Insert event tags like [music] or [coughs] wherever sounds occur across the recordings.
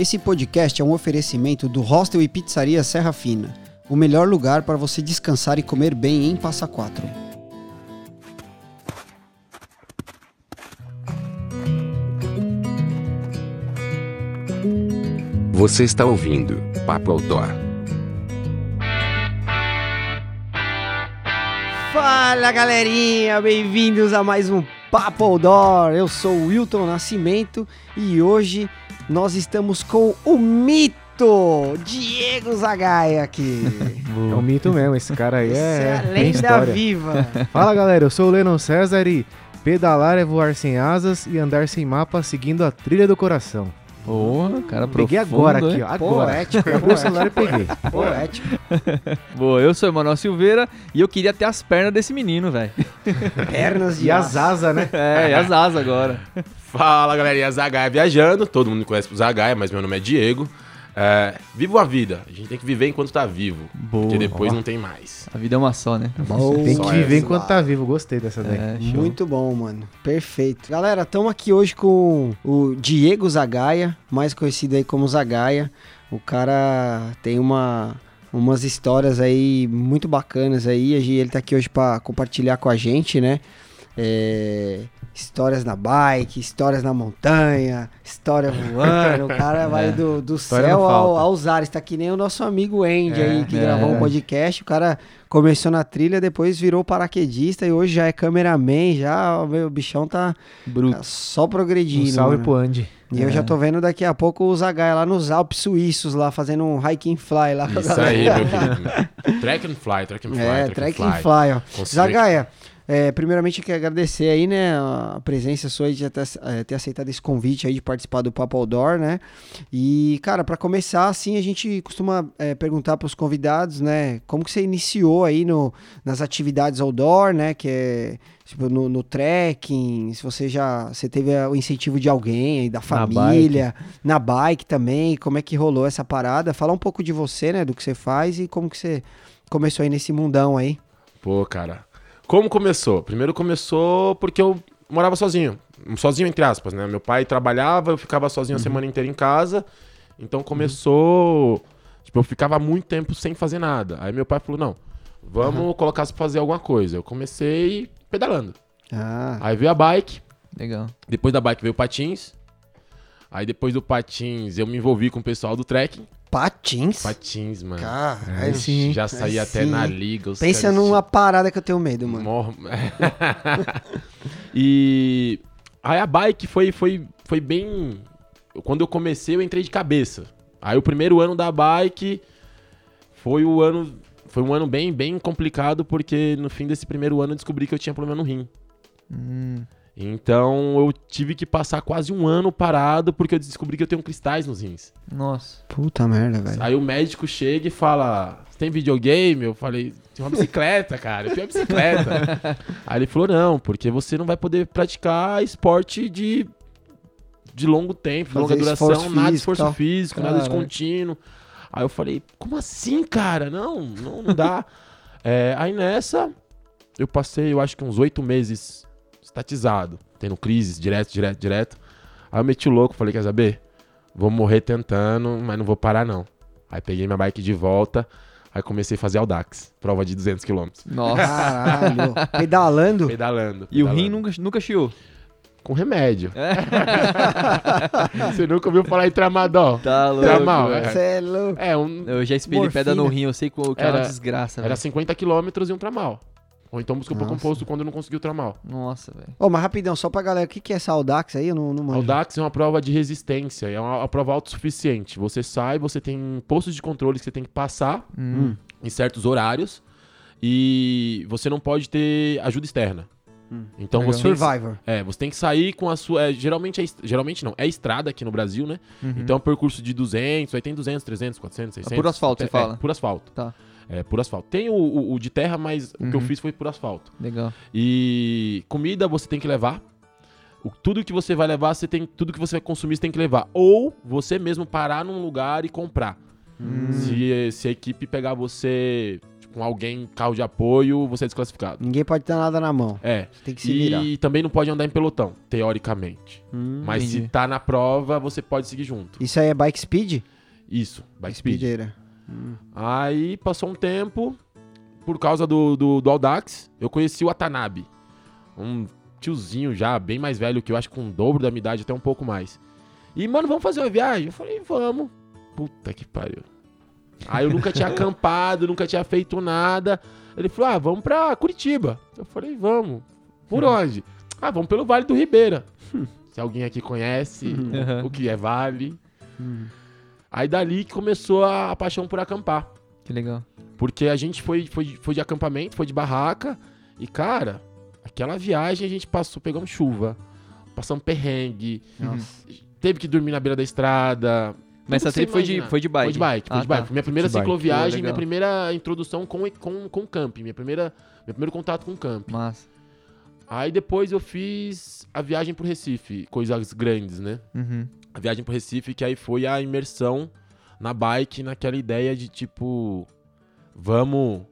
Esse podcast é um oferecimento do Hostel e Pizzaria Serra Fina, o melhor lugar para você descansar e comer bem em Passa Quatro. Você está ouvindo Papo Outdoor. Fala galerinha, bem-vindos a mais um Papo Outdoor. Eu sou o Wilton Nascimento e hoje nós estamos com o mito Diego Zagaia aqui. É um mito mesmo, esse cara aí é, é a lenda história. viva. [laughs] Fala galera, eu sou o Lennon César e pedalar é voar sem asas e andar sem mapa seguindo a trilha do coração. Boa, cara Peguei profundo, agora hein? aqui, ó, agora. Poético, Eu o celular e peguei. [laughs] Poético. [laughs] Boa, eu sou o Emanuel Silveira e eu queria ter as pernas desse menino, velho. Pernas de E as asas, né? É, e as asas agora. Fala galerinha, Zagaia viajando, todo mundo me conhece por Zagaia, mas meu nome é Diego. É, viva a vida, a gente tem que viver enquanto tá vivo, Boa. porque depois Ó. não tem mais. A vida é uma só, né? Boa. Tem que viver enquanto tá vivo, gostei dessa daí. É. Muito bom, mano. Perfeito. Galera, estamos aqui hoje com o Diego Zagaia, mais conhecido aí como Zagaia. O cara tem uma umas histórias aí muito bacanas aí. Ele tá aqui hoje para compartilhar com a gente, né? É, histórias na bike, histórias na montanha, história voando. O cara vai [laughs] É. do, do céu ao, aos ares. Tá que nem o nosso amigo Andy É, aí, que é. gravou um podcast. O cara começou na trilha, depois virou paraquedista e hoje já é cameraman. Já o meu bichão tá, tá Bruto. só Um progredindo. salve mano. pro Andy. E eu É. já tô vendo daqui a pouco o Zagaia lá nos Alpes suíços, lá fazendo um hiking fly lá Isso aí, meu querido. [laughs] Track and fly, track and fly, É, track, track and and fly. fly, ó. É, primeiramente eu quero agradecer aí, né, a presença sua de ter, é, ter aceitado esse convite aí de participar do Papo Outdoor, né? E, cara, pra começar, assim, a gente costuma é, perguntar pros convidados, né, como que você iniciou aí no, nas atividades outdoor, né, que é, tipo, no, no trekking, se você já, você teve o incentivo de alguém aí, da família, na bike também, como é que rolou essa parada? Fala um pouco de você, né, do que você faz e como que você começou aí nesse mundão aí. Pô, cara. Como começou? Primeiro começou porque eu morava sozinho. Sozinho, entre aspas, né? Meu pai trabalhava, eu ficava sozinho Uhum. a semana inteira em casa. Então começou. Tipo, eu ficava muito tempo sem fazer nada. Aí meu pai falou: não, vamos colocar pra fazer alguma coisa. Eu comecei pedalando. Ah, Aí veio a bike. Legal. Depois da bike veio o patins. Aí depois do patins eu me envolvi com o pessoal do trekking. Patins? Patins, mano. Caralho. Aí sim. Já Aí saí até sim, na liga. Pensa caras numa parada que eu tenho medo, mano. Morro. [laughs] e aí a bike foi, foi, foi bem. Quando eu comecei, eu entrei de cabeça. Aí o primeiro ano da bike foi o ano. Foi um ano bem, bem complicado, porque no fim desse primeiro ano eu descobri que eu tinha problema no rim. Hum, Então eu tive que passar quase um ano parado, porque eu descobri que eu tenho cristais nos rins. nossa. Puta merda, velho. Aí o médico chega e fala: Você tem videogame? Eu falei: Tem uma bicicleta, cara. Eu tenho uma bicicleta. [laughs] Aí ele falou: Não, porque você não vai poder praticar esporte de, de longo tempo, de Fazer longa duração, esforço nada de físico esforço tal. físico, nada de contínuo. Aí eu falei: Como assim, cara? Não, não, não dá. [laughs] É, aí nessa, eu passei, eu acho que uns oito meses estatizado, tendo crises direto, direto, direto. Aí eu meti o louco, falei, quer saber? Vou morrer tentando, mas não vou parar não. Aí peguei minha bike de volta, aí comecei a fazer Audax, prova de 200 km. Nossa. Caralho. [laughs] Pedalando? Pedalando. E o pedalando. rim nunca, nunca chiou. Com remédio. É. [laughs] Você nunca ouviu falar em tramadol? Tá louco. Tramal, velho. é. Você é louco. É, um, Eu já Morfina. pedra no rim, eu sei que é uma Era- desgraça, era velho. 50 km e um tramal. Ou então busca por Nossa. composto quando não consegui o tramal. Nossa, velho. Ô, mas rapidão, só pra galera, o que, que é essa Audax aí? Eu não, não manjo. Audax é uma prova de resistência, é uma, uma prova autossuficiente. Você sai, você tem postos de controle que você tem que passar Hum. em certos horários e você não pode ter ajuda externa. Hum. Então Legal. você tem, Survivor. é, você tem que sair com a sua, é, geralmente é, geralmente não, é estrada aqui no Brasil, né? Uhum. Então é um percurso de 200, aí tem 200, 300, 400, 600. por asfalto, até- você fala? É, por asfalto. Tá. É, por asfalto. Tem o, o- o de terra, mas o que eu Uhum. fiz foi por asfalto. Legal. E comida você tem que levar. O- tudo que você vai levar, você tem, tudo que você vai consumir, você tem que levar. Ou você mesmo parar num lugar e comprar. Hum. Se, se a equipe pegar você, tipo, com alguém, carro de apoio, você é desclassificado. Ninguém pode ter nada na mão. É. Você tem que se virar. E também não pode andar em pelotão, teoricamente. Hum. Mas se entendi. tá na prova, você pode seguir junto. Isso aí é bike speed? Isso, bike speed. Speedeira. Aí passou um tempo, por causa do, do, do Audax, eu conheci o Watanabe. Um tiozinho já, bem mais velho que eu, acho que com o dobro da minha idade, até um pouco mais. E, mano, vamos fazer uma viagem? Eu falei, vamos. Puta que pariu. Aí eu nunca tinha [laughs] acampado, nunca tinha feito nada. Ele falou, ah, vamos pra Curitiba. Eu falei, vamos. Por onde? Ah, vamos pelo Vale do Ribeira. Se alguém aqui conhece Uhum. o que é Vale. Aí dali que começou a, a paixão por acampar. Que legal. Porque a gente foi, foi, foi de acampamento, foi de barraca. E, cara, aquela viagem a gente passou, pegamos chuva, passamos perrengue, Nossa. teve que dormir na beira da estrada. Mas essa trip foi de, foi de bike? Foi de bike, foi Ah, de bike. tá. Foi minha primeira De cicloviagem, minha primeira introdução com, com, com camping, minha primeira, meu primeiro contato com camping. Massa. Aí depois eu fiz a viagem pro Recife, coisas grandes, né? Uhum. A viagem pro Recife, que aí foi a imersão na bike, naquela ideia de tipo, vamos,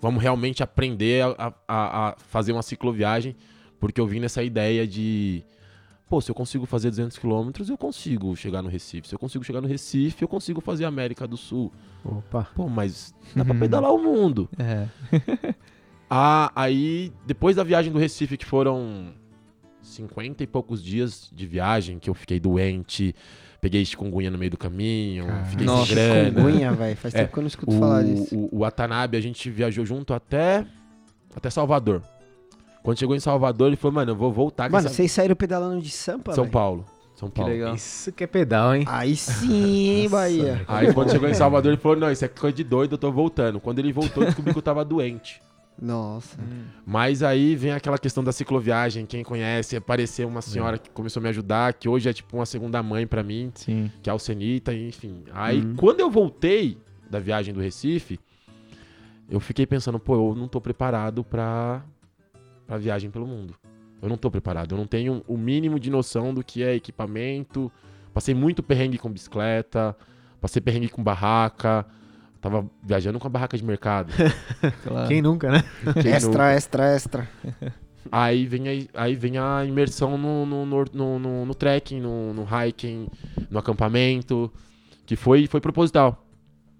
vamos realmente aprender a, a- a fazer uma cicloviagem, porque eu vim nessa ideia de, pô, se eu consigo fazer 200 km, eu consigo chegar no Recife. Se eu consigo chegar no Recife, eu consigo fazer a América do Sul. Opa. Pô, mas dá pra pedalar o mundo. É. [laughs] Ah, aí, depois da viagem do Recife, que foram 50 e poucos dias de viagem, que eu fiquei doente, peguei chikungunya no meio do caminho, fiquei Nossa, sem grana. Chikungunya, velho. Faz [laughs] É, tempo que eu não escuto falar disso. O, o, o Watanabe, a gente viajou junto até, até Salvador. Quando chegou em Salvador, ele falou, mano, eu vou voltar. que Mano, essa- vocês saíram pedalando de Sampa, São velho? Paulo. São Que Paulo. legal. Isso que é pedal, hein? Aí sim, hein, Bahia. Aí quando chegou em Salvador, ele falou, não, isso é coisa de doido, eu tô voltando. Quando ele voltou, eu descobri que eu tava doente. Nossa. Mas aí vem aquela questão da cicloviagem, quem conhece, apareceu uma senhora que começou a me ajudar, que hoje é tipo uma segunda mãe pra mim, Sim. que é a Alcenita, enfim. Aí quando eu voltei da viagem do Recife, eu fiquei pensando, pô, eu não tô preparado pra, pra viagem pelo mundo. Eu não tô preparado, eu não tenho o mínimo de noção do que é equipamento. Passei muito perrengue com bicicleta, passei perrengue com barraca, tava viajando com a barraca de mercado. [laughs] Claro. Quem nunca, né? Quem extra, nunca? extra, extra. Aí vem a, aí vem a imersão no, no, no, no, no- no trekking, no, no hiking, no acampamento, que foi, foi proposital.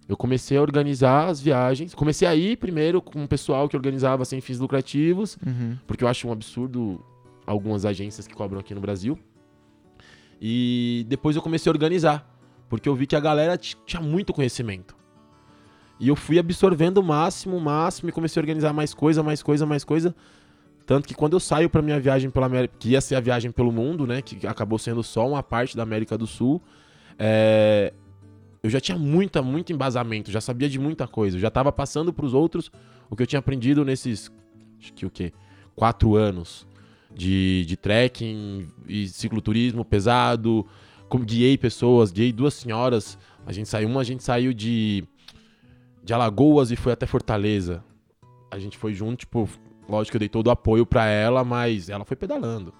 Eu comecei a organizar as viagens. Comecei a ir primeiro com o pessoal que organizava sem fins lucrativos, Uhum. porque eu acho um absurdo algumas agências que cobram aqui no Brasil. E depois eu comecei a organizar, porque eu vi que a galera tinha muito conhecimento. E eu fui absorvendo o máximo, o máximo, e comecei a organizar mais coisa, mais coisa, mais coisa. Tanto que quando eu saio pra minha viagem pela América, que ia ser a viagem pelo mundo, né? Que acabou sendo só uma parte da América do Sul, é, eu já tinha muita, muito embasamento, já sabia de muita coisa. Eu já tava passando pros outros o que eu tinha aprendido nesses, acho que o quê? Quatro anos de, de trekking e cicloturismo pesado. Como guiei pessoas, guiei duas senhoras. A gente saiu, uma a gente saiu de, de Alagoas e foi até Fortaleza. A gente foi junto, tipo, lógico que eu dei todo o apoio pra ela, mas ela foi pedalando.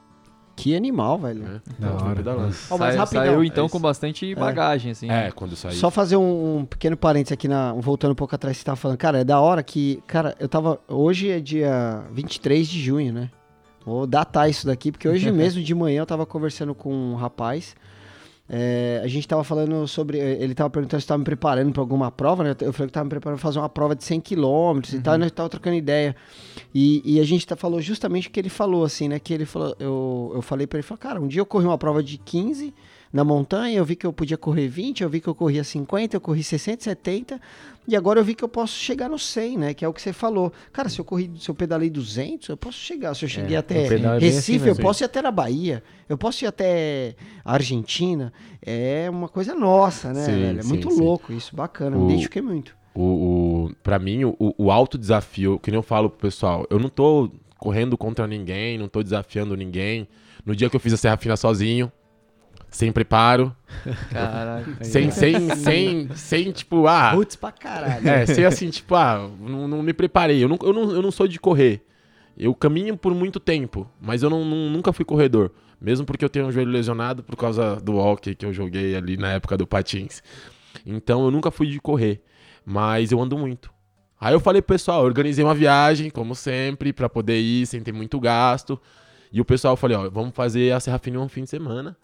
Que animal, velho. Né? Da Ela foi hora. pedalando. Ó, mas Saiu- rapidão. Saiu então É com isso. bastante bagagem, assim. É, quando eu saí. Só fazer um, um pequeno parênteses aqui, na, voltando um pouco atrás, que você tava falando. Cara, é da hora que. Cara, eu tava. Hoje é dia 23 de junho, né? Vou datar isso daqui, porque hoje [laughs] mesmo de manhã eu tava conversando com um rapaz. É, a gente tava falando sobre. Ele tava perguntando se tava me preparando pra alguma prova, né? Eu falei que tava me preparando pra fazer uma prova de 100 km e tal, e nós tava trocando ideia. E, e a gente tá, falou justamente o que ele falou, assim, né? Que ele falou. Eu, eu falei pra ele, falei, cara, um dia eu corri uma prova de 15 na montanha, eu vi que eu podia correr 20, eu vi que eu corria 50, eu corri 60, 70, e agora eu vi que eu posso chegar no 100, né? Que é o que você falou. Cara, se eu corri, se eu pedalei 200, eu posso chegar. Se eu cheguei o até é bem Recife, assim eu posso ir até na Bahia, eu posso ir até a Argentina. É uma coisa nossa, né, Sim? É sim, muito sim. louco isso, bacana. O- Me identifiquei muito. O, o, pra mim, o, o alto desafio, que nem eu falo pro pessoal, eu não tô correndo contra ninguém, não tô desafiando ninguém. No dia que eu fiz a Serra Fina sozinho, sem preparo, Caraca. sem, sem, sem, sem, tipo, ah, Putz pra caralho. é, sem assim, tipo, ah, não, não me preparei. Eu não, eu, não, eu não sou de correr. Eu caminho por muito tempo, mas eu não, não- nunca fui corredor. Mesmo porque eu tenho um joelho lesionado por causa do hockey que eu joguei ali na época do patins. Então eu nunca fui de correr. Mas eu ando muito. Aí eu falei pro pessoal, organizei uma viagem, como sempre, pra poder ir sem ter muito gasto. E o pessoal falei, ó, vamos fazer a Serra Fina em um fim de semana.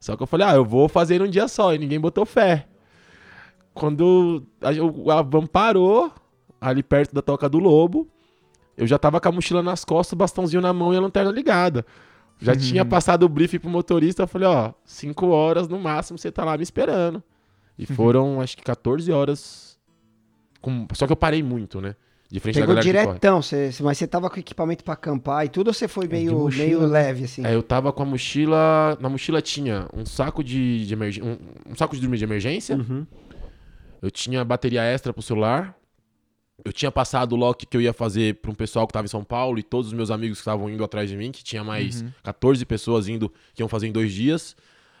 Só que eu falei, ah, eu vou fazer num dia só, e ninguém botou fé. Quando a, a van parou, ali perto da Toca do Lobo, eu já tava com a mochila nas costas, o bastãozinho na mão e a lanterna ligada. Já tinha passado o briefing pro motorista, eu falei, ó, 5 horas no máximo você tá lá me esperando. E foram, acho que 14 horas. com- Só que eu parei muito, né? De frente Pegou diretão, cê, mas você tava com equipamento pra acampar e tudo ou você foi meio, mochila, meio né? leve, assim? É, eu tava com a mochila. Na mochila tinha um saco de, de emergência. Um, um saco de dormir de emergência. Uhum. Eu tinha bateria extra pro celular. Eu tinha passado o lock que eu ia fazer pra um pessoal que tava em São Paulo e todos os meus amigos que estavam indo atrás de mim, que tinha mais 14 pessoas indo, que iam fazer em dois dias.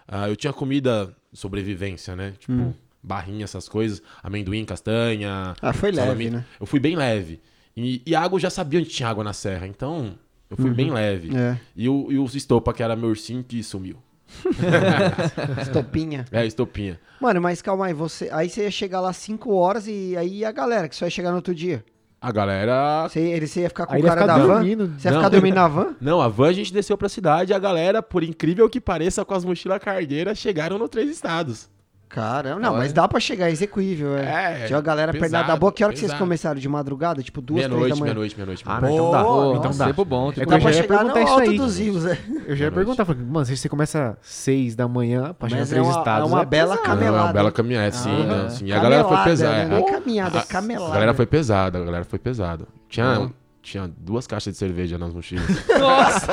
Ah, eu tinha comida de sobrevivência, né? Tipo, Hum. Barrinha, essas coisas. Amendoim, castanha. Ah, foi leve, né? Eu fui bem leve. E, e água eu já sabia onde tinha água na serra, então eu fui bem leve. É, E o, e o Estopa, que era meu ursinho, que sumiu. [laughs] estopinha. É, Estopinha. Mano, mas calma aí, você, aí você ia chegar lá 5 horas e aí a galera que só ia chegar no outro dia. A galera. Você, ele, você ia ficar com Aí o cara da van? dormindo. Você ia Não. ficar dormindo na van? [laughs] Não, a van a gente desceu pra cidade e a galera, por incrível que pareça, com as mochilas cargueiras, chegaram no Três Estados. Caramba, não, Olha. mas dá pra chegar, é execuível, é. É, Tinha a galera pesado, pernada da boa. Que hora que vocês pesado. começaram? De madrugada? Tipo duas, três da Meia-noite, manhã? meia-noite, meia-noite. Ah, não, então dá. Pô, então dá. tempo bom. É Tempo que eu Dá já pra chegar no isso aí. dos rios, é. Eu já ia perguntar, falei, mano, se você começa seis da manhã pra chegar Mas nos é três uma, estados. é uma é bela pesado. camelada. É uma bela caminhada, sim, Ah, né? Sim. E a galera foi pesada. Não é caminhada, é A camelada. galera foi pesada, a galera foi pesada. Tinha, Uhum. Tinha duas caixas de cerveja nas mochilas. [laughs] Nossa!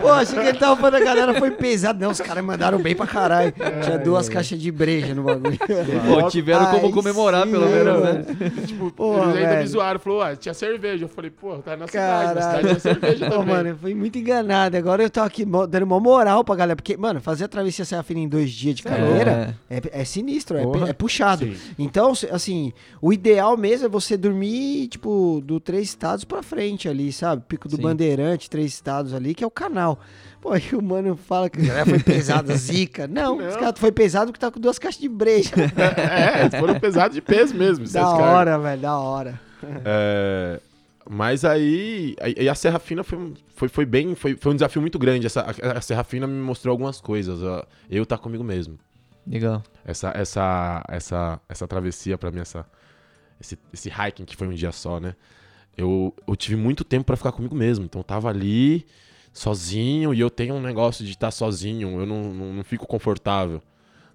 Pô, achei que ele tava falando, a galera foi pesado. Não, os caras mandaram bem pra caralho. Tinha duas caixas de breja no bagulho. Pô, tiveram como Ai, comemorar, sim, pelo menos, né? tipo, Porra, eles ainda velho. me zoaram. Falou, ah, tinha cerveja. Eu falei, pô, tá na cidade, na Caralho. cidade tinha cerveja Pô, também. mano, eu fui muito enganado. Agora eu tô aqui dando uma moral pra galera. Porque, mano, fazer a travessia Serra Fina em dois dias de carreira é, é sinistro, é, Porra. pe- é puxado. Sim. Então, assim, o ideal mesmo é você dormir, tipo, do três estados pra frente ali, sabe? Pico do Sim. Bandeirante, três estados ali, que é o canal. Pô, aí o mano fala que foi pesada, [laughs] zica. Não, os caras foi pesado porque tá com duas caixas de breja. [laughs] É, eles foram pesados de peso mesmo. da hora, velho, da hora. É, mas aí, aí a Serra Fina foi, um- foi, foi bem, foi, foi um desafio muito grande. Essa, a, a Serra Fina me mostrou algumas coisas. ó. Eu tá comigo mesmo. Legal. Essa, essa, essa, essa travessia pra mim, essa, esse, esse hiking que foi um dia só, né? Eu, eu tive muito tempo pra ficar comigo mesmo. Então eu tava ali sozinho e eu tenho um negócio de estar sozinho. Eu não, não, não fico confortável.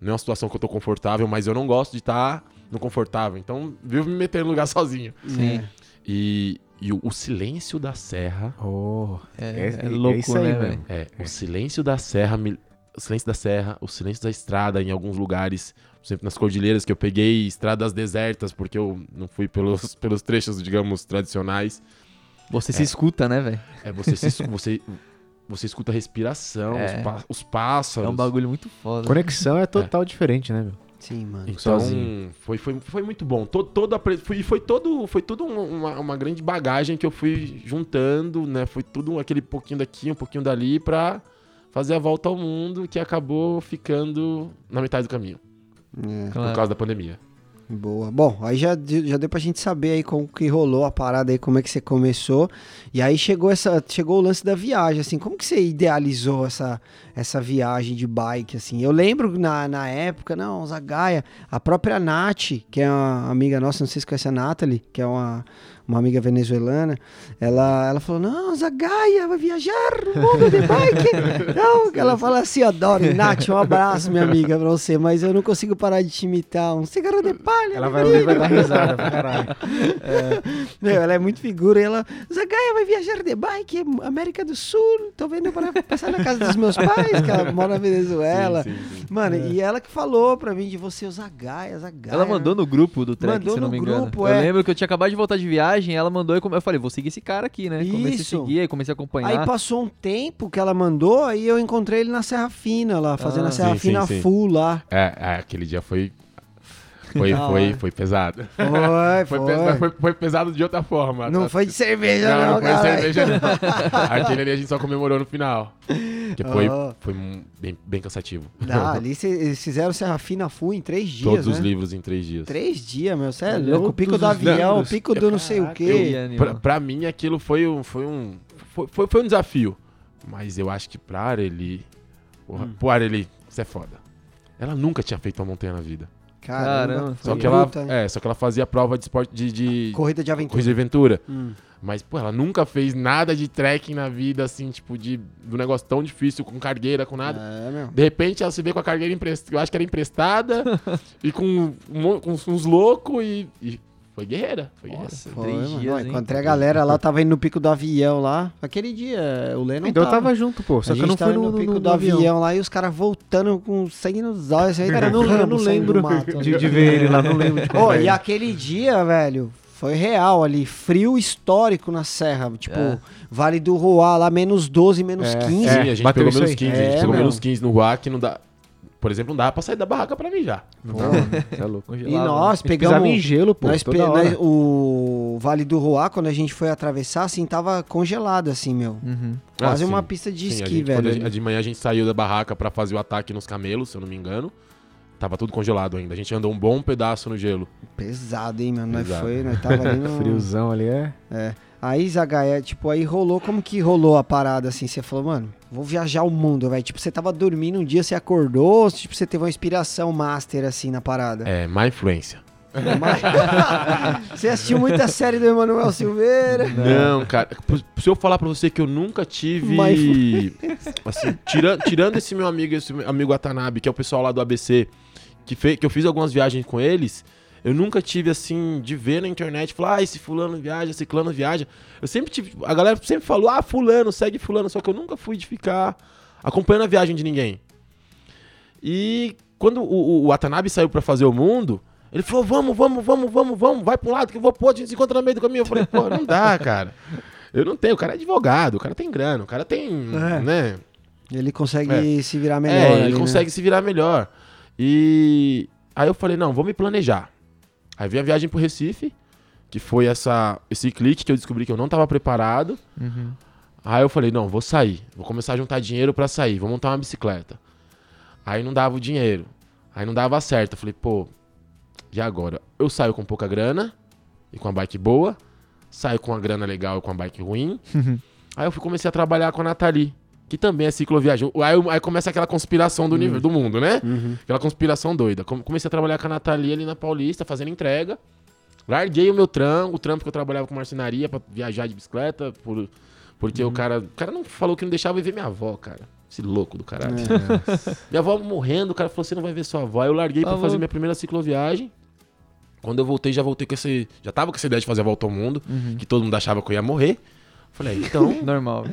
Não é uma situação que eu tô confortável, mas eu não gosto de estar no confortável. Então, vivo me meter no lugar [laughs] sozinho. Sim. E, e o, o silêncio da serra. Oh, É, É- é é louco, isso aí, né, velho? É, o silêncio da serra. me- o silêncio da serra, o silêncio da estrada em alguns lugares. Exemplo, nas cordilheiras que eu peguei estradas desertas, porque eu não fui pelos, [laughs] pelos trechos, digamos, tradicionais. Você se escuta, né, velho? É, você, se- você, você escuta a respiração, É. os, pá- os É pássaros. um bagulho muito foda. conexão é total diferente, né, meu? Sim, mano. Então, sozinho. foi, foi, foi muito bom. Todo, todo, apre- foi, foi todo, foi tudo um- uma, uma grande bagagem que eu fui juntando, né? Foi tudo aquele pouquinho daqui, um pouquinho dali pra fazer a volta ao mundo que acabou ficando na metade do caminho, É. por Claro. causa da pandemia. Boa. Bom, aí já, de- já deu pra gente saber aí como que rolou a parada aí, como é que você começou. E aí chegou essa chegou o lance da viagem, assim, como que você idealizou essa, essa viagem de bike, assim? Eu lembro na, na época, não, Zagaia, a própria Nath, que é uma amiga nossa, não sei se conhece a Nathalie, que é uma, uma amiga venezuelana, ela, ela falou, não, Zagaia, vai viajar no mundo de bike. [laughs] não, ela fala assim, adoro. Nath, um abraço, minha amiga, pra você, mas eu não consigo parar de te imitar. Um cigarro de palha. Ela meu vai vai querido." dar risada pra caralho. [laughs] Meu, ela é muito figura e ela. Zagaia vai viajar de bike, América do Sul. Tô vendo para passar na casa dos meus pais, que ela mora na Venezuela. Sim, sim, sim. Mano, e ela que falou pra mim de você, o Zagaia, Zagaia. Ela mandou no grupo do trek, Mandou se não no me engano. grupo, eu é. lembro que eu tinha acabado de voltar de viagem, ela mandou e eu falei, vou seguir esse cara aqui, né? Comecei Isso. a seguir, aí comecei a acompanhar. Aí passou um tempo que ela mandou, aí eu encontrei ele na Serra Fina lá, fazendo Ah, a Serra sim, Fina sim, sim. full lá. É, é, aquele dia foi. Foi, foi, foi pesado. Foi, Foi, foi. pes- mas foi, foi pesado de outra forma. Não tá? foi de cerveja, Não, não, não foi cara. cerveja, não. [laughs] Aquele ali a gente só comemorou no final. Porque foi, Ah. foi bem, bem cansativo. Ah, ali eles fizeram Serra Fina Full em três dias, Todos né? os livros em três dias. Três dias, meu. Você é louco. O pico do avião, o livros. pico do não sei o quê. animal. Pra, pra mim, aquilo foi um. Foi um, foi, foi, foi um desafio. Mas eu acho que pra Areli. Porra, Hum. Pô, Areli, você é foda. Ela nunca tinha feito uma montanha na vida. Caramba. Caramba, Só que, ela, luta, é, só que ela fazia prova de esporte de, de Corrida de aventura. corrida de aventura. Hum. Mas, pô, ela nunca fez nada de trekking na vida, assim, tipo, de do negócio tão difícil, com cargueira, com nada. É, meu. De repente ela se vê com a cargueira emprestada, eu acho que era emprestada, [laughs] e com, um com uns loucos e, e foi guerreira. Foi guerreira. Nossa, Foi, três mano. dias, hein? Encontrei a galera lá, tava indo no pico do avião lá. Aquele dia, o Lê não Então eu tava. tava junto, pô. Só a que eu gente não tava fui no, no, pico no- do no avião. lá e os caras voltando com sangue nos olhos. Aí, Cara, eu não, eu não lembro mato, de, de ver ele lá, não lembro de [laughs] é. e aquele dia, velho, foi real ali. Frio histórico na serra. Tipo, É. Vale do Roá lá, menos 12, menos É, 15. Sim, é. a gente bateu pegou menos aí. 15. a É, gente pegou meu. menos 15 no Ruá, que não dá. Por exemplo, não dá pra sair da barraca pra mim já. Não. Você é louco. E Congelado, nós pegamos. em gelo, pô, nós toda pe- hora. nós- o Vale do Roá, quando a gente foi atravessar, assim, tava congelado, assim, meu. Uhum. Quase Ah, uma pista de Sim, a esqui, gente- quando velho. gente- de manhã a gente saiu da barraca pra fazer o ataque nos camelos, se eu não me engano. Tava tudo congelado ainda. A gente andou um bom pedaço no gelo. Pesado, hein, mano? Nós Pesado. foi, nós tava ali [laughs] no... Friozão ali é. Aí, Zagaia, tipo, aí rolou, como que rolou a parada, assim? Você falou, mano, vou viajar o mundo, velho. Tipo, você tava dormindo um dia, você acordou, ou, tipo, você teve uma inspiração master, assim, na parada? É, má influência. Mas- [laughs] você assistiu muita série do Emanuel Silveira? Não, cara. Se eu falar pra você que eu nunca tive. Assim, tira- tirando esse meu amigo, esse meu amigo Atanabe, que é o pessoal lá do ABC, que, fe, que eu fiz algumas viagens com eles, eu nunca tive assim, de ver na internet, falar, ah, esse fulano viaja, esse clano viaja. Eu sempre tive. A galera sempre falou, ah, fulano, segue fulano, só que eu nunca fui de ficar acompanhando a viagem de ninguém. E quando o, o, o Watanabe saiu pra fazer o mundo, ele falou: vamos, vamos, vamos, vamos, vamos, vai um lado que eu vou pro outro, a gente se encontra no meio do caminho. Eu falei, pô, não dá, [laughs] cara. Eu não tenho, o cara é advogado, o cara tem grana, o cara tem. É. né? Ele consegue É. se virar melhor. É, ele ali, né? consegue se virar melhor. E aí eu falei, não, vou me planejar. Aí veio a viagem pro Recife, que foi essa, esse clique que eu descobri que eu não tava preparado. Uhum. Aí eu falei, não, vou sair. Vou começar a juntar dinheiro pra sair. Vou montar uma bicicleta. Aí não dava o dinheiro. Aí não dava certo. Eu falei, pô, e agora? Eu saio com pouca grana e com a bike boa. Saio com a grana legal e com a bike ruim. aí eu fui, comecei a trabalhar com a Nathalie, que também é cicloviagem. Aí, aí começa aquela conspiração do, nível, do mundo, né? Uhum. Aquela conspiração doida. Com- Comecei a trabalhar com a Nathalie ali na Paulista, fazendo entrega. Larguei o meu trampo, o trampo que eu trabalhava com marcenaria pra viajar de bicicleta, por, porque o cara. O cara não falou que não deixava eu ver minha avó, cara. Esse louco do caralho. [laughs] minha avó morrendo, o cara falou: você não vai ver sua avó. Aí eu larguei Tá pra fazer minha primeira cicloviagem. Quando eu voltei, já voltei com esse. Já tava com essa ideia de fazer a volta ao mundo, Uhum. que todo mundo achava que eu ia morrer. Falei, então, [laughs] Normal.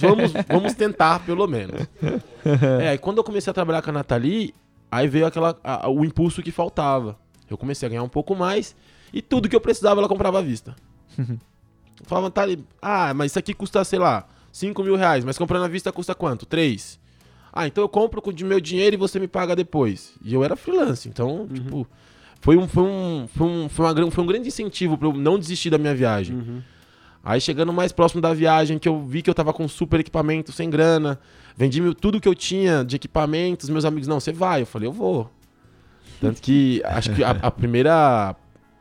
vamos, vamos, tentar, pelo menos. [laughs] É, aí quando eu comecei a trabalhar com a Nathalie, aí veio aquela, a- o impulso que faltava. Eu comecei a ganhar um pouco mais e tudo que eu precisava ela comprava à vista. [laughs] Eu falava, Nathalie, ah, mas isso aqui custa, sei lá, 5 mil reais, mas comprando à vista custa quanto? 3. Ah, então eu compro com o meu dinheiro e você me paga depois. E eu era freelance, então, tipo, foi um, foi um, foi um, foi uma, foi um grande incentivo pra eu não desistir da minha viagem. Uhum. Aí chegando mais próximo da viagem, que eu vi que eu tava com super equipamento, sem grana, vendi meu- tudo que eu tinha de equipamentos, meus amigos, não, você vai. Eu falei, eu vou. Tanto que acho que a, a primeira,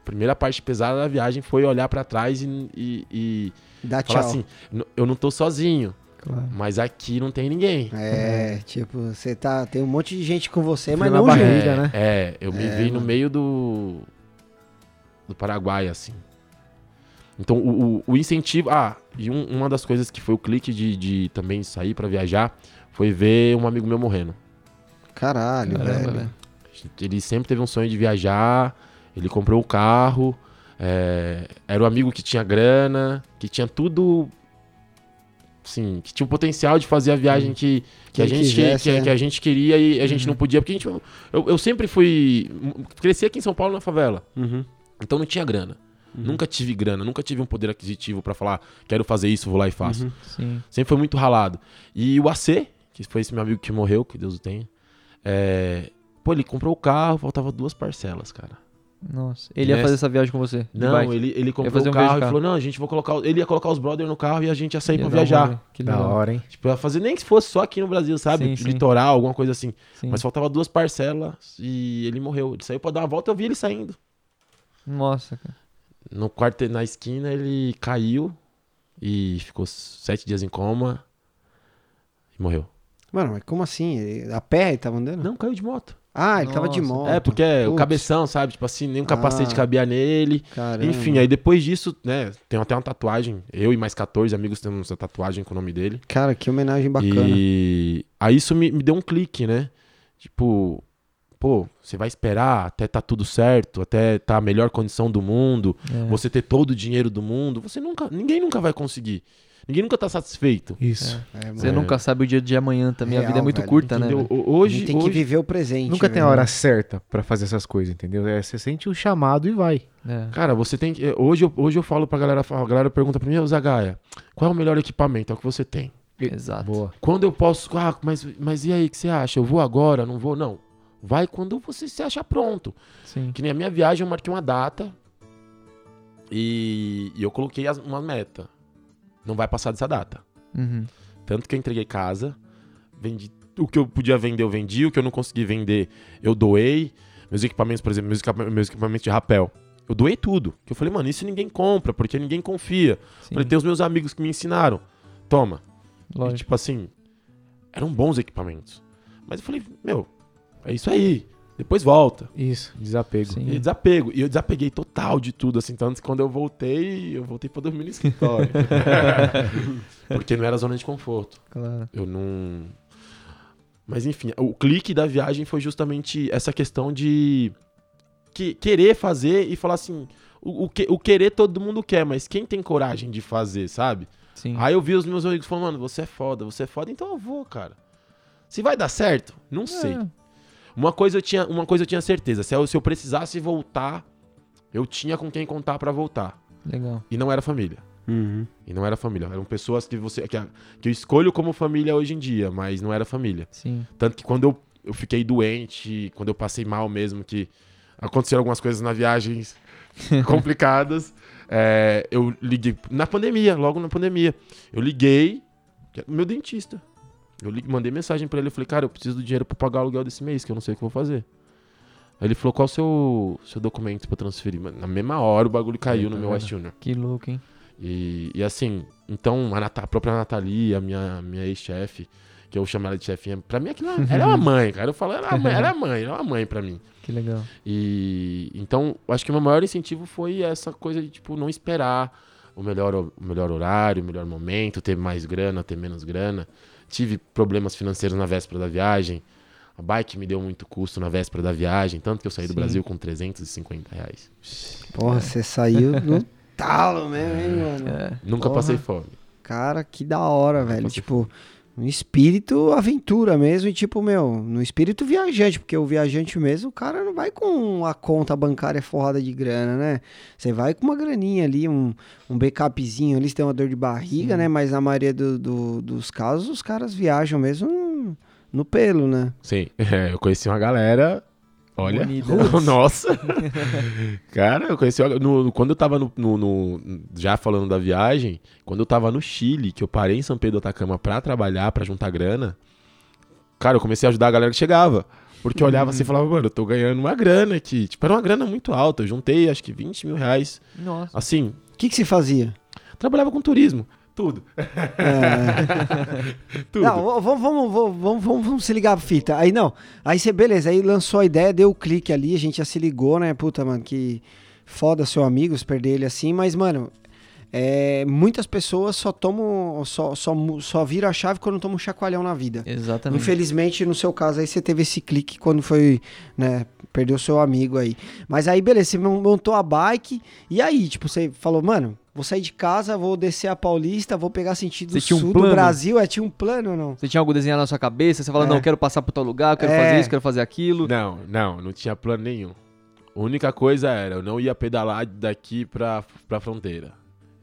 primeira parte pesada da viagem foi olhar pra trás e, e- e Dá falar tchau. assim, "N- eu não tô sozinho, Claro. mas aqui não tem ninguém. É, tipo, você tá. Tem um monte de gente com você, mas na não barriga. Briga, né? É, eu me É, vi no mano. meio do do Paraguai, assim. Então, o, o- o incentivo... Ah, e um- uma das coisas que foi o clique de, de também sair pra viajar foi ver um amigo meu morrendo. Caralho, Caramba, velho. velho. Ele sempre teve um sonho de viajar, ele comprou um carro, é, era o amigo que tinha grana, que tinha tudo... Sim, que tinha o potencial de fazer a viagem que, que, Que a gente, quisesse, que, é. que a gente queria e a gente não podia, porque a gente, eu, eu sempre fui. Cresci aqui em São Paulo na favela. Uhum. Então não tinha grana. Nunca tive grana, nunca tive um poder aquisitivo pra falar, quero fazer isso, vou lá e faço. Uhum. Sim. Sempre foi muito ralado. E o AC, que foi esse meu amigo que morreu, que Deus o tenha, é, pô, ele comprou o carro, faltava duas parcelas, cara. Nossa. Ele ia Nessa- fazer essa viagem com você? Não, ele, ele comprou fazer o um carro e falou: não, a gente vai colocar. Ele ia colocar os brothers no carro e a gente ia sair Ia pra um viajar. Que Da hora, hein? Tipo, ia fazer nem que fosse só aqui no Brasil, sabe? Sim, sim. Litoral, alguma coisa assim. Sim. Mas faltava duas parcelas e ele morreu. Ele saiu pra dar uma volta e eu vi ele saindo. Nossa, cara. No quarto, na esquina, ele caiu e ficou sete dias em coma e morreu. Mano, mas como assim? A pé ele tava andando? Não, caiu de moto. Ah, ele tava de Nossa. moto. É, porque é o Putz. cabeção, sabe? Tipo assim, nem um capacete Ah. cabia nele. Caramba. Enfim, aí depois disso, né, tem até uma tatuagem. Eu e mais 14 amigos temos essa tatuagem com o nome dele. Cara, que homenagem bacana. E aí isso me, me deu um clique, né? Tipo, pô, você vai esperar até tá tudo certo, até tá a melhor condição do mundo, É. você ter todo o dinheiro do mundo, você nunca, ninguém nunca vai conseguir. Ninguém nunca tá satisfeito. Isso. É, Você mano. nunca sabe o dia de amanhã também. a Real, vida é muito velho. curta, né? Entendeu? velho? A Hoje, gente tem que hoje- viver o presente. Nunca tem a hora certa pra fazer essas coisas, entendeu? É, você sente o chamado e vai. É. Cara, você tem que. Hoje eu, hoje eu falo pra galera, a galera pergunta pra mim, ô Zagaia, qual é o melhor equipamento? É o que você tem. Exato. Boa. Quando eu posso. Ah, mas, mas e aí, o que você acha? Eu vou agora? Não vou? Não. Vai quando você se achar pronto. Sim. Que nem a minha viagem, eu marquei uma data e, e eu coloquei as- uma meta. Não vai passar dessa data. Uhum. Tanto que eu entreguei casa, vendi o que eu podia vender, eu vendi, o que eu não consegui vender, eu doei. Meus equipamentos, por exemplo, meus, meus equipamentos de rapel. Eu doei tudo. Que eu falei, mano, isso ninguém compra, porque ninguém confia. Sim. Falei, tem os meus amigos que me ensinaram. Toma. E, tipo assim, eram bons equipamentos. Mas eu falei, meu, é isso aí. Depois volta. Isso, desapego. Sim. E desapego. E eu desapeguei total de tudo, assim. Tanto que quando eu voltei, eu voltei pra dormir no escritório. [laughs] Porque não era zona de conforto. Claro. Eu não. Mas enfim, o clique da viagem foi justamente essa questão de que- querer fazer e falar assim. O, o, que- o querer todo mundo quer, mas quem tem coragem de fazer, sabe? Sim. Aí eu vi os meus amigos falando, mano, você é foda, você é foda, então eu vou, cara. Se vai dar certo, não sei. Uma coisa eu tinha, uma coisa eu tinha certeza, se eu, se eu precisasse voltar, eu tinha com quem contar pra voltar. Legal. E não era família. Uhum. E não era família. Eram pessoas que você que, que eu escolho como família hoje em dia, mas não era família. Sim. Tanto que quando eu, eu fiquei doente, quando eu passei mal mesmo, que aconteceram algumas coisas na viagem [laughs] complicadas, é, eu liguei na pandemia, logo na pandemia. Eu liguei, que é o meu dentista. Eu mandei mensagem pra ele, eu falei, cara, eu preciso do dinheiro pra pagar o aluguel desse mês, que eu não sei o que eu vou fazer. Aí ele falou, qual o seu, seu documento pra transferir? Na mesma hora o bagulho caiu no tá meu? West Junior. Que louco, hein? E, e assim, então a, Nata- a própria Nathalie, a minha, minha ex-chefe, que eu chamo ela de chefinha, pra mim aquilo, ela é uma [laughs] mãe, cara. Eu falo, ela é uma mãe, ela é mãe, ela é uma mãe pra mim. Que legal. E então, eu acho que o meu maior incentivo foi essa coisa de, tipo, não esperar o melhor, o melhor horário, o melhor momento, ter mais grana, ter menos grana. Tive problemas financeiros na véspera da viagem. A bike me deu muito custo na véspera da viagem, tanto que eu saí do Sim. Brasil com 350 reais. Porra, você saiu [laughs] no talo mesmo, hein, mano? É. Nunca Porra. passei fome. Cara, que da hora, velho. Tipo, no espírito aventura mesmo. E tipo, meu, no espírito viajante. Porque o viajante mesmo, o cara não vai com a conta bancária forrada de grana, né? Você vai com uma graninha ali, um, um backupzinho ali, se tem uma dor de barriga, Sim. né? Mas na maioria do- do- dos casos, os caras viajam mesmo no, no pelo, né? Sim, [laughs] é, eu conheci uma galera. Olha, [laughs] nossa. [laughs] Cara, eu conheci. no- quando eu tava no, no- no- Já falando da viagem, quando eu tava no Chile, que eu parei em São Pedro do Atacama pra trabalhar, pra juntar grana. Cara, eu comecei a ajudar a galera que chegava. Porque eu olhava assim e falava, mano, eu tô ganhando uma grana aqui. Tipo, era uma grana muito alta. Eu juntei acho que 20 mil reais. Nossa. Assim, O que, que você fazia? trabalhava com turismo. Tudo. [laughs] Tudo. Não, vamos, vamos, vamos, vamos, vamos, se ligar a fita. Aí não. Aí você, beleza, aí lançou a ideia, deu o clique ali, a gente já se ligou, né? Puta, mano, que foda seu amigo, se perder ele assim, mas, mano. é, muitas pessoas só tomam, só, só, só viram a chave quando tomam um chacoalhão na vida. Exatamente. Infelizmente, no seu caso aí, você teve esse clique quando foi, né, perdeu seu amigo aí. Mas aí, beleza, você mon- montou a bike, e aí, tipo, você falou, mano, vou sair de casa, vou descer a Paulista, vou pegar sentido Você um sul plano? do Brasil. É, tinha um plano ou não? Você tinha algo desenhado na sua cabeça? Você fala, É. não, eu quero passar por tal lugar, eu quero É. fazer isso, quero fazer aquilo. Não, não, não tinha plano nenhum. A única coisa era, eu não ia pedalar daqui pra, pra fronteira.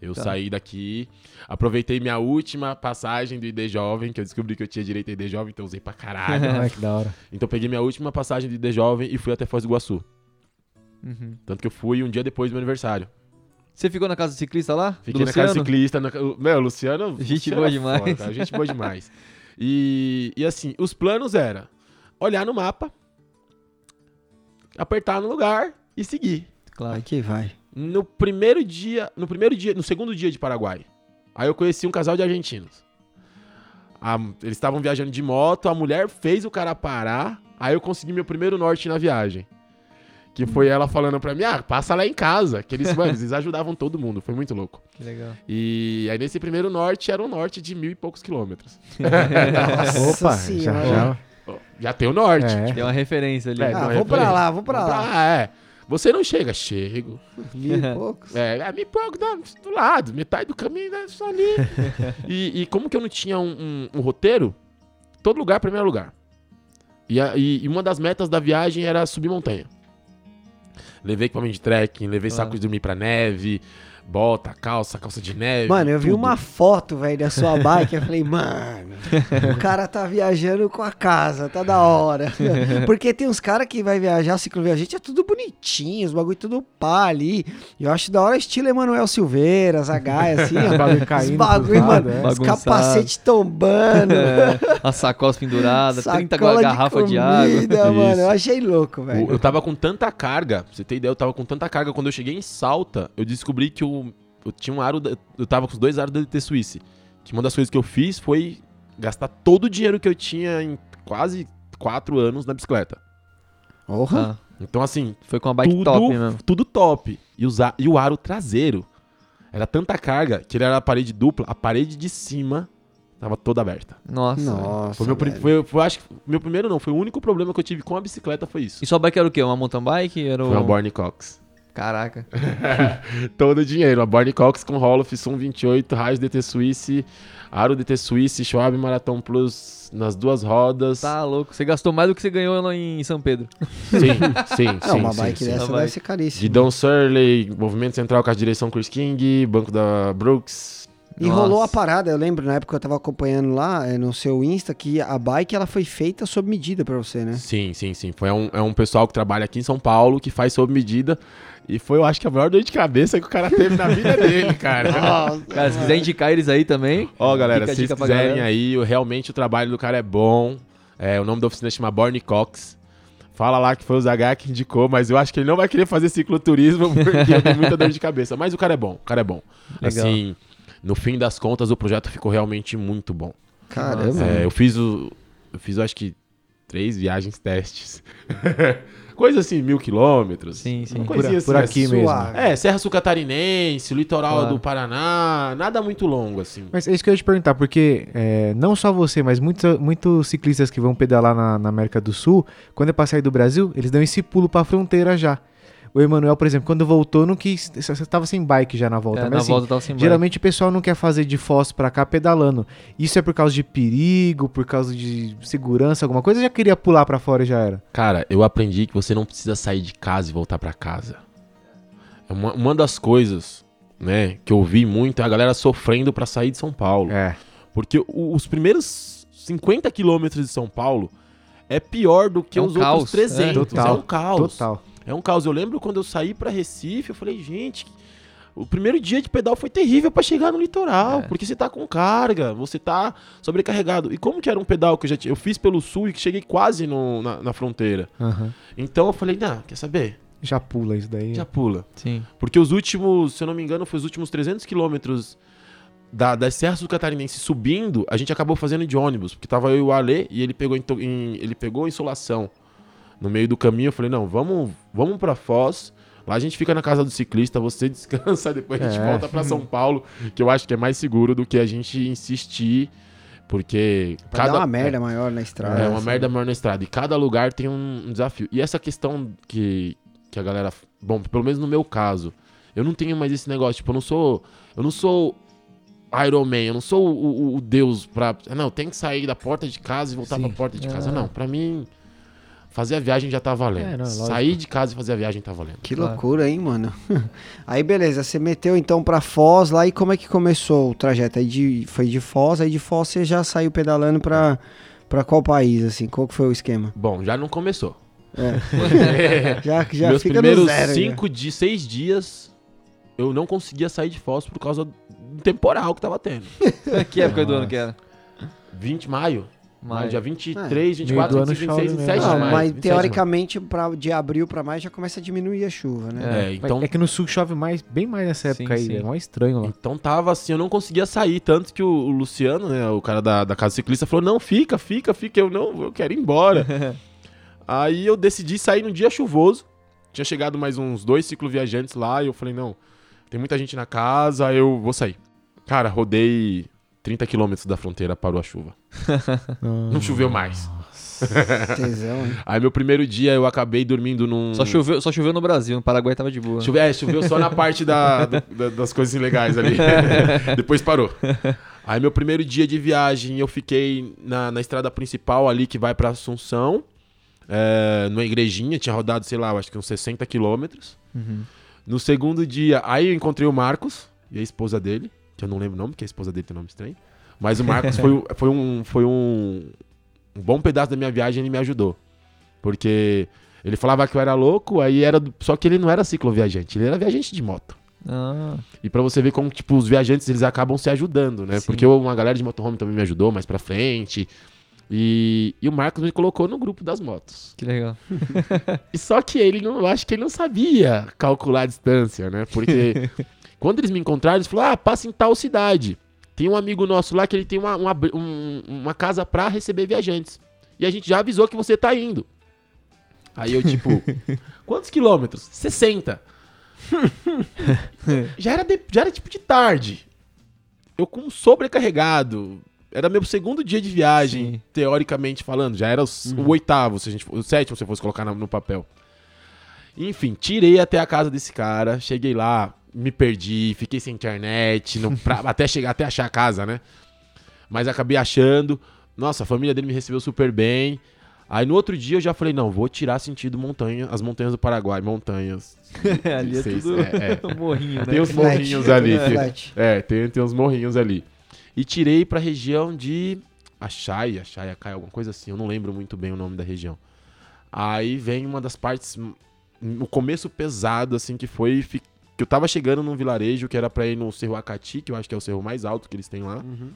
Eu Tá. saí daqui, aproveitei minha última passagem do ID Jovem, que eu descobri que eu tinha direito a ID Jovem, então usei pra caralho. [laughs] Ai, que da hora. então eu peguei minha última passagem do ID Jovem e fui até Foz do Iguaçu. Uhum. Tanto que eu fui um dia depois do meu aniversário. Você ficou na casa do ciclista lá? Fiquei do na casa Luciano? ciclista. Na... Meu, Luciano. [laughs] Gente Luciano boa demais. foda, gente boa demais. E, e assim, os planos era olhar no mapa, apertar no lugar e seguir. Claro. Que vai. No primeiro dia, no primeiro dia, no segundo dia de Paraguai, aí eu conheci um casal de argentinos. A- eles estavam viajando de moto, a mulher fez o cara parar, aí eu consegui meu primeiro norte na viagem. Que foi ela falando pra mim, ah, passa lá em casa. Que eles, [laughs] mano, eles ajudavam todo mundo, foi muito louco. Que legal. E aí nesse primeiro norte era um norte de mil e poucos quilômetros. [laughs] Nossa Opa, já, senhora. já. Já tem o norte. É. Tem uma referência ali. É, Ah, vou pra lá, vou pra lá. Ah, é. Você não chega, chego. [laughs] Mil e poucos. É, é mil e pouco da- do lado, metade do caminho né, só ali. e, e como que eu não tinha um, um- um roteiro, todo lugar é primeiro lugar. E, a- e- e uma das metas da viagem era subir montanha. Levei equipamento de trekking, levei Claro. saco de dormir pra neve, bota, calça, calça de neve. Mano, eu vi tudo. uma foto, velho, da sua bike. Eu falei, mano, o cara tá viajando com a casa, tá da hora. [laughs] Porque tem uns caras que vai viajar, cicloviajante, é tudo bonitinho, os bagulho tudo pá ali. E eu acho da hora estilo Emanuel Silveira, Zagaia, assim, [laughs] Os ó. bagulho Os caindo. bagulho, pros lados, mano, é. os capacete tombando. É, as sacolas penduradas, 30 sacola garrafas de, água. comida, [laughs] mano. Isso. Eu achei louco, O- velho. Eu tava com tanta carga, pra você ter ideia, eu tava com tanta carga. Quando eu cheguei em Salta, eu descobri que eu, eu tinha um aro. da- eu tava com os dois aros da DT Suisse. Que uma das coisas que eu fiz foi gastar todo o dinheiro que eu tinha em quase quatro anos na bicicleta. Porra. Ah, Então, assim, foi com uma bike tudo, top mesmo. tudo top. E, usa- e o aro traseiro era tanta carga que ele era a parede dupla, a parede de cima tava toda aberta. Nossa. Nossa. Foi meu, foi, foi- acho que meu primeiro não, foi o único problema que eu tive com a bicicleta foi isso. E sua bike era o quê? Uma mountain bike? Era Foi uma um... Borne Cox. Caraca. [laughs] Todo o dinheiro. A Borne Cox com Roloff, Sum 28, Raiz DT Suisse, Aro DT Suisse, Schwab Marathon Plus nas duas rodas. Tá louco. Você gastou mais do que você ganhou lá em São Pedro. Sim, sim, [laughs] sim. Não, uma sim, bike sim. dessa bike. ser caríssima. Guidão Surley, movimento central com a direção Chris King, banco da Brooks. E Nossa. rolou a parada, eu lembro na época que eu tava acompanhando lá eh, no seu Insta que a bike ela foi feita sob medida pra você, né? Sim, sim, sim. Foi um, é um pessoal que trabalha aqui em São Paulo, que faz sob medida. E foi, eu acho que a maior dor de cabeça que o cara teve na vida dele, cara. [laughs] Cara, se quiser indicar eles aí também. Ó, galera, se vocês quiserem aí, realmente o trabalho do cara é bom. É, o nome da oficina chama Borne Cox. Fala lá que foi o Zagar que indicou, mas eu acho que ele não vai querer fazer cicloturismo [laughs] porque eu tenho muita dor de cabeça. Mas o cara é bom, o cara é bom. Legal. Assim, no fim das contas, o projeto ficou realmente muito bom. Caramba. É, eu fiz o. Eu fiz, eu acho que, três viagens testes. [laughs] Coisa assim, mil quilômetros. Sim, sim. Uma Por, coisinha por assim, aqui mesmo. suave. É, Serra Sul Catarinense, litoral Claro. do Paraná, nada muito longo, assim. Mas é isso que eu ia te perguntar, porque é, não só você, mas muitos, muitos ciclistas que vão pedalar na, na América do Sul, quando é pra sair do Brasil, eles dão esse pulo pra fronteira já. O Emanuel, por exemplo, quando voltou, não quis. Você tava sem bike já na volta, É, mas na assim, volta tava sem bike. Geralmente o pessoal não quer fazer de Foz pra cá pedalando. Isso é por causa de perigo, por causa de segurança, alguma coisa? Eu já queria pular pra fora e já era. Cara, eu aprendi que você não precisa sair de casa e voltar pra casa. É uma, uma das coisas, né, que eu vi muito é a galera sofrendo pra sair de São Paulo. É. Porque os primeiros 50 quilômetros de São Paulo é pior do que É um os caos, outros 300. é. Total, é um caos. Total. É um caos. Eu lembro quando eu saí pra Recife, eu falei, gente, o primeiro dia de pedal foi terrível pra chegar no litoral, É. porque você tá com carga, você tá sobrecarregado. E como que era um pedal que eu já tinha, eu fiz pelo sul e que cheguei quase no- na, na fronteira. Aham. Então eu falei, não, quer saber? Já pula isso daí. Já pula. Sim. Porque os últimos, se eu não me engano, foi os últimos 300 quilômetros da, das Serras do Catarinense subindo, a gente acabou fazendo de ônibus, porque tava eu e o Ale e ele pegou, em, em- ele pegou insolação no meio do caminho. Eu falei, não, vamos, vamos pra Foz. Lá a gente fica na casa do ciclista, você [laughs] descansa, depois a gente É. volta pra São Paulo, que eu acho que é mais seguro do que a gente insistir, porque Pra dar uma merda maior na estrada. é uma assim. merda maior na estrada. E cada lugar tem um, um desafio. E essa questão que, que a galera. Bom, pelo menos no meu caso, eu não tenho mais esse negócio. Tipo, eu não sou. Eu não sou Iron Man, eu não sou o, o- o Deus pra. Não, tem que sair da porta de casa e voltar Sim. pra porta de casa. É. Não, pra mim. Fazer a viagem já tá valendo. É, não. Sair de casa e fazer a viagem tá valendo. Que Claro. loucura, hein, mano? [laughs] Aí beleza, você meteu então pra Foz lá e como é que começou o trajeto? Aí de, foi de Foz, aí de Foz você já saiu pedalando pra, pra qual país, assim? Qual que foi o esquema? Bom, já não começou. [laughs] Já, já Meus fica no primeiros zero. né? cinco de seis dias, eu não conseguia sair de Foz por causa do temporal que tava tendo. [laughs] que época do ano que era? 20 de maio. Maio, Maio. dia 23, Meio 24, do ano 25, chove 26, mesmo. 27 Não, de maio. mas 27 de maio. teoricamente pra, de abril pra mais já começa a diminuir a chuva, né? É, então, É que no sul chove mais, bem mais nessa Sim, época aí. sim. É mais estranho lá. então tava assim, eu não conseguia sair. Tanto que o, o Luciano, né, o cara da, da casa ciclista, falou: Não, fica, fica, fica. Eu não, eu quero ir embora. [laughs] Aí eu decidi sair num dia chuvoso. Tinha chegado mais uns dois cicloviajantes lá. E eu falei: Não, tem muita gente na casa, eu vou sair. Cara, rodei 30 quilômetros da fronteira, parou a chuva. Não choveu mais. Tesão, hein? Aí meu primeiro dia eu acabei dormindo num. Só choveu, só choveu no Brasil, no Paraguai tava de boa. Chove- é, choveu só na parte da, da- das coisas ilegais ali. [laughs] Depois parou. Aí meu primeiro dia de viagem eu fiquei na, na estrada principal ali que vai pra Assunção. É, numa igrejinha, tinha rodado, sei lá, acho que uns 60 quilômetros. Uhum. No segundo dia, aí eu encontrei o Marcos e a esposa dele, que eu não lembro o nome, porque a esposa dele tem nome estranho. Mas o Marcos foi, [laughs] foi, um, foi um, um bom pedaço da minha viagem, ele me ajudou. Porque ele falava que eu era louco, aí era. Só que ele não era cicloviajante, ele era viajante de moto. Ah, E pra você ver como, tipo, os viajantes, eles acabam se ajudando, né? Sim. Porque uma galera de motorhome também me ajudou mais pra frente. E, e o Marcos me colocou no grupo das motos. que legal. [laughs] E só que ele não, eu acho que ele não sabia calcular a distância, né? Porque [laughs] quando eles me encontraram, eles falaram: ah, passa em tal cidade. Tem um amigo nosso lá que ele tem uma, uma, um- uma casa pra receber viajantes. E a gente já avisou que você tá indo. Aí eu, tipo, [laughs] quantos quilômetros? 60. [laughs] já, era de- já era tipo de tarde. Eu com sobrecarregado. Era meu segundo dia de viagem, Sim. teoricamente falando. Já era o, s- o oitavo, se a gente, o sétimo, se eu fosse colocar na- no papel. Enfim, tirei até a casa desse cara. Cheguei lá, me perdi, fiquei sem internet, não, [laughs] pra- até chegar, até achar a casa, né? Mas acabei achando. Nossa, a família dele me recebeu super bem. Aí no outro dia eu já falei, não, vou tirar sentido montanha, as montanhas do Paraguai, montanhas. [laughs] ali é Seis, tudo é, [laughs] um morrinho, né? Tem Flat, morrinhos ali. flat. é, tem, tem uns morrinhos ali. E tirei pra região de Achaia, Achaia, Cai, alguma coisa assim. Eu não lembro muito bem o nome da região. Aí vem uma das partes, hum, o começo pesado, assim, que foi fi- que eu tava chegando num vilarejo que era pra ir no Cerro Acati, que eu acho que é o cerro mais alto que eles têm lá. Uhum.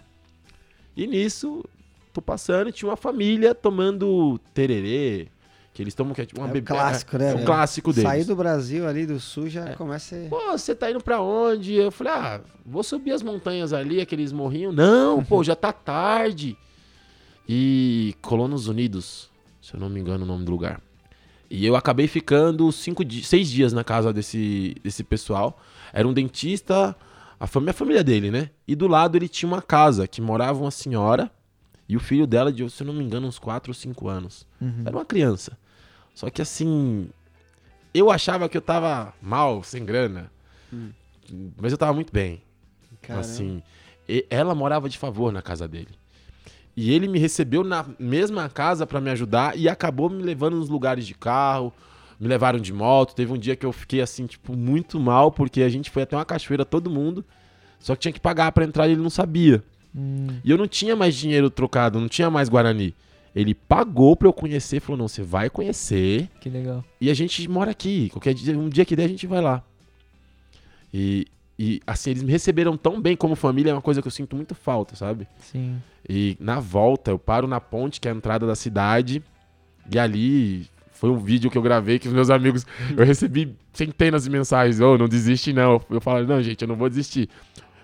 E nisso, tô passando e tinha uma família tomando tererê, que eles tomam que é tipo uma É bebida. clássico, né, É o velho? clássico deles. Sair do Brasil ali, do sul, já começa a... Pô, você tá indo pra onde? Eu falei, ah, vou subir as montanhas ali, aqueles morrinhos. Não, pô, já tá tarde. E Colonos Unidos, se eu não me engano o nome do lugar. E eu acabei ficando cinco seis dias na casa desse, desse pessoal. Era um dentista, a família, a família dele, né? E do lado ele tinha uma casa que morava uma senhora e o filho dela de, se eu não me engano, uns 4 ou 5 anos. Uhum. Era uma criança. Só que assim, eu achava que eu tava mal, sem grana. Mas eu tava muito bem. Caramba. Assim, e- ela morava de favor na casa dele. E ele me recebeu na mesma casa pra me ajudar e acabou me levando nos lugares de carro, me levaram de moto. Teve um dia que eu fiquei assim, tipo, muito mal, porque a gente foi até uma cachoeira todo mundo, só que tinha que pagar pra entrar e ele não sabia. Hum, E eu não tinha mais dinheiro trocado, não tinha mais Guarani. Ele pagou pra eu conhecer, falou: "Não, você vai conhecer que legal. e a gente mora aqui. Qualquer dia, um dia que der, a gente vai lá. E, e assim, eles me receberam tão bem como família, é uma coisa que eu sinto muito falta, sabe? Sim. E na volta, eu paro na ponte, que é a entrada da cidade, e ali foi um vídeo que eu gravei que os meus amigos. Eu recebi centenas de mensagens: Ô, não desiste não. Eu falei: Não, gente, eu não vou desistir.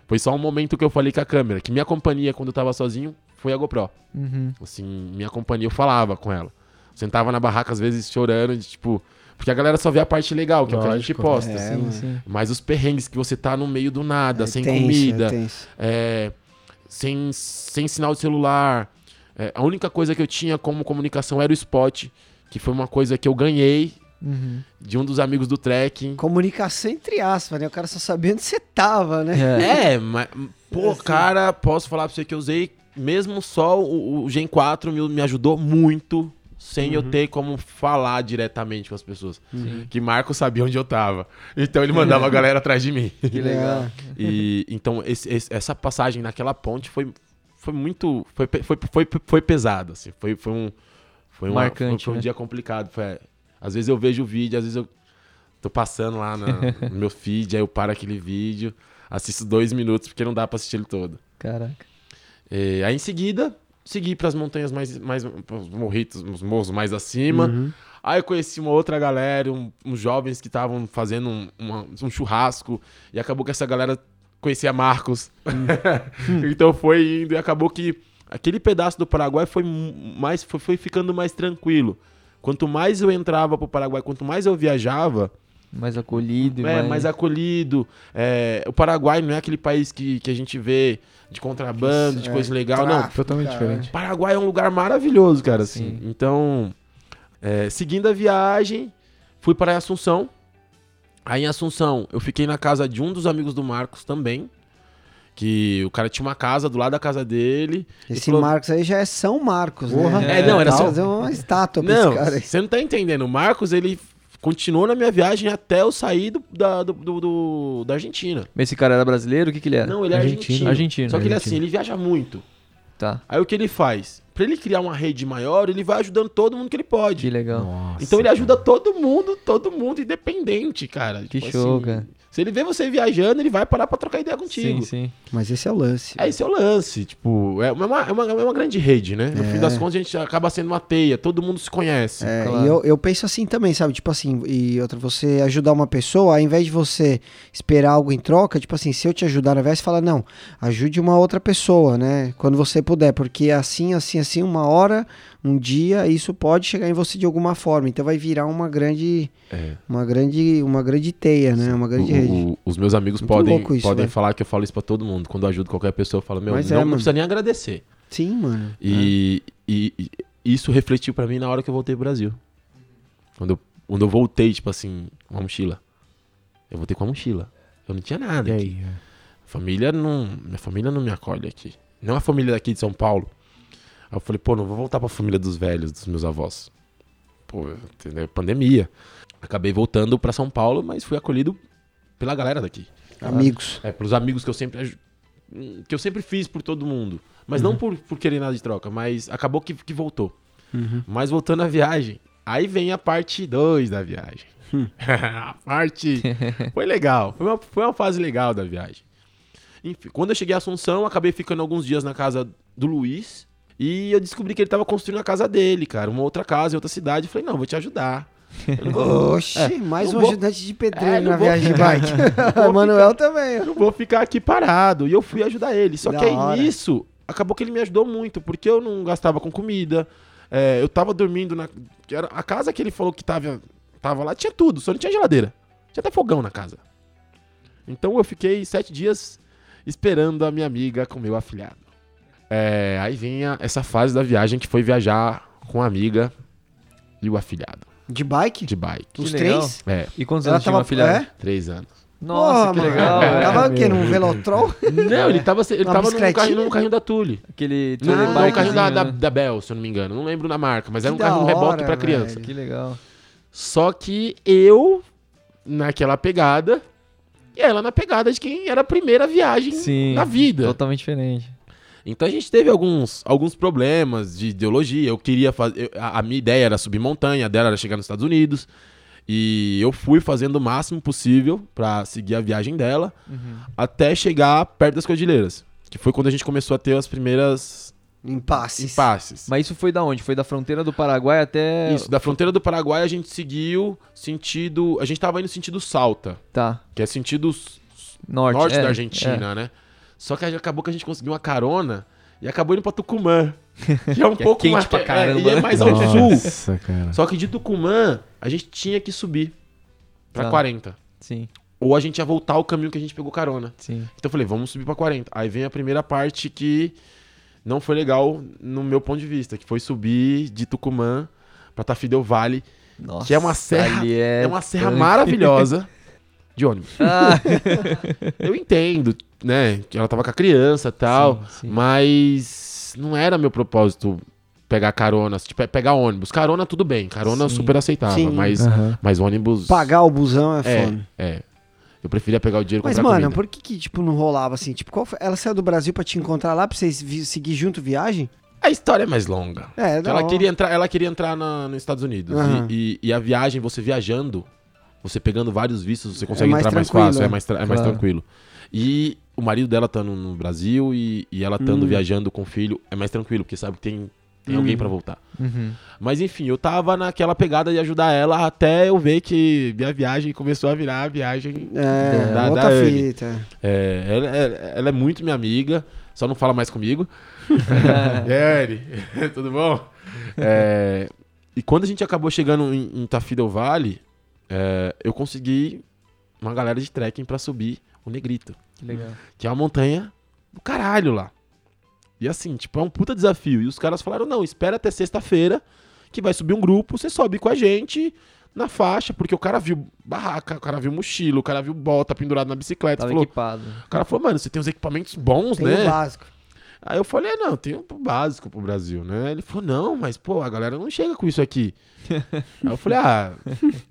Foi só um momento que eu falei com a câmera, que minha companhia, quando eu tava sozinho, foi a GoPro. Uhum. Assim, minha companhia, eu falava com ela. Sentava na barraca, às vezes, chorando, de, tipo. Porque a galera só vê a parte legal, que é o que a gente Lógico, posta. é, assim. Sim. Mas os perrengues que você tá no meio do nada, É sem tenso, comida, é tenso. é, sem, sem sinal de celular. É, a única coisa que eu tinha como comunicação era o spot, que foi uma coisa que eu ganhei Uhum. de um dos amigos do trekking. Comunicação entre aspas, né? O cara só sabia onde você tava, né? É. É, mas, pô, cara, posso falar pra você que eu usei, mesmo só o, o Gen 4 me, me ajudou muito, sem eu ter como falar diretamente com as pessoas. Sim. Que Marco sabia onde eu tava. Então ele mandava a [laughs] galera atrás de mim. Que legal. E então esse- esse- essa passagem naquela ponte foi, foi muito foi, foi, foi, foi pesado assim. Foi, foi um foi, uma- Marcante, foi, foi um né? dia complicado. Foi, Às vezes eu vejo o vídeo, às vezes eu tô passando lá na- [laughs] no meu feed, aí eu paro aquele vídeo, assisto dois minutos, porque não dá pra assistir ele todo. Caraca. É, aí em seguida, segui pras montanhas mais, mais pros morritos, os morros mais acima. Uhum. Aí eu conheci uma outra galera, um- uns jovens que estavam fazendo um, uma- um churrasco, e acabou que essa galera conhecia Marcos. [laughs] então foi indo, e acabou que aquele pedaço do Paraguai foi mais foi, foi ficando mais tranquilo. Quanto mais eu entrava pro Paraguai, quanto mais eu viajava, Mais acolhido. é, mais... mais acolhido. É, o Paraguai não é aquele país que, que a gente vê de contrabando, de É, coisa legal, não. tráfico, Totalmente cara. diferente. Paraguai é um lugar maravilhoso, cara, assim. Sim. Então, é, seguindo a viagem, fui para Assunção. Aí em Assunção, eu fiquei na casa de um dos amigos do Marcos também. Que o cara tinha uma casa do lado da casa dele. Esse falou- Marcos aí já é São Marcos, Porra. né? É, não, era só- fazer uma estátua pra Não, esse cara aí. você não tá entendendo. O Marcos, ele continuou na minha viagem até eu sair do, da, do- do- do- da Argentina. Mas esse cara era brasileiro? O que que ele era? Não, ele é Argentino. argentino. Argentino. Só que ele assim, ele viaja muito. Tá. Aí o que ele faz? Pra ele criar uma rede maior, ele vai ajudando todo mundo que ele pode. Que legal. Nossa, Então ele cara. ajuda todo mundo, todo mundo independente, cara. Que Tipo show, assim, cara. Se ele vê você viajando, ele vai parar pra trocar ideia contigo. Sim, sim. Mas esse é o lance. É, esse é o lance. Tipo, é uma, é uma, é uma grande rede, né? No fim das contas, a gente acaba sendo uma teia, todo mundo se conhece. É, Claro. E eu, eu penso assim também, sabe? Tipo assim, e outra, você ajudar uma pessoa, ao invés de você esperar algo em troca, tipo assim, se eu te ajudar, ao invés de falar, não, ajude uma outra pessoa, né? Quando você puder, porque assim, assim, assim, uma hora, um dia, isso pode chegar em você de alguma forma. Então vai virar uma grande, É. uma grande, uma grande teia, né? Uma grande O- rede. o- os meus amigos Muito podem, isso, podem velho. falar que eu falo isso pra todo mundo. Quando eu ajudo qualquer pessoa, eu falo, meu, Mas não, é, não precisa nem agradecer. Sim, mano. E, e- e isso refletiu pra mim na hora que eu voltei pro Brasil. Quando eu, quando eu voltei, tipo assim, com uma mochila. Eu voltei com a mochila. Eu não tinha nada. E aqui. aí? é. Família não. Minha família não me acolhe aqui. Não a família daqui de São Paulo. Aí eu falei, pô, não vou voltar pra família dos velhos, dos meus avós. Pô, entendeu? Pandemia. Acabei voltando pra São Paulo, mas fui acolhido pela galera daqui. Amigos. É, pelos amigos que eu sempre hum, que eu sempre fiz por todo mundo. Mas não por, por querer nada de troca, mas acabou que, que voltou. Mas voltando à viagem, aí vem a parte 2 da viagem. [laughs] a parte foi legal, foi uma, foi uma fase legal da viagem. Enfim, quando eu cheguei a Assunção, acabei ficando alguns dias na casa do Luiz e eu descobri que ele tava construindo a casa dele, cara, uma outra casa em outra cidade. Eu falei, não, vou te ajudar. [laughs] Vou- Oxi, mais não um vou- ajudante de pedreiro É, na vou- viagem de [laughs] bike. vou [laughs] Manuel também. ó. eu não vou ficar aqui parado. E eu fui ajudar ele. Só Da que aí hora. nisso, acabou que ele me ajudou muito, porque eu não gastava com comida. é, eu tava dormindo na. era- a casa que ele falou que tava, tava lá tinha tudo, só não tinha geladeira. Tinha até fogão na casa. Então eu fiquei sete dias esperando a minha amiga com o meu afilhado. É, aí vinha essa fase da viagem que foi viajar com a amiga e o afilhado De bike? de bike. Os legal. três? É, E quantos Ela anos tinha tava. uma filha? É? três anos. Nossa, Porra, que mano. legal, velho. Tava o quê? Num velotrol? Não, ele tava, ele Uma tava no bicicletinha? carrinho, no carrinho da Tule. Aquele Não, não, o telebikezinho, carrinho da, da, né? da Bell, se eu não me engano. Não lembro da marca, mas era um Que carrinho da reboque hora, pra criança. velho. Que legal. Só que eu, naquela pegada, e ela na pegada de quem era a primeira viagem Sim. na vida. Totalmente diferente. Então a gente teve alguns, alguns problemas de ideologia. Eu queria fazer. A, a minha ideia era subir montanha, a dela era chegar nos Estados Unidos. E eu fui fazendo o máximo possível pra seguir a viagem dela, até chegar perto das cordilheiras. Que foi quando a gente começou a ter as primeiras Impasses. impasses. Mas isso foi da onde? Foi da fronteira do Paraguai até. Isso, da fronteira do Paraguai a gente seguiu sentido. A gente tava indo sentido Salta, Tá. que é sentido Norte. norte é, da Argentina, né? Só que acabou que a gente conseguiu uma carona e acabou indo pra Tucumã. Que é um [laughs] Que é pouco quente mais. pra é, caramba, e é né? mais ao sul. Nossa, cara. Só que de Tucumã a gente tinha que subir pra Tá. 40. É. Sim, Ou a gente ia voltar o caminho que a gente pegou carona. sim. Então eu falei, vamos subir pra 40. Aí vem a primeira parte que não foi legal no meu ponto de vista, que foi subir de Tucumã pra Tafí del Vale. Nossa, Que é uma serra- é, É uma serra maravilhosa [laughs] de ônibus. Ah, Eu entendo, né? Que ela tava com a criança e tal. sim, sim. Mas não era meu propósito pegar carona, tipo, é pegar ônibus. Carona, tudo bem. Carona Sim. super aceitável. Sim. Mas, Aham. mas ônibus. Pagar o busão é É, foda. é. Eu preferia pegar o dinheiro e Mas, comprar mano, comida. por que que, tipo, não rolava assim? Tipo, qual foi- ela saiu do Brasil pra te encontrar lá, pra vocês seguir junto viagem? A história é mais longa. É, da ela queria entrar, ela queria entrar na- nos Estados Unidos. Aham. E, e- e a viagem, você viajando, você pegando vários vistos, você consegue mais entrar mais fácil, é. é mais, tra- é mais Claro. tranquilo. E o marido dela tá no, Brasil e, e ela estando Hum. viajando com o filho, é mais tranquilo, porque sabe que tem, tem Hum. alguém pra voltar. Uhum. Mas enfim, eu tava naquela pegada de ajudar ela até eu ver que minha viagem começou a virar a viagem. É, Da- outra da fita. É, ela, é- ela é muito minha amiga, só não fala mais comigo. [laughs] é, Anne, [laughs] tudo bom? É, e quando a gente acabou chegando em, em Valley, é, eu consegui uma galera de trekking pra subir o Negrito, Que legal. que é uma montanha do caralho lá. E assim, tipo, é um puta desafio. E os caras falaram: não, espera até sexta-feira, que vai subir um grupo, você sobe com a gente na faixa, porque o cara viu barraca, o cara viu mochila, o cara viu bota pendurado na bicicleta. Tava Falou, equipado. o cara falou, mano, você tem uns equipamentos bons, Tem né? o básico. Aí eu falei, não, tem um básico pro Brasil, né? Ele falou, não, mas pô, a galera não chega com isso aqui. [laughs] Aí eu falei, ah,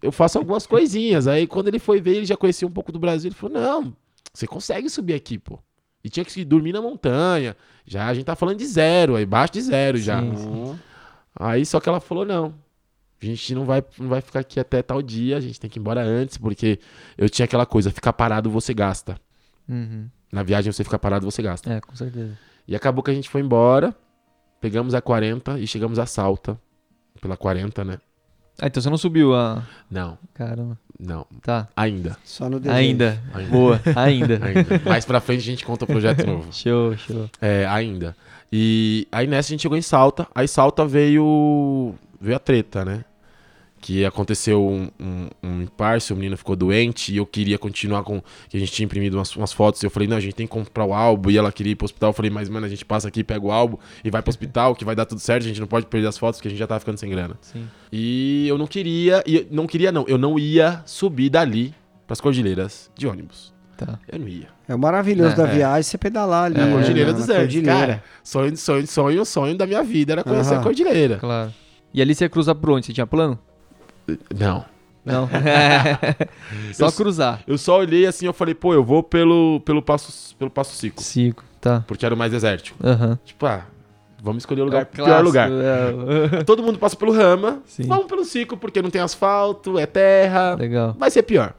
eu faço algumas coisinhas. Aí quando ele foi ver, ele já conhecia um pouco do Brasil. Ele falou, não, você consegue subir aqui, pô. E tinha que dormir na montanha. Já a gente tá falando de zero, aí baixo de zero já. Sim, Aí só que ela falou, não. A gente não vai, não vai ficar aqui até tal dia, a gente tem que ir embora antes, porque eu tinha aquela coisa, ficar parado você gasta. Uhum. Na viagem você fica parado, você gasta. É, com certeza. E acabou que a gente foi embora, pegamos a 40 e chegamos a Salta. Pela 40, né? Ah, então você não subiu a. Não, Caramba. não. Tá. Ainda. Só no desenho. Ainda. Ainda. Boa. Ainda. [laughs] Ainda. Mais pra frente a gente conta o projeto novo. [laughs] Show, show. É, ainda. E aí nessa a gente chegou em Salta. Aí Salta veio. Veio a treta, né? Que aconteceu um, um, um impasse, o menino ficou doente e eu queria continuar com. Que a gente tinha imprimido umas, umas fotos. E eu falei, não, a gente tem que comprar o álbum. E ela queria ir pro hospital. Eu falei, mas, mano, a gente passa aqui, pega o álbum e vai pro hospital, que vai dar tudo certo. A gente não pode perder as fotos, porque a gente já tava ficando sem grana. Sim. E eu não queria. E não queria, não. Eu não ia subir dali pras cordilheiras de ônibus. Tá. Eu não ia. É o maravilhoso É, da é. viagem você pedalar ali. É a né, Cordilheira na- dos na Andes. Cordilheira. Cara, sonho, sonho, sonho, sonho da minha vida era conhecer a cordilheira. Claro. E ali você ia cruzar por onde? Você tinha plano? Não. Não. [laughs] [laughs] Só Eu- cruzar. Eu só olhei assim, eu falei, pô, eu vou pelo, pelo, passo, pelo passo Cico. Cinco. Tá. Porque era o mais desértico. Aham. Tipo, ah, vamos escolher o É lugar, o pior clássico, lugar. é. Todo mundo passa pelo Rama, Sim. vamos pelo Cico, porque não tem asfalto, é terra, Legal. vai ser pior.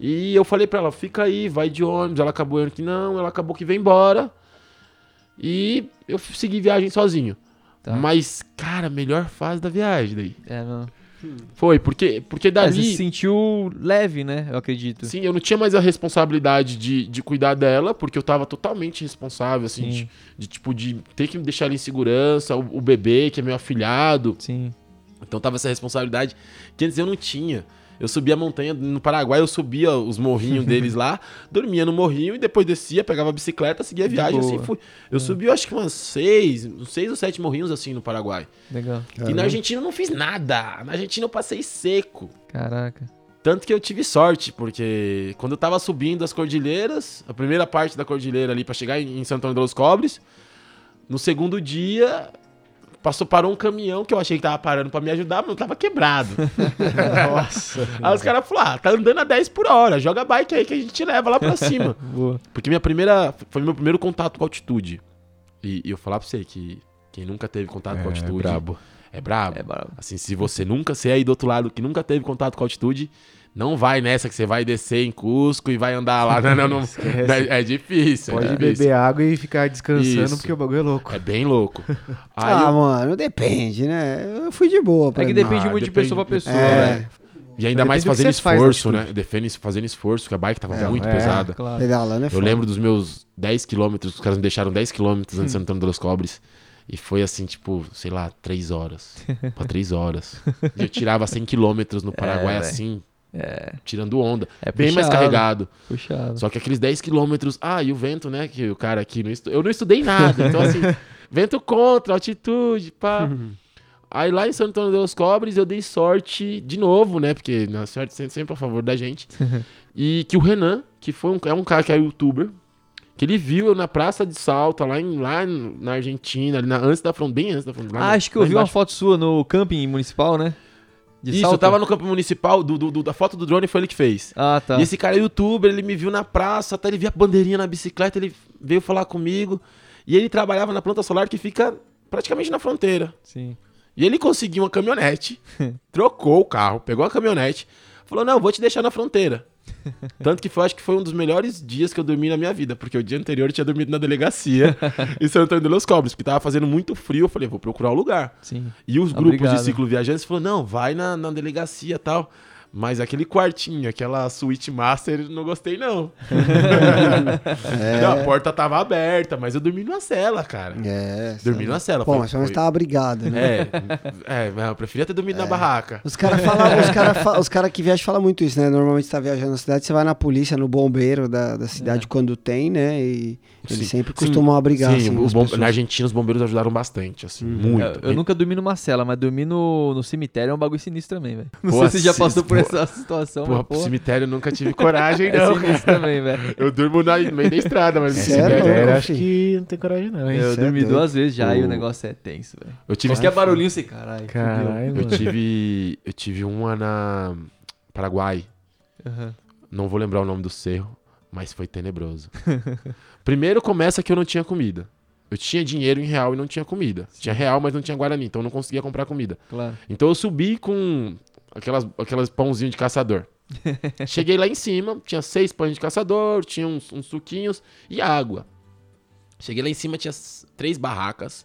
E eu falei pra ela, fica aí, vai de ônibus. Ela acabou indo que não, ela acabou que veio embora. E eu segui viagem sozinho. Tá. Mas, cara, melhor fase da viagem daí. É, não. Foi, porque, porque É, você dali. se sentiu leve, né? Eu acredito. Sim, eu não tinha mais a responsabilidade de, de cuidar dela, porque eu tava totalmente responsável, assim, Sim. de, de, tipo, de ter que deixar ela em segurança, o, o bebê, que é meu afilhado. Sim. Então tava essa responsabilidade que antes eu não tinha. Eu subia a montanha no Paraguai, eu subia os morrinhos deles [laughs] lá, dormia no morrinho e depois descia, pegava a bicicleta, seguia a viagem, assim fui. Eu subi, eu acho que umas seis, uns seis ou sete morrinhos assim no Paraguai. Legal. E na Argentina eu não fiz nada. Na Argentina eu passei seco. Caraca. Tanto que eu tive sorte, porque quando eu tava subindo as cordilheiras, a primeira parte da cordilheira ali pra chegar em em Santo Antônio dos Cobres, no segundo dia passou parou um caminhão que eu achei que tava parando pra me ajudar, mas eu tava quebrado. [laughs] Nossa. aí os caras falaram: "Ah, tá andando a 10 por hora, joga a bike aí que a gente te leva lá pra [laughs] cima". Boa. Porque minha primeira foi meu primeiro contato com altitude. E, e eu falar pra você que quem nunca teve contato com altitude brabo. é brabo. É brabo. Assim, se você nunca, você é aí do outro lado que nunca teve contato com altitude, não vai nessa que você vai descer em Cusco e vai andar lá. Não, não, não. [laughs] Esquece. É, é difícil. Pode é difícil. beber água e ficar descansando, Isso. porque o bagulho é louco. É bem louco. [laughs] Aí ah, eu- mano, depende, né? Eu fui de boa. pra É que mim. depende Ah, muito de depende- pessoa pra pessoa, É, né? e ainda mais do que fazendo você faz esforço, né? Defende fazendo esforço, que a bike tava É, muito é. pesada. Claro. pedalando é Eu foda. lembro dos meus 10 quilômetros, os caras me deixaram 10 quilômetros Hum. antes de Santo Antônio dos Cobres. E foi assim, tipo, sei lá, 3 horas. pra 3 horas. E [laughs] eu tirava 100 quilômetros no Paraguai É, assim, É, tirando onda. é Bem mais carregado. Puxado. Só que aqueles 10 quilômetros. Ah, e o vento, né? Que o cara aqui não estu... Eu não estudei nada. Então, assim, [laughs] vento contra, altitude, pá. [laughs] Aí lá em Santo Antônio dos Cobres eu dei sorte de novo, né? Porque na sorte sempre, a favor da gente. [laughs] e que o Renan, que foi um, é um cara que é youtuber, que ele viu eu na Praça de Salta, lá, em, lá na Argentina, ali na, antes da fronteira, bem antes da fronteira. Ah, acho que eu vi uma foto sua no camping municipal, né? De Isso, Salta? eu tava no campo municipal, do, do- do- da foto do drone foi ele que fez. Ah, tá. E esse cara é youtuber, ele me viu na praça, até ele via a bandeirinha na bicicleta, ele veio falar comigo. E ele trabalhava na planta solar que fica praticamente na fronteira. Sim. E ele conseguiu uma caminhonete, [laughs] trocou o carro, pegou a caminhonete, falou: Não, vou te deixar na fronteira. [laughs] Tanto que foi, acho que foi um dos melhores dias que eu dormi na minha vida, porque o dia anterior eu tinha dormido na delegacia [laughs] em São Antônio de Los Cobres, porque tava fazendo muito frio. Eu falei: Vou procurar um lugar. Sim. E os grupos Obrigado. de ciclo viajantes falou: Não, vai na, na delegacia e tal. Mas aquele quartinho, aquela suíte master, não gostei, não. [laughs] Não, a porta tava aberta, mas eu dormi numa cela, cara. É. Dormi numa cela. Foi- mas pelo menos foi- tava abrigado, né? É, é, eu preferia ter dormido na barraca. Os caras falam, os cara, os cara que viajam falam muito isso, né? Normalmente você tá viajando na cidade, você vai na polícia, no bombeiro da, da cidade quando tem, né? E eles Sim. sempre Sim, costumam abrigar, Sim, assim, bom- na Argentina os bombeiros ajudaram bastante, assim, muito. Eu, eu nunca dormi numa cela, mas dormir no, no cemitério é um bagulho sinistro também, velho. Não Pô, sei se você já assis- passou por essa situação, Porra, mas, cemitério eu nunca tive [laughs] coragem, é não. sinistro também, velho. Eu durmo na, no meio da estrada, mas no Sério? cemitério- Era, acho que não tem coragem não, hein? Eu Cê é dormi duas vezes já e O- negócio é tenso, velho. Eu tive, Qualquer barulhinho, você, caralho. Caralho, eu tive, eu tive uma na Paraguai. Não vou lembrar o nome do cerro, mas foi tenebroso. [laughs] Primeiro começa que eu não tinha comida. Eu tinha dinheiro em real e não tinha comida. Tinha real, mas não tinha guarani, então eu não conseguia comprar comida. Claro. Então eu subi com aquelas, aquelas pãozinhos de caçador. [laughs] Cheguei lá em cima, tinha seis pães de caçador, tinha uns, uns suquinhos e água. Cheguei lá em cima, tinha três barracas.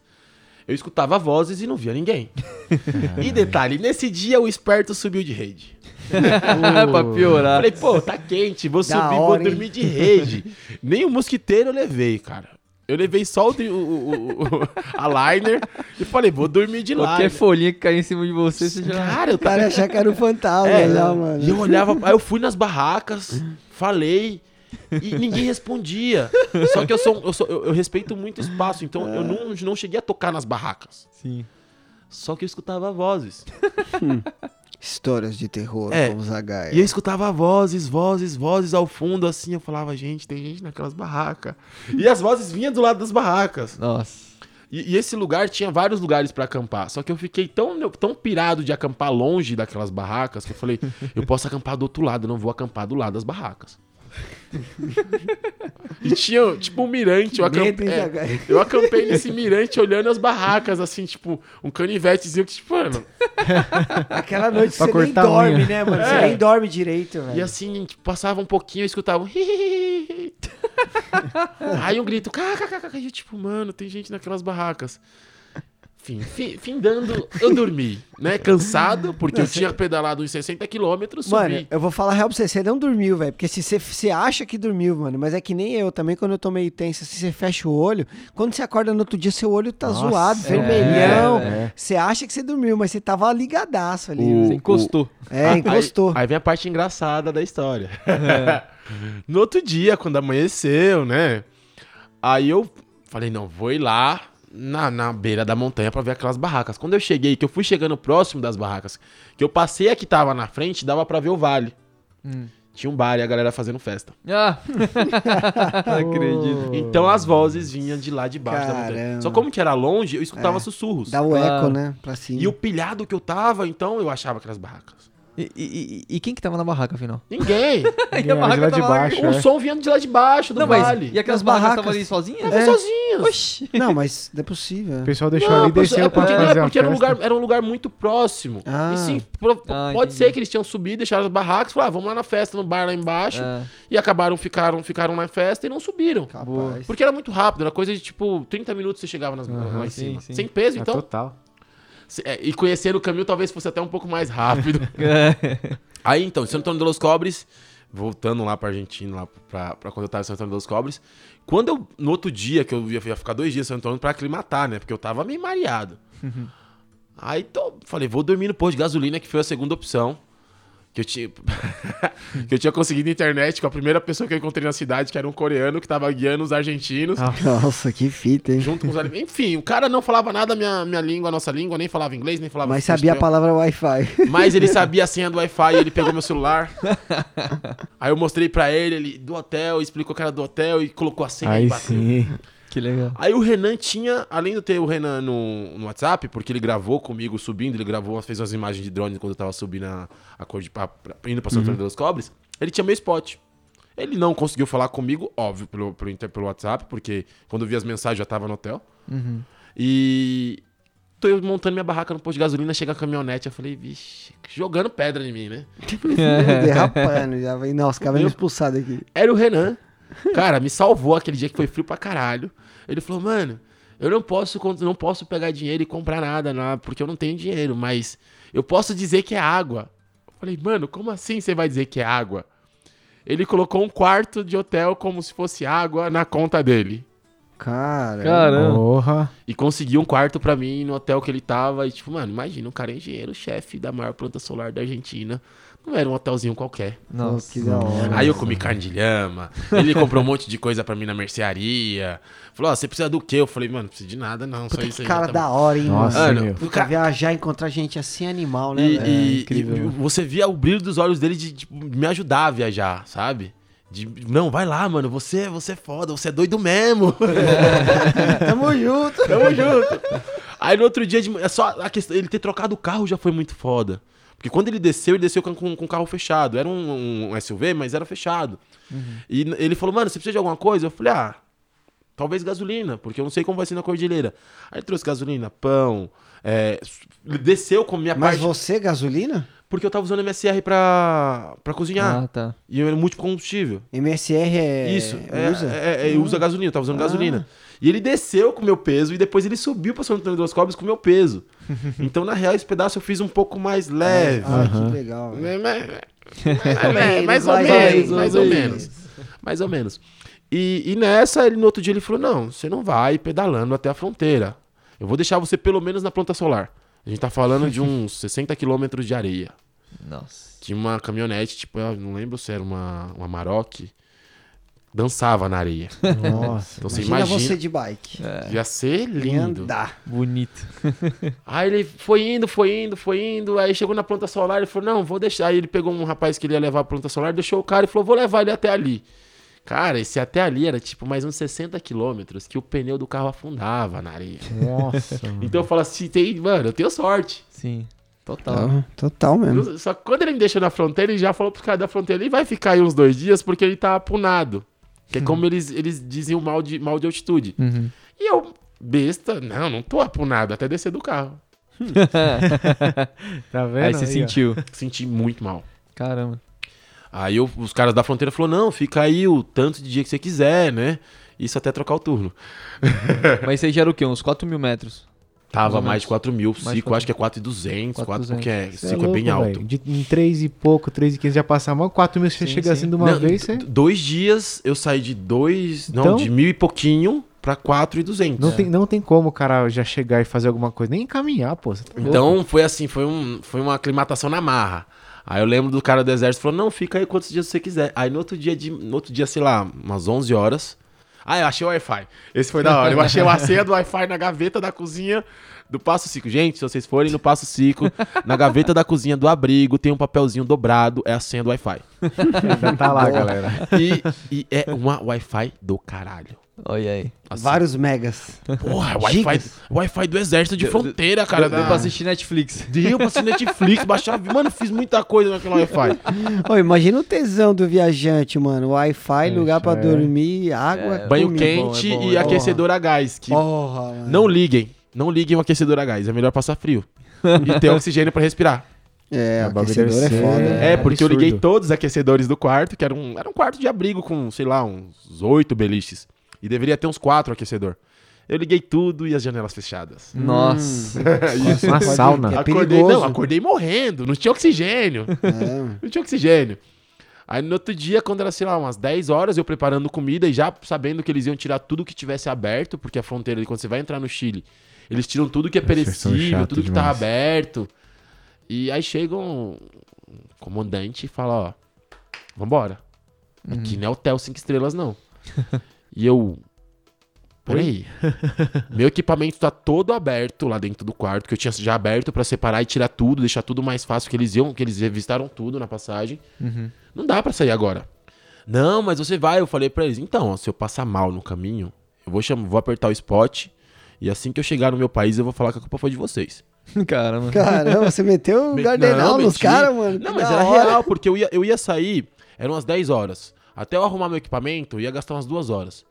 Eu escutava vozes e não via ninguém. [laughs] e detalhe, nesse dia o esperto subiu de rede. [laughs] pra piorar. Falei, pô, tá quente, vou Da subir, hora, vou hein? dormir de rede. Nem o mosquiteiro eu levei, cara. Eu levei só o, o- o- o- a liner e falei, vou dormir de Qualquer liner. folhinha que cair em cima de você, você já... Cara, eu cara ia achar que era um fantasma É, já, mano. E eu olhava, aí eu fui nas barracas, falei, e ninguém respondia. Só que eu sou, eu, sou- eu- eu respeito muito espaço, então eu não, não cheguei a tocar nas barracas. Sim. Só que eu escutava vozes. [laughs] Histórias de terror É. com o Zagaia. E eu escutava vozes, vozes, vozes ao fundo, assim. Eu falava, gente, tem gente naquelas barracas. E as vozes vinham do lado das barracas. Nossa. E, e esse lugar tinha vários lugares pra acampar. Só que eu fiquei tão, tão pirado de acampar longe daquelas barracas que eu falei, [laughs] eu posso acampar do outro lado, eu não vou acampar do lado das barracas. [laughs] e tinha, tipo, um mirante. Eu, acamp... Medo, hein, é, eu acampei nesse mirante olhando as barracas, assim, tipo, um canivetezinho que, tipo, mano. Aquela noite Pra você nem dorme, unha. né, mano? Você É. nem dorme direito, velho. E assim, tipo, passava um pouquinho, eu escutava. um [laughs] Aí um grito, kkkkk, e eu, tipo, mano, tem gente naquelas barracas. Fim, fim, findando, eu dormi, né? Cansado, porque eu tinha pedalado uns 60 quilômetros, subi. Mano, eu vou falar real pra você, você não dormiu, velho. Porque se você, você acha que dormiu, mano, mas é que nem eu também, quando eu tô meio tenso, assim, você fecha o olho, quando você acorda no outro dia, seu olho tá Nossa, zoado, é, vermelhão. é. Você acha que você dormiu, mas você tava ligadaço ali. O- Você encostou. É, encostou. Aí, aí vem a parte engraçada da história. [laughs] no outro dia, quando amanheceu, né? Aí eu falei, não, vou ir lá na, na beira da montanha pra ver aquelas barracas. Quando eu cheguei, que eu fui chegando próximo das barracas, que eu passei a que tava na frente, dava pra ver o vale. Hum. Tinha um bar e a galera fazendo festa. Ah! Não [laughs] acredito. Então as vozes vinham de lá de baixo da montanha. Caramba. Só como que era longe, eu escutava É. sussurros. Dá o Ah. eco, né? Pra cima. E o pilhado que eu tava, então eu achava aquelas barracas. E, e- quem que tava na barraca, afinal? Ninguém. [laughs] Ninguém era de lá de baixo, o é. som vinha de lá de baixo, do Não, mas vale. e aquelas As barracas barracas. estavam ali sozinhas? Tava É. sozinhos. Oxi. Não, mas não é possível. O pessoal deixou Não, ali e desceu é pra porque, não, fazer é a porque era um, lugar, era um lugar muito próximo. Ah. E sim, pro- Ah, pode entendi. ser que eles tinham subido, deixaram as barracas, falaram, ah, vamos lá na festa, no bar lá embaixo. Ah, E acabaram, ficaram, ficaram na festa e não subiram. Capaz. Porque era muito rápido, era coisa de tipo 30 minutos você chegava nas, lá em sim, cima. sim. Sem peso, Ah, então. total. É, e conhecendo o caminho talvez fosse até um pouco mais rápido. [laughs] É. Aí então, Santo Antônio de los Cobres, voltando lá pra Argentina, lá pra, pra quando eu tava em Santo Antônio de los Cobres, quando eu, no outro dia, que eu ia, ia ficar dois dias em Santo Antônio pra aclimatar, né? Porque eu tava meio mareado. Aí tô, falei, vou dormir no posto de gasolina, que foi a segunda opção. Que eu tinha. [laughs] que eu tinha conseguido internet com a primeira pessoa que eu encontrei na cidade, que era um coreano que tava guiando os argentinos. [laughs] Nossa, que fita, hein? Junto com os. Enfim, o cara não falava nada minha, minha língua, nossa língua, nem falava inglês, nem falava Mas sabia a palavra Wi-Fi. Mas ele [laughs] sabia a senha do Wi-Fi, ele pegou meu celular. Aí eu mostrei pra ele, ele do hotel, explicou que era do hotel e colocou a senha e Aí bateu. sim. Que legal. Aí o Renan tinha, além de ter o Renan no, no WhatsApp, porque ele gravou comigo subindo, ele gravou, fez umas imagens de drone quando eu tava subindo a, a cor de papo, indo pra São Antônio dos Cobres, ele tinha meu spot. Ele não conseguiu falar comigo, óbvio, pelo, pelo, pelo WhatsApp, porque quando eu vi as mensagens já tava no hotel. Uhum. E tô eu montando minha barraca no posto de gasolina, chega a caminhonete, eu falei, vixe, jogando pedra em mim, né? [laughs] Derrapando. [laughs] Já vai, não, os caras vão me expulsar daqui. Era o Renan. Cara, me salvou aquele dia que foi frio pra caralho. Ele falou, mano, eu não posso, não posso pegar dinheiro e comprar nada, lá, porque eu não tenho dinheiro, mas eu posso dizer que é água. Eu falei, mano, como assim você vai dizer que é água? Ele colocou um quarto de hotel como se fosse água na conta dele. Cara. Caramba. Porra. E conseguiu um quarto pra mim no hotel que ele tava. E, tipo, mano, imagina, um cara é engenheiro, chefe da maior planta solar da Argentina. Era um hotelzinho qualquer. Nossa. que da hora. Aí eu comi carne de lhama. Ele comprou um monte de coisa pra mim na mercearia. Falou, ó, você precisa do quê? Eu falei, mano, não precisa de nada, não. Só Puta isso que aí. cara tá da bom." hora, hein, Nossa, mano. Mano, meu. o Puta, cara- viajar e encontrar gente assim animal, né? E, e- incrível. e você via o brilho dos olhos dele de, tipo, me ajudar a viajar, sabe? De, não, vai lá, mano, você, você é foda, você é doido mesmo. [laughs] Tamo junto. Tamo junto. Aí no outro dia, de, é só a questão, ele ter trocado o carro já foi muito foda. Porque quando ele desceu, ele desceu com, com, com o carro fechado. Era um, um SUV, mas era fechado. E n- ele falou, mano, você precisa de alguma coisa? Eu falei, ah, talvez gasolina, porque eu não sei como vai ser na cordilheira. Aí ele trouxe gasolina, pão, é, ele desceu com a minha Mas parte. você, gasolina? Porque eu tava usando MSR pra, pra cozinhar. Ah, tá. E eu era múltiplo combustível. MSR é. Isso, é, Usa? é, é, usa gasolina, eu tava usando Ah. gasolina. E ele desceu com o meu peso e depois ele subiu pra São Antônio dos Cobres com o meu peso. [laughs] então, na real, esse pedaço eu fiz um pouco mais leve. Ah, que legal. [laughs] velho. Mais, mais, ou menos, mais ou menos. Mais ou menos. E, e nessa, ele no outro dia ele falou: Não, você não vai pedalando até a fronteira. Eu vou deixar você pelo menos na planta solar. A gente tá falando de [laughs] uns 60 quilômetros de areia. Nossa. Tinha uma caminhonete, tipo, eu não lembro se era uma, uma Maroc, dançava na areia. [laughs] Nossa. Então você Imagina, imagina. você de bike. Ia ser E lindo. andar. Bonito. [laughs] Aí ele foi indo, foi indo, foi indo. Aí chegou na planta solar, ele falou: Não, vou deixar. Aí ele pegou um rapaz que ele ia levar a planta solar, deixou o cara e falou: Vou levar ele até ali. Cara, esse até ali era tipo mais uns 60 quilômetros que o pneu do carro afundava na areia. Nossa. [laughs] Então eu falo assim: tem, mano, eu tenho sorte. Sim. Total. Ah, Total mesmo. Só que quando ele me deixou na fronteira, ele já falou pros caras da fronteira: ele vai ficar aí uns dois dias porque ele tá apunado. Que é como eles, eles diziam mal de, mal de altitude. Uhum. E eu, besta, não, não tô apunado até descer do carro. [laughs] Tá vendo? Aí você ó. sentiu. Senti muito mal. Caramba. Aí eu- os caras da fronteira falaram, não, fica aí o tanto de dia que você quiser, né? Isso até trocar o turno. Mas você já era o quê? Uns 4 mil metros? Tava Mais de 4 mil. de Cico, 4 acho que é 4,200, 4 4,200. porque é, Cê é Cico é, bem louco, alto. velho. De, em 3 e pouco, 3 e 15 já passa mal, 4 mil você Sim, chega sim. assim de uma Não, vez, você... Dois dias eu saí de dois, não, Então- de mil e pouquinho pra 4,200. Não, tem, não tem como o cara já chegar e fazer alguma coisa, nem caminhar, pô. Tá louco. Então foi assim, foi, um, foi uma aclimatação na marra. Aí eu lembro do cara do exército falou: "Não, fica aí quantos dias você quiser". Aí no outro dia de, no outro dia, sei lá, umas 11 horas. Ah, eu achei o Wi-Fi. Esse foi da hora. Eu achei uma senha do Wi-Fi na gaveta da cozinha do Passo Cico. Gente, se vocês forem no Passo Cico, na gaveta da cozinha do abrigo tem um papelzinho dobrado, é a senha do Wi-Fi. [laughs] Tá lá, galera. E, e é uma Wi-Fi do caralho. Olha aí. Assim, Vários megas. Porra, Wi-Fi. Wi-Fi do exército de fronteira, cara. Deu, deu pra assistir Netflix. Deu pra assistir Netflix, baixar. Mano, fiz muita coisa naquele Wi-Fi. Ô, imagina o tesão do viajante, mano. Wi-Fi, lugar pra é. dormir, água. É, Banho comida. quente bom, é bom, e é bom. aquecedor a gás. Que Porra, mano. não liguem. Não liguem o aquecedor a gás. É melhor passar frio. E ter [laughs] oxigênio pra respirar. É, O bagulho aquecedor é foda. É, É porque eu absurdo. liguei todos os aquecedores do quarto, que era um, era um quarto de abrigo com, sei lá, uns oito beliches. E deveria ter uns quatro aquecedor. Eu liguei tudo e as janelas fechadas. Nossa. [laughs] Parece uma sauna. É acordei, não, acordei morrendo. Não tinha oxigênio. É. [laughs] Não tinha oxigênio. Aí no outro dia, quando era, sei lá, umas 10 horas, eu preparando comida e já sabendo que eles iam tirar tudo que tivesse aberto, porque a fronteira, quando você vai entrar no Chile, eles tiram tudo que é perecível, tudo que tá demais. aberto. E aí chega um comandante e fala, ó, vambora. Aqui não é hotel cinco estrelas, não. [laughs] e eu... Peraí. [laughs] Meu equipamento tá todo aberto lá dentro do quarto, que eu tinha já aberto pra separar e tirar tudo, deixar tudo mais fácil, que eles iam, que eles revistaram tudo na passagem. Uhum. Não dá pra sair agora. Não, mas você vai. Eu falei pra eles, então, ó, se eu passar mal no caminho, eu vou, chamar, vou apertar o spot e assim que eu chegar no meu país, eu vou falar que a culpa foi de vocês. [laughs] Caramba. Caramba, você meteu o Me- gardenal não, nos caras, mano. Não, mas era hora. real, porque eu ia, eu ia sair, eram umas 10 horas. Até eu arrumar meu equipamento, eu ia gastar umas duas horas.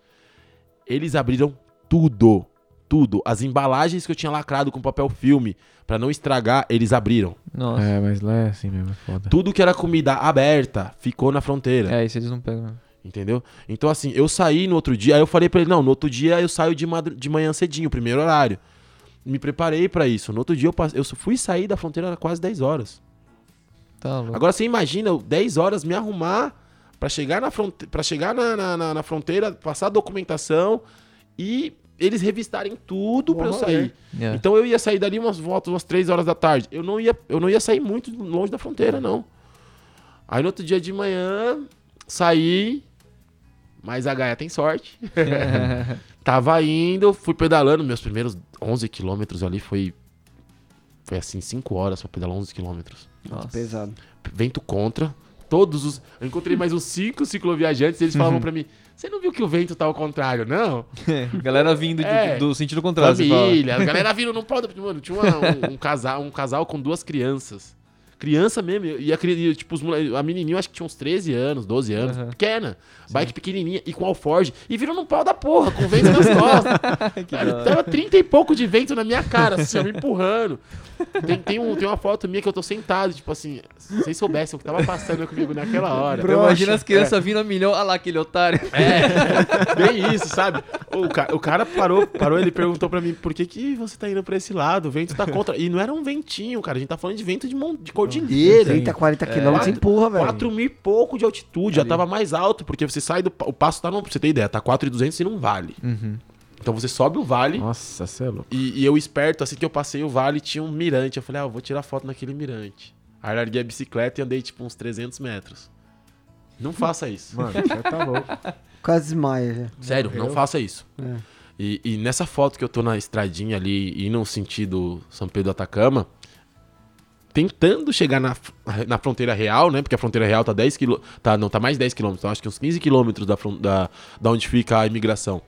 Eles abriram tudo. tudo. As embalagens que eu tinha lacrado com papel filme pra não estragar, eles abriram. Nossa. É, mas lá é assim mesmo, é foda. Tudo que era comida aberta ficou na fronteira. É, isso eles não pegam. Entendeu? Então, assim, eu saí no outro dia, aí eu falei pra ele, não, no outro dia eu saio de, de manhã cedinho, primeiro horário. Me preparei pra isso. No outro dia eu, eu fui sair da fronteira quase 10 horas. Tá louco. Agora você imagina, eu 10 horas me arrumar pra chegar na fronte para chegar na, na, na- na fronteira, passar a documentação e eles revistarem tudo pra eu Bom sair. É. Então eu ia sair dali umas voltas, umas 3 horas da tarde. Eu não ia, eu não ia sair muito longe da fronteira, não. Aí no outro dia de manhã, saí, mas a Gaia tem sorte. [laughs] Tava indo, fui pedalando, meus primeiros 11 quilômetros ali foi. Foi assim, 5 horas pra pedalar 11 quilômetros. Nossa. Pesado. Vento contra. Todos os. Eu encontrei mais uns 5 cicloviajantes, eles falavam pra mim: Você não viu que o vento tá ao contrário, não? [laughs] Galera vindo de- É. do sentido contrário. Família, a galera [laughs] vindo não pode. Mano, tinha uma- um, um casal, um casal com duas crianças. Criança mesmo, e a, e, tipo, os a menininha acho que tinha uns 13 anos, 12 anos, Aham. pequena, bike pequenininha, e com alforge, e viram no pau da porra, com vento nas costas. [laughs] Cara, tava 30 e pouco de vento na minha cara, assim, me empurrando. Tem, tem, um, tem uma foto minha que eu tô sentado, tipo assim, se vocês soubessem o que tava passando comigo naquela hora. Eu imagino as crianças vindo a milhão, olha lá aquele otário. É, [laughs] bem isso, sabe? O, ca- o cara parou, parou, ele perguntou pra mim, por que, que você tá indo pra esse lado? O vento tá contra. E não era um ventinho, cara. A gente tá falando de vento de, mon- de cordilheira. 30, 40 quilômetros empurra, velho. 4 mil e pouco de altitude, já tava mais alto, porque você sai do. O passo tá no. Pra você ter ideia, tá 4,200 e não vale. Uhum. Então você sobe o vale. Nossa, cê é louco. E, e eu esperto, assim que eu passei o vale, tinha um mirante. Eu falei, ah, eu vou tirar foto naquele mirante. Aí larguei a bicicleta e andei tipo uns 300 metros. Não faça isso. Mano, você tá louco. [laughs] Quase já. Sério, não faça isso. É. E, e nessa foto que eu tô na estradinha ali, indo no sentido São Pedro Atacama, tentando chegar na, na fronteira real, né? Porque a fronteira real tá 10 km. Tá, não, tá mais 10 km, então acho que uns 15 quilômetros da, da, da onde fica a imigração.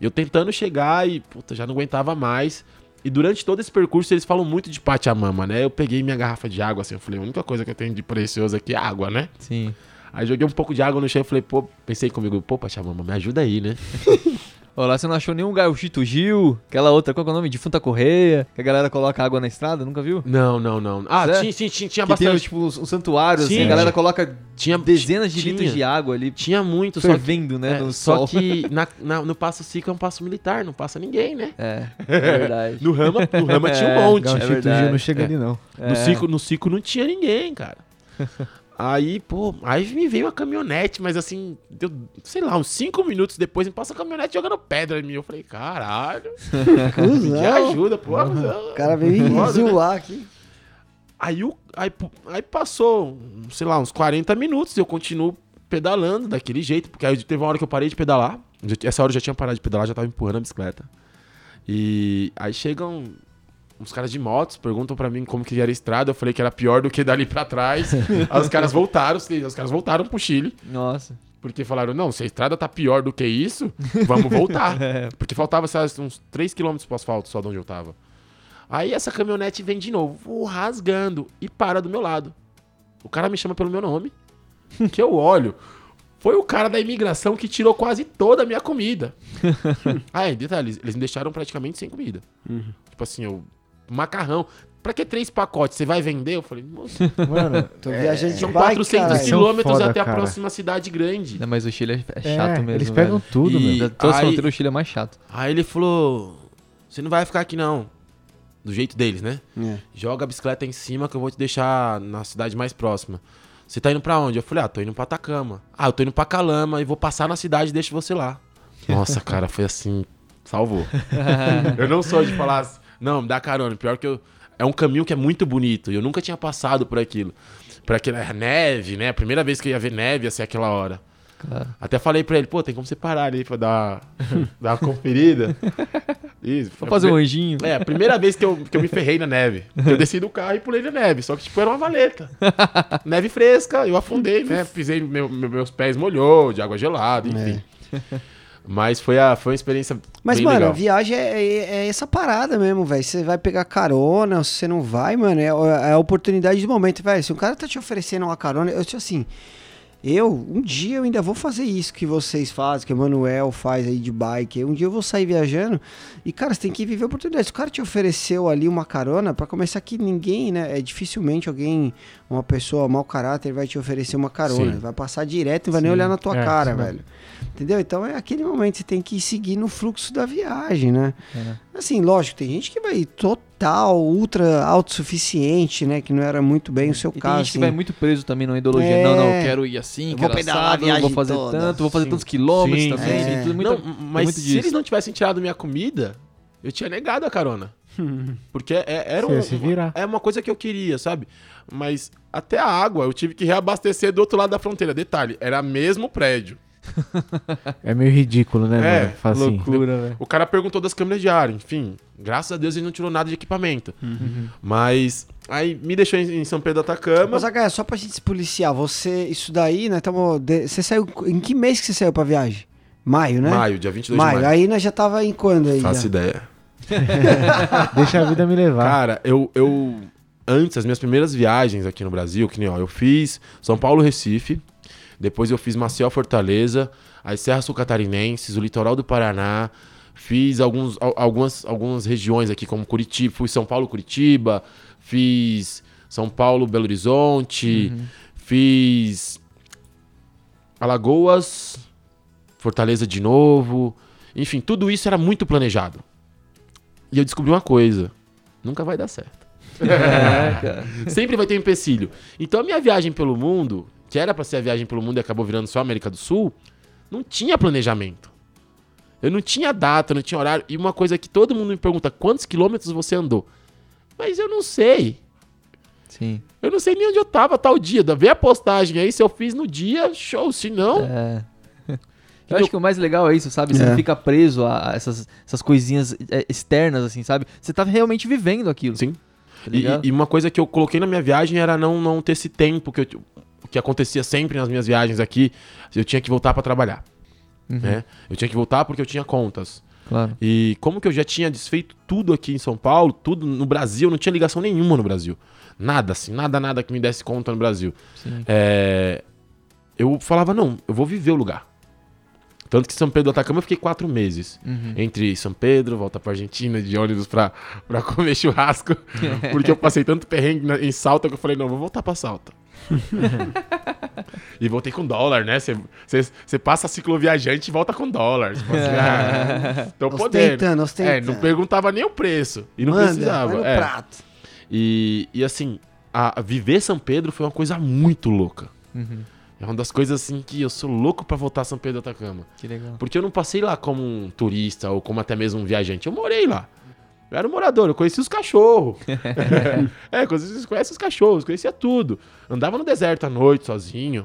Eu tentando chegar e, puta, já não aguentava mais. E durante todo esse percurso eles falam muito de Pachamama, né? Eu peguei minha garrafa de água assim, eu falei, a única coisa que eu tenho de precioso aqui é água, né? Sim. Aí joguei um pouco de água no chão e falei, pô, pensei comigo, pô, Pachamama, me ajuda aí, né? [laughs] Lá você não achou nenhum Gauchito Gil, aquela outra, qual que é o nome? Defunta Correia, que a galera coloca água na estrada, nunca viu? Não, não, não. Ah, Sério? tinha, tinha, tinha, tinha que tem, bastante. tipo, uns santuários, assim, Sim, a galera coloca tinha dezenas de tinha. litros de água ali, Tinha muito, só fervendo, né, é, no só sol. que [laughs] na, na- no Passo Cico é um passo militar, não passa ninguém, né? É, é verdade. No Rama, no Rama [laughs] tinha É, um monte. Gauchito. Gil não chega É. ali, não. No, É. Cico, no Cico não tinha ninguém, cara. [laughs] Aí, pô, aí me veio uma caminhonete, mas assim, deu, sei lá, uns 5 minutos depois me passa a caminhonete jogando pedra em mim. Eu falei, caralho, [laughs] pedi Cusão. ajuda, pô. O cara veio me Foda, né? zoar aqui. Aí, o, aí, aí passou, sei lá, uns 40 minutos e eu continuo pedalando daquele jeito, porque aí teve uma hora que eu parei de pedalar. Essa hora eu já tinha parado de pedalar, já tava empurrando a bicicleta. E aí chegam uns caras de motos, perguntam pra mim como que era a estrada. Eu falei que era pior do que dali pra trás. [laughs] aí os caras voltaram, os caras voltaram pro Chile. Nossa. Porque falaram, não, se a estrada tá pior do que isso, vamos voltar. [laughs] Porque faltava sabe, uns 3km pro asfalto só de onde eu tava. Aí essa caminhonete vem de novo, rasgando e para do meu lado. O cara me chama pelo meu nome, [laughs] que eu olho. Foi o cara da imigração que tirou quase toda a minha comida. ah, é, detalhe, eles me deixaram praticamente sem comida. Tipo assim, eu, macarrão. Pra que três pacotes? Você vai vender? Eu falei, moço, Mano, Tô viajando de são bike, 400 caralho. São quilômetros foda, até a cara. próxima cidade grande. Não, mas o Chile é- é É, chato mesmo, eles pegam velho. tudo, E- Da- Todas as Aí- fronteiras, o Chile é mais chato. Aí ele falou: Você não vai ficar aqui não. Do jeito deles, né? É. Joga a bicicleta em cima que eu vou te deixar na cidade mais próxima. Você tá indo pra onde? Eu falei: Ah, tô indo pra Atacama. Ah, eu tô indo pra Calama e vou passar na cidade e deixo você lá. [laughs] Nossa, cara, foi assim. Salvou. [laughs] eu não sou de falar assim, não, me dá carona. Pior que eu. É um caminho que é muito bonito e eu nunca tinha passado por aquilo. Por aquela neve, né? A primeira vez que eu ia ver neve ia ser aquela hora. Claro. Até falei pra ele, pô, tem como você parar ali pra dar, [laughs] dar uma conferida. Isso. Vou fazer um anjinho. É, a primeira vez que eu, que eu me ferrei na neve. Eu desci do carro e pulei na neve. Só que, tipo, era uma valeta. [laughs] neve fresca, eu afundei, né? Pisei, meu- meu- meus pés molhou de água gelada, enfim. [laughs] Mas foi, a, foi uma experiência Mas, mano, legal. viagem é, é- é essa parada mesmo, velho. Você vai pegar carona, se você não vai, mano, é, é a oportunidade do momento, velho. Se um cara tá te oferecendo uma carona, eu tipo assim. Eu, um dia eu ainda vou fazer isso que vocês fazem, que o Manuel faz aí de bike. Um dia eu vou sair viajando e, cara, você tem que viver a oportunidade. Se o cara te ofereceu ali uma carona, pra começar que ninguém, né? É dificilmente alguém, uma pessoa mau caráter vai te oferecer uma carona. Sim. Vai passar direto, não vai nem Sim. olhar na tua É, cara, sim. velho. Entendeu? Então é aquele momento que você tem que seguir no fluxo da viagem, né? É. Assim, lógico, tem gente que vai total, ultra autossuficiente, né? Que não era muito bem o seu E tem caso. gente que assim. vai muito preso também na ideologia. É. Não, não, eu quero ir assim, Eu quero vou pedalar assado, viagem vou fazer toda. tanto, vou fazer Sim. tantos quilômetros Sim, também. sim. Tem tudo muito, não, tem mas muito se disso. eles não tivessem tirado minha comida, eu tinha negado a carona. [laughs] Porque é- era um, virar. é uma coisa que eu queria, sabe? Mas até a água eu tive que reabastecer do outro lado da fronteira. Detalhe, era mesmo prédio. É meio ridículo, né, É, mano? Fala assim. Loucura, velho. O cara perguntou das câmeras de ar, enfim. Graças a Deus ele não tirou nada de equipamento. Mas aí me deixou em, em São Pedro do Atacama. Mas, H, só pra gente se policiar, você, isso daí, né, tamo, de- você saiu, em que mês que você saiu pra viagem? Maio, né? Maio, dia 22 Maio, de maio. aí nós já tava em quando aí? Faço já? ideia. [laughs] Deixa a vida me levar. Cara, eu, eu. Antes, as minhas primeiras viagens aqui no Brasil, que nem ó, eu fiz São Paulo, Recife. Depois eu fiz Maceió, Fortaleza. As Serras Sul Catarinenses, o litoral do Paraná. Fiz alguns, al- algumas, algumas regiões aqui, como Curitiba. Fui São Paulo, Curitiba. Fiz São Paulo, Belo Horizonte. Fiz Alagoas, Fortaleza de novo. Enfim, tudo isso era muito planejado. E eu descobri uma coisa: nunca vai dar certo. É, [laughs] cara. Sempre vai ter um empecilho. Então a minha viagem pelo mundo, que era pra ser a viagem pelo mundo e acabou virando só América do Sul, não tinha planejamento. Eu não tinha data, não tinha horário. E uma coisa que todo mundo me pergunta: quantos quilômetros você andou? Mas eu não sei. Sim. Eu não sei nem onde eu tava tal dia. Vê a postagem aí, se eu fiz no dia, show. Se não, É. [laughs] Eu acho que o mais legal é isso, sabe? Você É. não fica preso a a essas, essas coisinhas é, externas, assim, sabe? Você tá realmente vivendo aquilo. Sim. Tá E, e uma coisa que eu coloquei na minha viagem era não, não ter esse tempo que, eu, que acontecia sempre nas minhas viagens aqui. Eu tinha que voltar pra trabalhar. Uhum, Né? Eu tinha que voltar porque eu tinha contas. Claro. E como que eu já tinha desfeito tudo aqui em São Paulo, tudo no Brasil, não tinha ligação nenhuma no Brasil. Nada, assim, nada, nada que me desse conta no Brasil. É, eu falava, não, eu vou viver o lugar. Tanto que São Pedro do Atacama eu fiquei quatro meses. Uhum. Entre São Pedro, volta pra Argentina de ônibus pra, pra comer churrasco. [laughs] porque eu passei tanto perrengue em Salta que eu falei, não, vou voltar pra Salta. [laughs] e voltei com dólar, né? Você passa cicloviajante e volta com dólar. Assim, ah, tô podendo. Ostentando, É, ostentando. não perguntava nem o preço. E não Manda, precisava. é. prato. E, e assim, a, a viver São Pedro foi uma coisa muito louca. Uhum. É uma das coisas assim que eu sou louco pra voltar a São Pedro do Atacama. Que legal. Porque eu não passei lá como um turista ou como até mesmo um viajante. Eu morei lá. Eu era um morador, eu conhecia os cachorros. [laughs] é, vocês conhecem os cachorros, conhecia tudo. Andava no deserto à noite sozinho.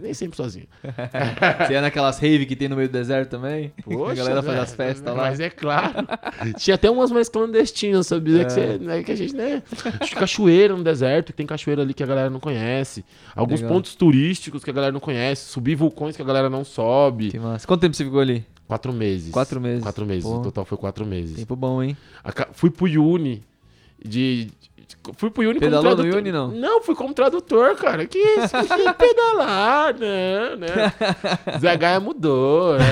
Nem sempre sozinho. [laughs] Você é naquelas rave que tem no meio do deserto também? a galera faz é, as festas lá. Mas é claro. Tinha até umas mais clandestinas, sabe? Dizer que, você, né, que a gente, né? Cachoeira no deserto, tem cachoeira ali que a galera não conhece. Alguns Legal. pontos turísticos que a galera não conhece. Subir vulcões que a galera não sobe. Que massa. Quanto tempo você ficou ali? Quatro meses. Quatro meses. Quatro meses. Pô. O total foi quatro meses. Tempo bom, hein? Aca- Fui pro Yuni de. de- Fui pro Yuni Pedalou como no tradutor. Yuni, não? Não, fui como tradutor, cara. Que isso? Que [laughs] pedalar, não, né? [laughs] Zé Gaia mudou. né?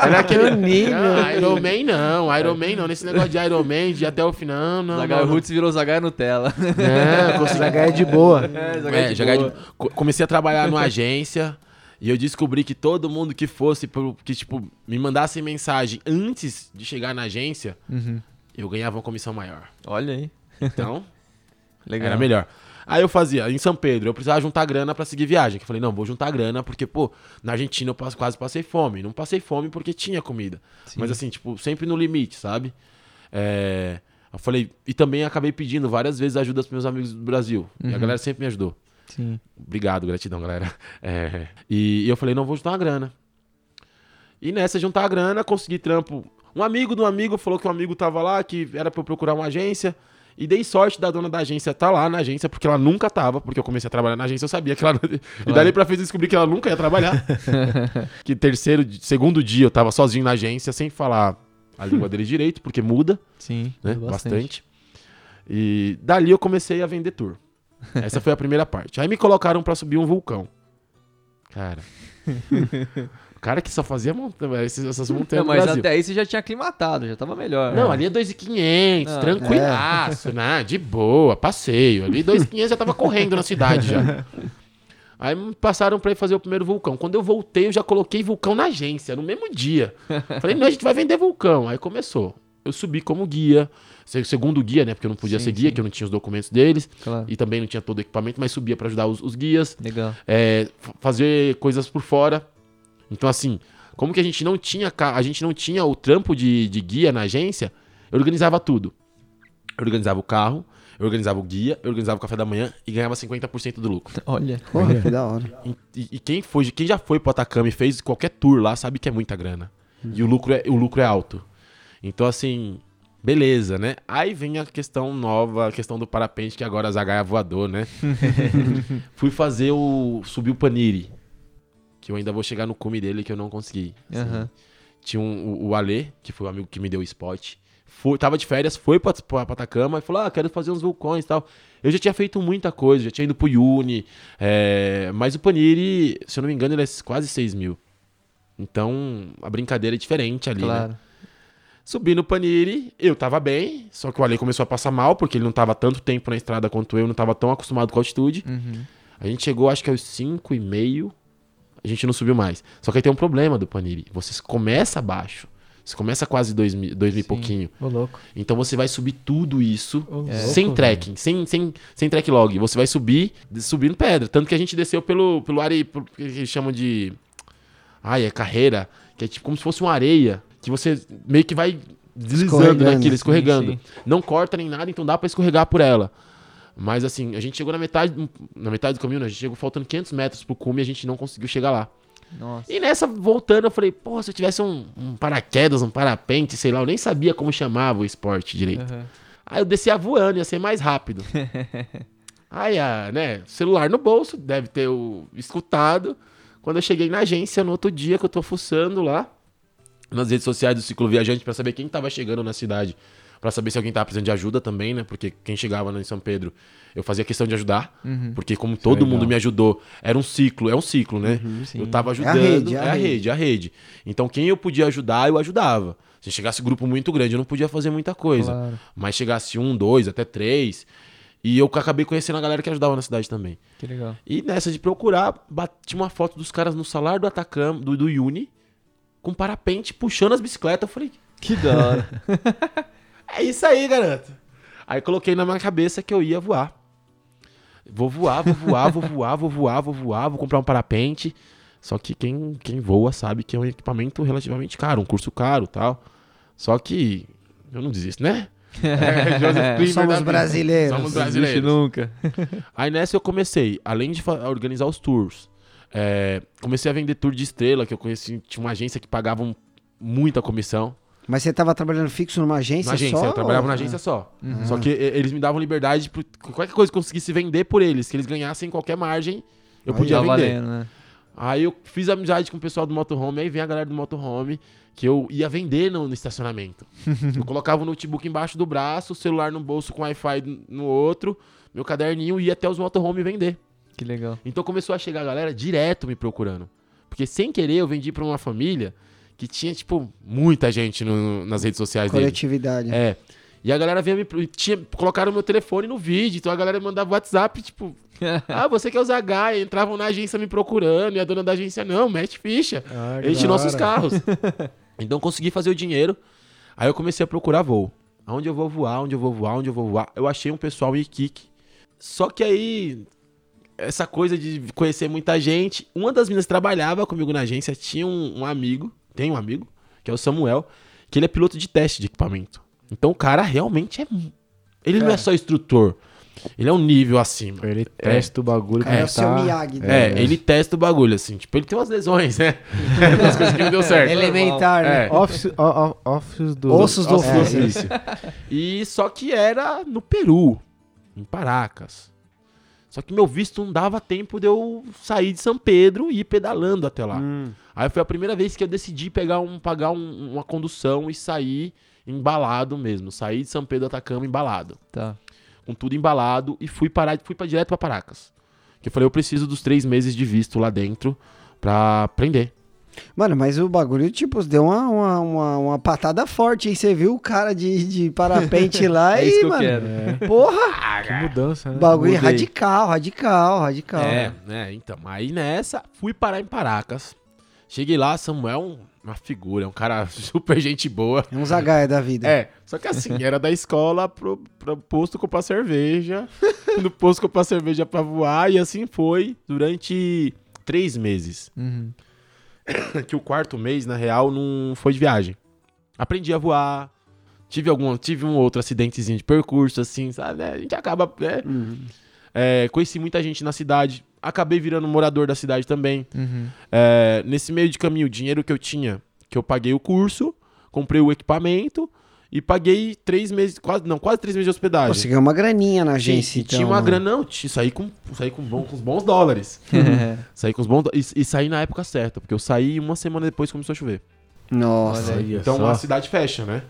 Era aquele [laughs] nível. Não, Iron Man não, Iron Man não. Nesse negócio de Iron Man, de até o final, não. Zagai não, não. Roots virou Zagai Nutella. É, consegui- é de boa. É, Zagai é, de boa. de- co- Comecei a trabalhar numa agência e eu descobri que todo mundo que fosse, pro- que tipo, me mandasse mensagem antes de chegar na agência, Uhum. eu ganhava uma comissão maior. Olha aí. Então, [laughs] Legal. era melhor. Aí eu fazia, em São Pedro, eu precisava juntar grana pra seguir viagem. Que eu falei, não, vou juntar grana, porque, pô, na Argentina eu passo- quase passei fome. Não passei fome porque tinha comida. Sim. Mas assim, tipo, sempre no limite, sabe? É, Eu falei, e também acabei pedindo várias vezes ajuda pros meus amigos do Brasil. E a Uhum. galera sempre me ajudou. Sim. Obrigado, gratidão, galera. É, e eu falei, não, vou juntar uma grana. E nessa, juntar a grana, consegui trampo. Um amigo do amigo falou que um amigo tava lá, que era pra eu procurar uma agência. E dei sorte da dona da agência tá lá na agência, porque ela nunca tava, porque eu comecei a trabalhar na agência, eu sabia que ela. E dali pra frente eu descobri que ela nunca ia trabalhar. [laughs] que terceiro, segundo dia eu tava sozinho na agência, sem falar a língua dele direito, porque muda Sim. né? bastante. Bastante. E dali eu comecei a vender tour. Essa foi a primeira parte. Aí me colocaram pra subir um vulcão. Cara. [laughs] o cara que só fazia monta essas Não, montanhas no mas até aí você já tinha aclimatado, já tava melhor. Não, ali é 2,500, Ah, tranquilaço, né? De boa, passeio. Ali 2,500 já tava correndo na cidade já. [laughs] Aí me passaram pra ir fazer o primeiro vulcão. Quando eu voltei, eu já coloquei vulcão na agência, no mesmo dia. Falei, não, a gente vai vender vulcão. Aí começou. Eu subi como guia, se- segundo guia, né? Porque eu não podia Sim, ser guia, sim. que eu não tinha os documentos deles. Claro. E também não tinha todo o equipamento, mas subia pra ajudar os, os guias Legal. é, fazer coisas por fora. Então, assim, como que a gente não tinha, a gente não tinha o trampo de, de guia na agência, eu organizava tudo. Eu organizava o carro, eu organizava o guia, eu organizava o café da manhã e ganhava 50% do lucro. Olha. Porra, que da hora. E, e- quem foi, quem já foi pro Atacama e fez qualquer tour lá sabe que é muita grana. E o lucro é, o lucro é alto. Então, assim, beleza, né? Aí vem a questão nova, a questão do parapente, que agora a Zagaia é voador, né? [laughs] Fui fazer o. subir o Paniri. Que eu ainda vou chegar no cume dele que eu não consegui. assim. Aham. Tinha um, o, o Ale, que foi o amigo que me deu o spot. Foi, tava de férias, foi pra, pra, pra Atacama e falou: Ah, quero fazer uns vulcões e tal. Eu já tinha feito muita coisa, já tinha ido pro Yuni. é, mas o Paniri, se eu não me engano, ele é quase 6 mil. Então, a brincadeira é diferente ali, né? Subi no Paniri, eu tava bem, só que o Ale começou a passar mal, porque ele não tava tanto tempo na estrada quanto eu, não tava tão acostumado com a altitude. Uhum. A gente chegou, acho que aos 5 e meio, a gente não subiu mais. Só que aí tem um problema do Paniri. Você começa abaixo. Você começa quase 2 mil, dois mil e pouquinho. Ô, louco. Então você vai subir tudo isso Ô, louco, sem velho. trekking, sem, sem, sem track log. Você vai subir, subindo pedra. Tanto que a gente desceu pelo, pelo areia, pelo que eles chamam de. Ai, é carreira. Que é tipo como se fosse uma areia. Que você meio que vai deslizando naquilo, sim, escorregando. sim. Não corta nem nada, então dá pra escorregar por ela. Mas assim, a gente chegou na metade, na metade do caminho, né? a gente chegou faltando 500 metros pro cume e a gente não conseguiu chegar lá. Nossa. E nessa, voltando, eu falei, pô, se eu tivesse um, um paraquedas, um parapente, sei lá, eu nem sabia como chamava o esporte direito. Aham. Aí eu descia voando, ia ser mais rápido. [laughs] Aí, ah, né, celular no bolso, deve ter o escutado. Quando eu cheguei na agência, no outro dia que eu tô fuçando lá, nas redes sociais do Ciclo Viajante, pra saber quem tava chegando na cidade. Pra saber se alguém tava precisando de ajuda também, né? Porque quem chegava em São Pedro, eu fazia questão de ajudar. Uhum. Porque como todo legal. mundo me ajudou, era um ciclo, é um ciclo, né? sim. Eu tava É a ajudando. rede, é é a a rede. rede, é a rede. Então quem eu podia ajudar, eu ajudava. Se chegasse grupo muito grande, eu não podia fazer muita coisa. Claro. Mas chegasse um, dois, até três. E eu acabei conhecendo a galera que ajudava na cidade também. Que legal. E nessa de procurar, bati uma foto dos caras no salário do Atacama, do, do Uni, com parapente, puxando as bicicletas. Eu falei, Que da hora. [laughs] é isso aí, garoto. Aí coloquei na minha cabeça que eu ia voar. Vou voar, vou voar, vou voar, vou voar, vou voar, vou comprar um parapente. Só que quem, quem voa sabe que é um equipamento relativamente caro, um curso caro tal. Só que eu não desisto, né? [laughs] É, Joseph Somos vida. brasileiros. Somos brasileiros. nunca. Aí nessa eu comecei, além de organizar os tours, é, comecei a vender tour de estrela, que eu conheci, tinha uma agência que pagava um- muita comissão. Mas você tava trabalhando fixo numa agência Na agência, só? eu trabalhava ou- na agência só. Só que eles me davam liberdade, por qualquer coisa que eu conseguisse vender por eles, que eles ganhassem qualquer margem, eu Aí, podia vender. valendo, né? Aí eu fiz amizade com o pessoal do motorhome, aí vem a galera do motorhome, que eu ia vender no, no estacionamento. [laughs] eu colocava o notebook embaixo do braço, o celular no bolso com Wi-Fi no outro, meu caderninho ia até os motorhome vender. Que legal. Então começou a chegar a galera direto me procurando. Porque sem querer eu vendi pra uma família que tinha, tipo, muita gente no- nas redes sociais dele. Coletividade. É. E a galera vinha me. pro- Tinha, colocaram meu telefone no vídeo, então a galera mandava WhatsApp, tipo. [laughs] ah, você quer usar Gaia? Entravam na agência me procurando, e a dona da agência, não, mete ficha. Ah, Enche nossos carros. [laughs] então consegui fazer o dinheiro. Aí eu comecei a procurar voo. Aonde eu vou voar, onde eu vou voar, onde eu vou voar. Eu achei um pessoal em Iquique. Só que aí, essa coisa de conhecer muita gente. Uma das meninas que trabalhava comigo na agência tinha um, um amigo, tem um amigo, que é o Samuel, que ele é piloto de teste de equipamento. Então o cara realmente é. Ele não é só instrutor. Ele é um nível acima. Ele testa o bagulho Cara, é o seu tá- Miyagi. É, né? ele testa o bagulho, assim. Tipo, ele tem umas lesões, né? [laughs] Umas coisas que não deu [laughs] certo. Elementar, né? É. Office, office do... Ossos do É, ofício. isso. E só que era no Peru, em Paracas. Só que meu visto não dava tempo de eu sair de São Pedro e ir pedalando até lá. Hum. Aí foi a primeira vez que eu decidi pegar um, pagar um- uma condução e sair embalado mesmo. Sair de São Pedro Atacama embalado. Tá. Com tudo embalado e fui parar, fui para direto para Paracas. Que eu falei, eu preciso dos três meses de visto lá dentro pra aprender. Mano, mas o bagulho, tipo, deu uma, uma, uma, uma patada forte, hein? Você viu o cara de, de parapente [laughs] lá É e, mano, quero. porra, Que mudança, né? bagulho Mudei. radical, radical, radical. É, né? Então, aí nessa, fui parar em Paracas. Cheguei lá, Samuel, um- uma figura, é um cara [laughs] super gente boa. É um zagaia da vida. É, só que assim, era da escola pro, pro posto comprar cerveja, [laughs] no posto comprar cerveja pra voar, e assim foi durante três meses. Uhum. [coughs] Que o quarto mês, na real, não foi de viagem. Aprendi a voar, tive algum, tive um outro acidentezinho de percurso, assim, sabe? né? A gente acaba. né? Uhum. É, conheci muita gente na cidade, acabei virando morador da cidade também. Uhum. É, nesse meio de caminho, o dinheiro que eu tinha, que eu paguei o curso, comprei o equipamento e paguei três meses, quase, não, quase três meses de hospedagem. Você ganhou uma graninha na agência, e então. tinha uma mano. grana, não, saí com, saí com, bom- com os bons dólares. [laughs] saí com os bons e, e saí na época certa, porque eu saí uma semana depois que começou a chover. Nossa. Aí, Então só. a cidade fecha, né?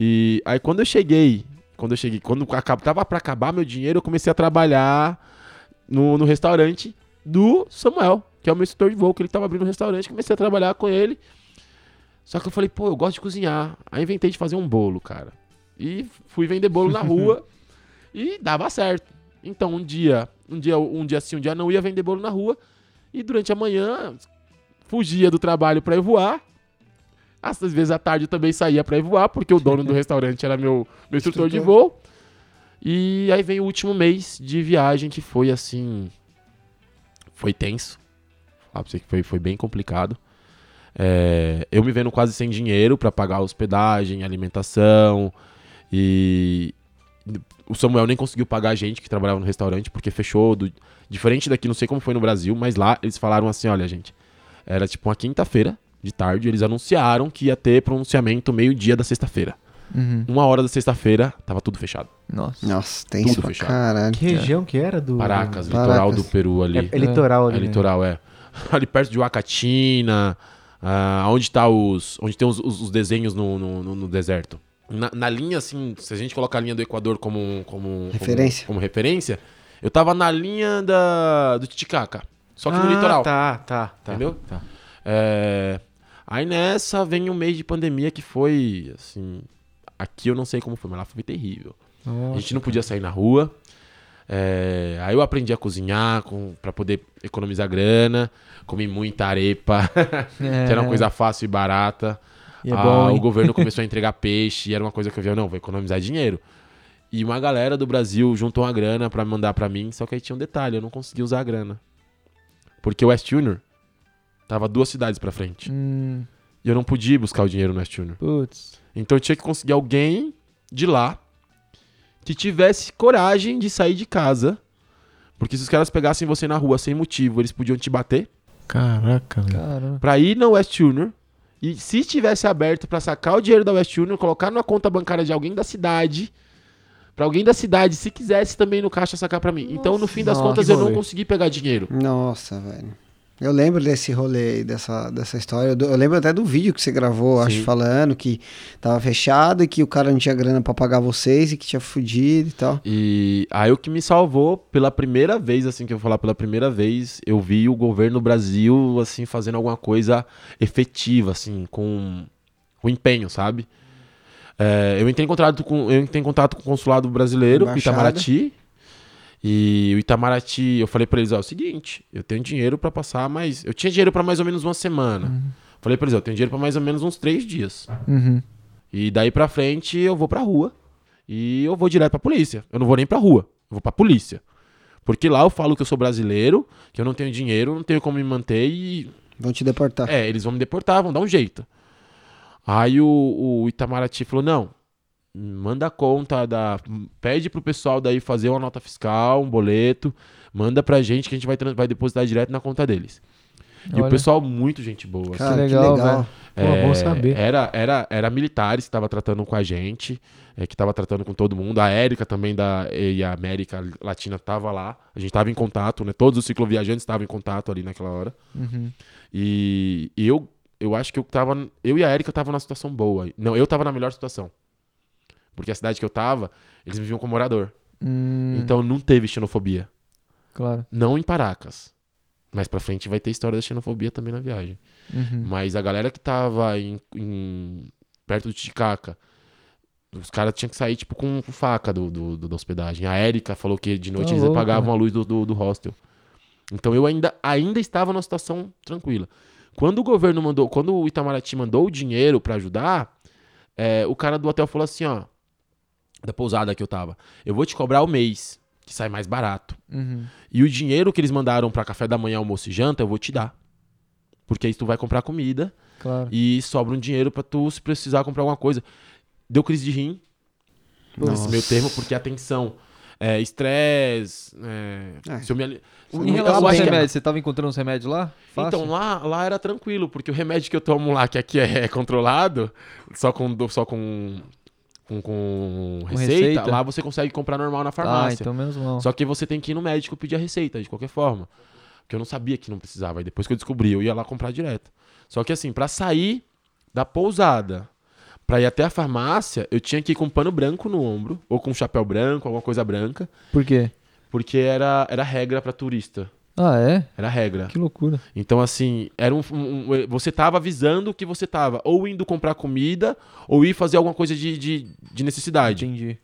E aí quando eu cheguei, quando eu cheguei, quando tava pra acabar meu dinheiro, eu comecei a trabalhar no, no restaurante do Samuel, que é o meu instrutor de voo, que ele tava abrindo um restaurante, comecei a trabalhar com ele. Só que eu falei, pô, eu gosto de cozinhar. Aí inventei de fazer um bolo, cara. E fui vender bolo na rua [laughs] e dava certo. Então um dia, um dia, um dia sim, um dia não ia vender bolo na rua e durante a manhã fugia do trabalho pra ir voar. Às vezes à tarde eu também saía pra ir voar, porque o dono do [laughs] restaurante era meu, meu instrutor de Instrutor. voo. E aí vem o último mês de viagem que foi assim. Foi tenso. Falar pra você que foi, foi bem complicado. É, eu me vendo quase sem dinheiro pra pagar hospedagem, alimentação. E o Samuel nem conseguiu pagar a gente que trabalhava no restaurante, porque fechou. do- diferente daqui, não sei como foi no Brasil, mas lá eles falaram assim: olha, gente, era tipo uma quinta-feira de tarde, eles anunciaram que ia ter pronunciamento meio-dia da sexta-feira. Uhum. Uma hora da sexta-feira, tava tudo fechado. Nossa. Nossa, tem Tudo fechado. caralho. Que região que era do... Paracas, Paracas. litoral do Peru ali. É, é litoral É, ali, né? litoral, é. [laughs] Ali perto de Huacatina, ah, onde tá os. onde tem os, os- os desenhos no, no, no- no deserto. Na, na linha, assim, se a gente colocar a linha do Equador como, como, Referência. como, como referência, eu tava na linha da, do Titicaca. Só que no Ah, litoral. Tá, tá, tá. Entendeu? Tá. É, Aí nessa vem um mês de pandemia que foi, assim. Aqui eu não sei como foi, mas lá foi terrível. a gente não podia sair na rua. É, aí eu aprendi a cozinhar pra poder economizar grana. Comi muita arepa, [laughs] que era uma coisa fácil e barata. E é Ah, bom, o governo começou a entregar peixe e era uma coisa que eu via, não, vou economizar dinheiro. E uma galera do Brasil juntou uma grana pra mandar pra mim, só que aí tinha um detalhe, eu não consegui usar a grana. Porque o West Junior tava duas cidades pra frente. Hum, E eu não podia buscar o dinheiro no West Junior. putz. Então eu tinha que conseguir alguém de lá que tivesse coragem de sair de casa. Porque se os caras pegassem você na rua sem motivo, eles podiam te bater. Caraca, velho. Pra ir na West Junior. E se tivesse aberto pra sacar o dinheiro da West Junior, colocar numa conta bancária de alguém da cidade. Pra alguém da cidade, se quisesse também no caixa sacar pra mim. então, no fim das Nossa, contas, eu não consegui pegar dinheiro. Nossa, velho. Eu lembro desse rolê dessa, dessa história. Eu, eu lembro até do vídeo que você gravou, acho, Sim. falando que tava fechado e que o cara não tinha grana pra pagar vocês e que tinha fudido e tal. E aí o que me salvou, pela primeira vez, assim, que eu vou falar pela primeira vez, eu vi o governo Brasil, assim, fazendo alguma coisa efetiva, assim, com, com empenho, sabe? É, eu, entrei em contato com, eu entrei em contato com o consulado brasileiro, o Embaixada. Itamaraty, e o Itamaraty, eu falei pra eles, ó, é o seguinte, eu tenho dinheiro pra passar mais, eu tinha dinheiro pra mais ou menos uma semana. Falei pra eles, ó, eu tenho dinheiro pra mais ou menos uns três dias. Uhum. E daí pra frente eu vou pra rua e eu vou direto pra polícia. Eu não vou nem pra rua, eu vou pra polícia. Porque lá eu falo que eu sou brasileiro, que eu não tenho dinheiro, não tenho como me manter e. Vão te deportar. É, eles vão me deportar, vão dar um jeito. Aí o, o Itamaraty falou: não, manda a conta da. Pede pro pessoal daí fazer uma nota fiscal, um boleto, manda pra gente que a gente vai, trans- vai depositar direto na conta deles. E o pessoal, muito gente boa. Cara, que legal, legal. Pô, bom saber. É, Era, era, era militares que tava tratando com a gente, é, que tava tratando com todo mundo. A Érica também da e a América Latina tava lá. A gente tava em contato, né? Todos os cicloviajantes estavam em contato ali naquela hora. Uhum. E, e eu, eu acho que eu tava. Eu e a Érica tava numa situação boa. Não, eu tava na melhor situação. Porque a cidade que eu tava, eles me viam como morador. Hum, Então não teve xenofobia. Claro. Não em Paracas. Mais pra frente vai ter história da xenofobia também na viagem. Uhum. Mas a galera que tava em, em- perto do Titicaca, os caras tinham que sair, tipo, com faca do, do- do- da hospedagem. A Érica falou que de noite Tá eles louco, apagavam né? a luz do, do, do hostel. Então eu ainda, ainda estava numa situação tranquila. Quando o governo mandou, quando o Itamaraty mandou o dinheiro pra ajudar, é, o cara do hotel falou assim, ó, da pousada que eu tava, eu vou te cobrar o mês, que sai mais barato. Uhum. E o dinheiro que eles mandaram pra café da manhã, almoço e janta, eu vou te dar. Porque aí tu vai comprar comida Claro. e sobra um dinheiro pra tu se precisar comprar alguma coisa. Deu crise de rim nesse Nossa. meio termo, porque atenção, é, estresse, é, É. se eu me ali- Em Eu relação aos que- remédios, você tava encontrando os remédios lá? Fácil? Então lá, lá era tranquilo, porque o remédio que eu tomo lá, que aqui é controlado, só com, só com, com, com receita, receita? lá você consegue comprar normal na Ah, farmácia. então menos mal. Só que você tem que ir no médico pedir a receita, de qualquer forma. Porque eu não sabia que não precisava. E depois que eu descobri, eu ia lá comprar direto. Só que assim, pra sair da pousada, pra ir até a farmácia, eu tinha que ir com um pano branco no ombro, ou com um chapéu branco, alguma coisa branca, Por quê? porque era, era regra pra turista. Ah, é? Era regra. Que loucura. Então, assim, era um, um- um- você tava avisando que você tava ou indo comprar comida ou ir fazer alguma coisa de, de, de necessidade. Entendi.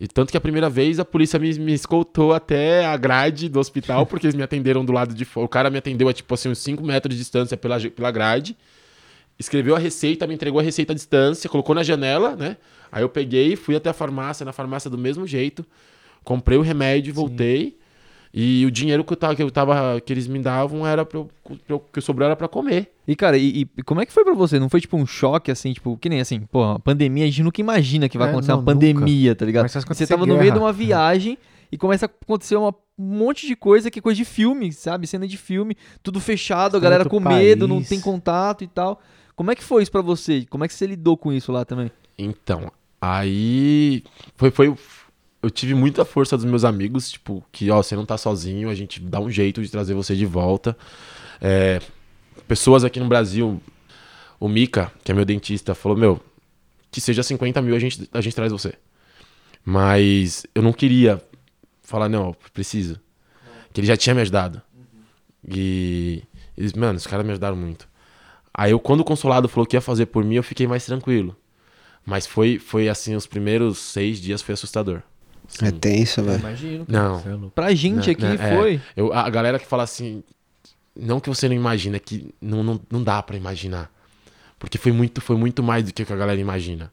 E tanto que a primeira vez a polícia me, me escoltou até a grade do hospital, porque eles me atenderam do lado de fora. O cara me atendeu a tipo assim, uns 5 metros de distância pela, pela grade. Escreveu a receita, me entregou a receita à distância, colocou na janela, né? Aí eu peguei, fui até a farmácia, na farmácia do mesmo jeito. Comprei o remédio, voltei. E o dinheiro que eu tava, que, eu tava, que eles me davam era pra eu, pra eu- que sobrou era pra comer. E, cara, e, e como é que foi pra você? Não foi tipo um choque, assim, tipo, que nem assim, pô, a pandemia, a gente nunca imagina que vai É, acontecer não, uma pandemia, tá ligado? Você tava no meio de guerra. uma viagem e começa a acontecer uma- um monte de coisa que é coisa de filme, sabe? Cena de filme, tudo fechado, a galera com medo, não país. tem contato e tal. Como é que foi isso pra você? Como é que você lidou com isso lá também? Então, aí foi, foi. Eu tive muita força dos meus amigos, tipo, que, ó, você não tá sozinho, a gente dá um jeito de trazer você de volta. É, pessoas aqui no Brasil, o Mika, que é meu dentista, falou, meu, que seja 50 mil, a gente, a gente traz você. Mas eu não queria falar, não, preciso. Que ele já tinha me ajudado. E eles, mano, os caras me ajudaram muito. Aí eu, quando o consulado falou que ia fazer por mim, eu fiquei mais tranquilo. Mas foi, foi assim, os primeiros seis dias foi assustador. É Sim. tenso, velho. Imagino. Não. Pra gente Não, aqui não, é. foi. Eu, a galera que fala assim, não que você não imagina, é que não, não, não dá pra imaginar. Porque foi muito, foi muito mais do que a galera imagina.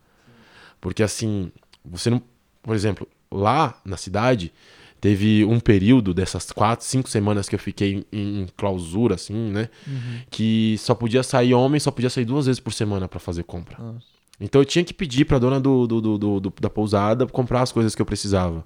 Porque assim, você não. Por exemplo, lá na cidade, teve um período dessas quatro, cinco semanas que eu fiquei em, em clausura, assim, né? Que só podia sair homem, só podia sair duas vezes por semana pra fazer compra. Nossa. Então eu tinha que pedir pra dona do, do- do- do- da pousada comprar as coisas que eu precisava.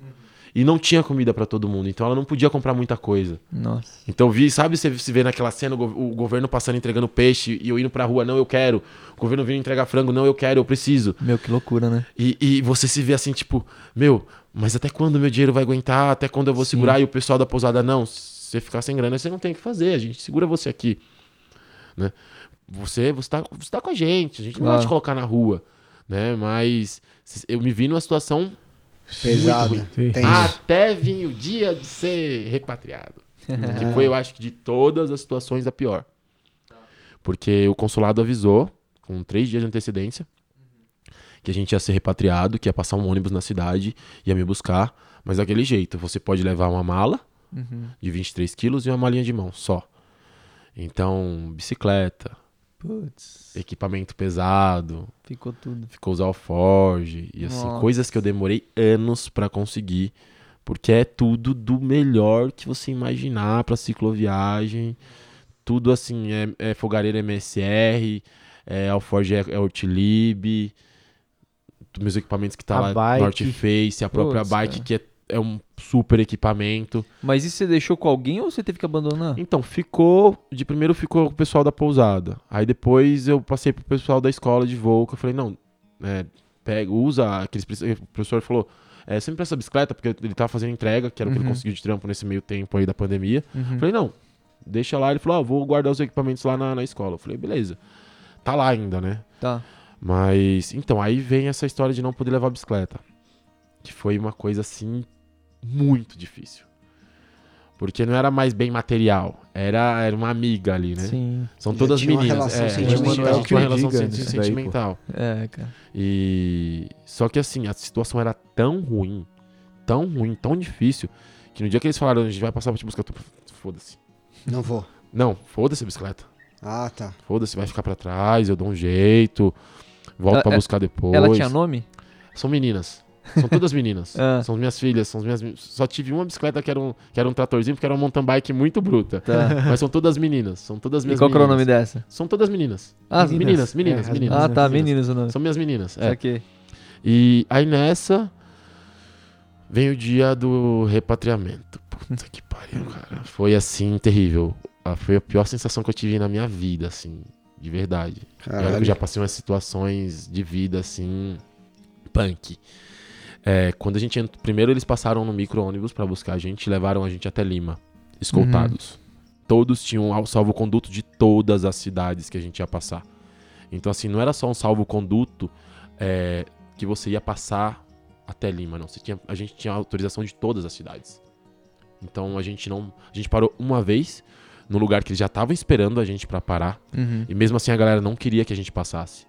E não tinha comida pra todo mundo, então ela não podia comprar muita coisa. Nossa. Então vi, sabe, você se vê naquela cena o, go- o governo passando entregando peixe e eu indo pra rua, não, eu quero. O governo vindo entregar frango, não, eu quero, eu preciso. Meu, que loucura, né? E, e você se vê assim, tipo, meu, mas até quando meu dinheiro vai aguentar? Até quando eu vou segurar? E o pessoal da pousada, não, se você ficar sem grana, você não tem o que fazer, a gente segura você aqui. Né? Você, você, tá, você tá com a gente, a gente não vai te colocar na rua. Né? Mas eu me vi numa situação. Tenso. até vir o dia de ser repatriado. [laughs] que foi, eu acho que de todas as situações, a pior. Porque o consulado avisou, com três dias de antecedência, que a gente ia ser repatriado, que ia passar um ônibus na cidade, ia me buscar. Mas daquele jeito, você pode levar uma mala Uhum. de 23 quilos e uma malinha de mão só. Então, bicicleta, Putz, equipamento pesado, ficou tudo. ficou usar o Forge e assim, Nossa. coisas que eu demorei anos pra conseguir, porque é tudo do melhor que você imaginar pra cicloviagem. Tudo assim, é, é fogareira MSR, é Alforge é, é Ortilib, meus equipamentos que tá A lá, bike. North Face, a própria Putz, bike cara. que é, é um super equipamento. Mas isso você deixou com alguém ou você teve que abandonar? Então, ficou. De primeiro ficou o pessoal da pousada. Aí depois eu passei pro pessoal da escola de voo, que eu falei, não, é, pega, usa aqueles. O professor falou, é, sempre essa bicicleta, porque ele tava fazendo entrega, que era o que ele Uhum. conseguiu de trampo nesse meio tempo aí da pandemia. Uhum. Falei, não, deixa lá. Ele falou, ah, vou guardar os equipamentos lá na, na escola. Eu falei, beleza. Tá lá ainda, né? Tá. Mas, então, aí vem essa história de não poder levar a bicicleta. Que foi uma coisa, assim, muito difícil. Porque não era mais bem material, era, era uma amiga ali, né? Sim. São todas tinha uma meninas. relação é, sentimental. Emanuel Que tinha uma eu relação diga sen- nisso daí, sentimental. É, cara. E só que assim, a situação era tão ruim, tão ruim, tão difícil, que no dia que eles falaram, a gente vai passar pra te buscar, eu tô... foda-se. Não vou. Não, foda-se a bicicleta. Ah, tá. Foda-se, vai ficar pra trás, eu dou um jeito, volto Ela- pra ela- buscar depois. Ela tinha nome? São meninas. São todas meninas. [laughs] Ah. São minhas filhas, são as minhas. Só tive uma bicicleta que era um, que era um tratorzinho, porque era uma mountain bike muito bruta. Tá. [laughs] Mas são todas meninas. São todas E minhas qual que era o nome meninas. dessa? São todas meninas. Ah, meninas, meninas. meninas, É, as meninas. Ah, tá, meninas. o nome. São minhas meninas. É. Saquei. E aí nessa vem o dia do repatriamento. Puta que pariu, cara. Foi assim, terrível. Ah, Foi a pior sensação que eu tive na minha vida, assim, de verdade. E que eu Caralho. já passei umas situações de vida assim, punk. É, quando a gente primeiro eles passaram no micro-ônibus pra buscar a gente e levaram a gente até Lima, escoltados. Todos tinham o salvo-conduto de todas as cidades que a gente ia passar. Então, assim, não era só um salvo-conduto é, que você ia passar até Lima, não. Tinha, a gente tinha autorização de todas as cidades. Então a gente não. A gente parou uma vez no lugar que eles já estavam esperando a gente pra parar. Uhum. E mesmo assim a galera não queria que a gente passasse.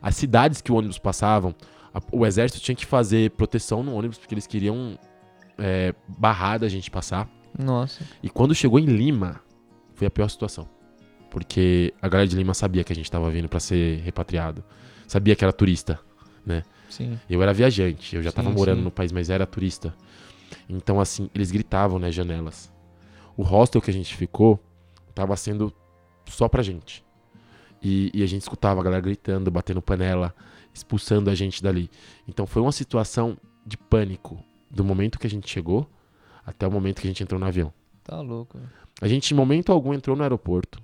As cidades que o ônibus passavam, a- o exército tinha que fazer proteção no ônibus porque eles queriam é, barrar da gente passar. Nossa. E quando chegou em Lima, foi a pior situação. Porque a galera de Lima sabia que a gente tava vindo pra ser repatriado. Sabia que era turista. Sim. Eu era viajante, eu já tava Sim, morando sim. no país, mas era turista. Então, assim, eles gritavam nas janelas. O hostel que a gente ficou tava sendo só pra gente. E, e a gente escutava a galera gritando, batendo panela, expulsando a gente dali. Então foi uma situação de pânico do momento que a gente chegou até o momento que a gente entrou no avião. Tá louco. A gente, em momento algum, entrou no aeroporto.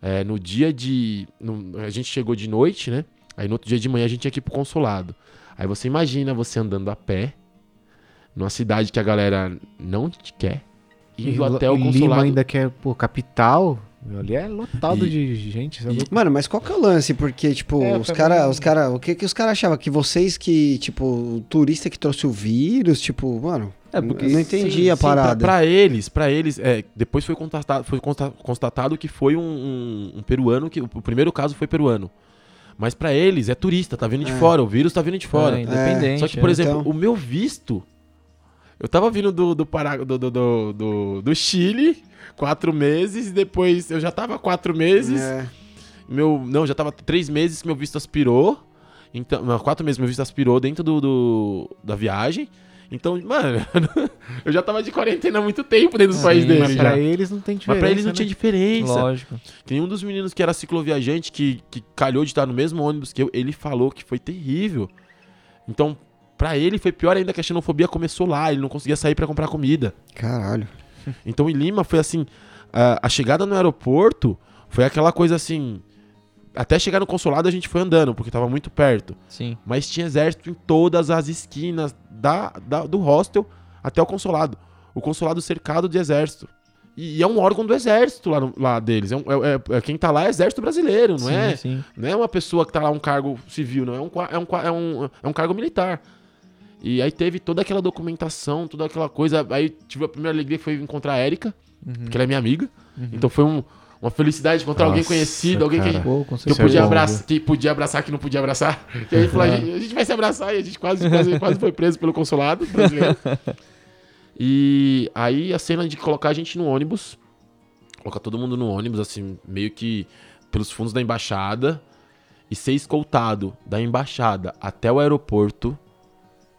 É, no dia de. no- a gente chegou de noite, né? Aí no outro dia de manhã a gente tinha que ir pro consulado. Aí você imagina você andando a pé, numa cidade que a galera não te quer, indo E até o Lima consulado. ainda que é, pô, capital. Ali é lotado E- de gente. sabe? e- Mano, mas qual que é o lance? Porque, tipo, É, os pra caras, mim- os cara, o que que os caras achavam? Que vocês que, tipo, o turista que trouxe o vírus, tipo, mano, É, porque eu não entendi Sim, a sim, pra- parada. Pra, eles, para eles, é, depois foi constatado, foi consta- constatado que foi um, um- um peruano, que o primeiro caso foi peruano. Mas pra eles é turista, tá vindo de É. fora, o vírus tá vindo de fora. É, independente. Só que, por é. exemplo, Então- o meu visto. Eu tava vindo do, do, Pará, do, do, do, do- do Chile, quatro meses, e depois eu já tava quatro meses. É. Meu, não, já tava três meses que meu visto aspirou. Então, não, quatro meses meu visto aspirou dentro do, do- da viagem. Então, mano, [laughs] eu já tava de quarentena há muito tempo dentro do país Sim, dele. Mas já. pra eles não tem diferença. Mas pra eles não né? tinha diferença. Lógico. Tem um dos meninos que era cicloviajante que, que calhou de estar no mesmo ônibus que eu, ele falou que foi terrível. Então, pra ele foi pior ainda que a xenofobia começou lá, ele não conseguia sair pra comprar comida. Caralho. [laughs] Então, em Lima foi assim, a, a chegada no aeroporto foi aquela coisa assim, até chegar no consulado a gente foi andando, porque tava muito perto. Sim. Mas tinha exército em todas as esquinas da, da- do hostel até o consulado. O consulado cercado de exército. E, e é um órgão do exército lá, no- lá deles. É, um- é- é- é- quem tá lá é exército brasileiro, não sim, é? Sim. Não é uma pessoa que tá lá um cargo civil, não. É um, é um, é um, é um cargo militar. E aí teve toda aquela documentação, toda aquela coisa. Aí tive a primeira alegria que foi encontrar a Erika, Uhum. que ela é minha amiga. Então foi um- uma felicidade encontrar alguém Nossa, conhecido, alguém que. Pô, que eu é podia bom, abraçar, que podia abraçar, que não podia abraçar. [laughs] E aí falou, a, gente, a gente vai se abraçar e a gente quase, quase, [laughs] quase foi preso pelo consulado brasileiro. E aí a cena de colocar a gente no ônibus, colocar todo mundo no ônibus, assim, meio que pelos fundos da embaixada, e ser escoltado da embaixada até o aeroporto,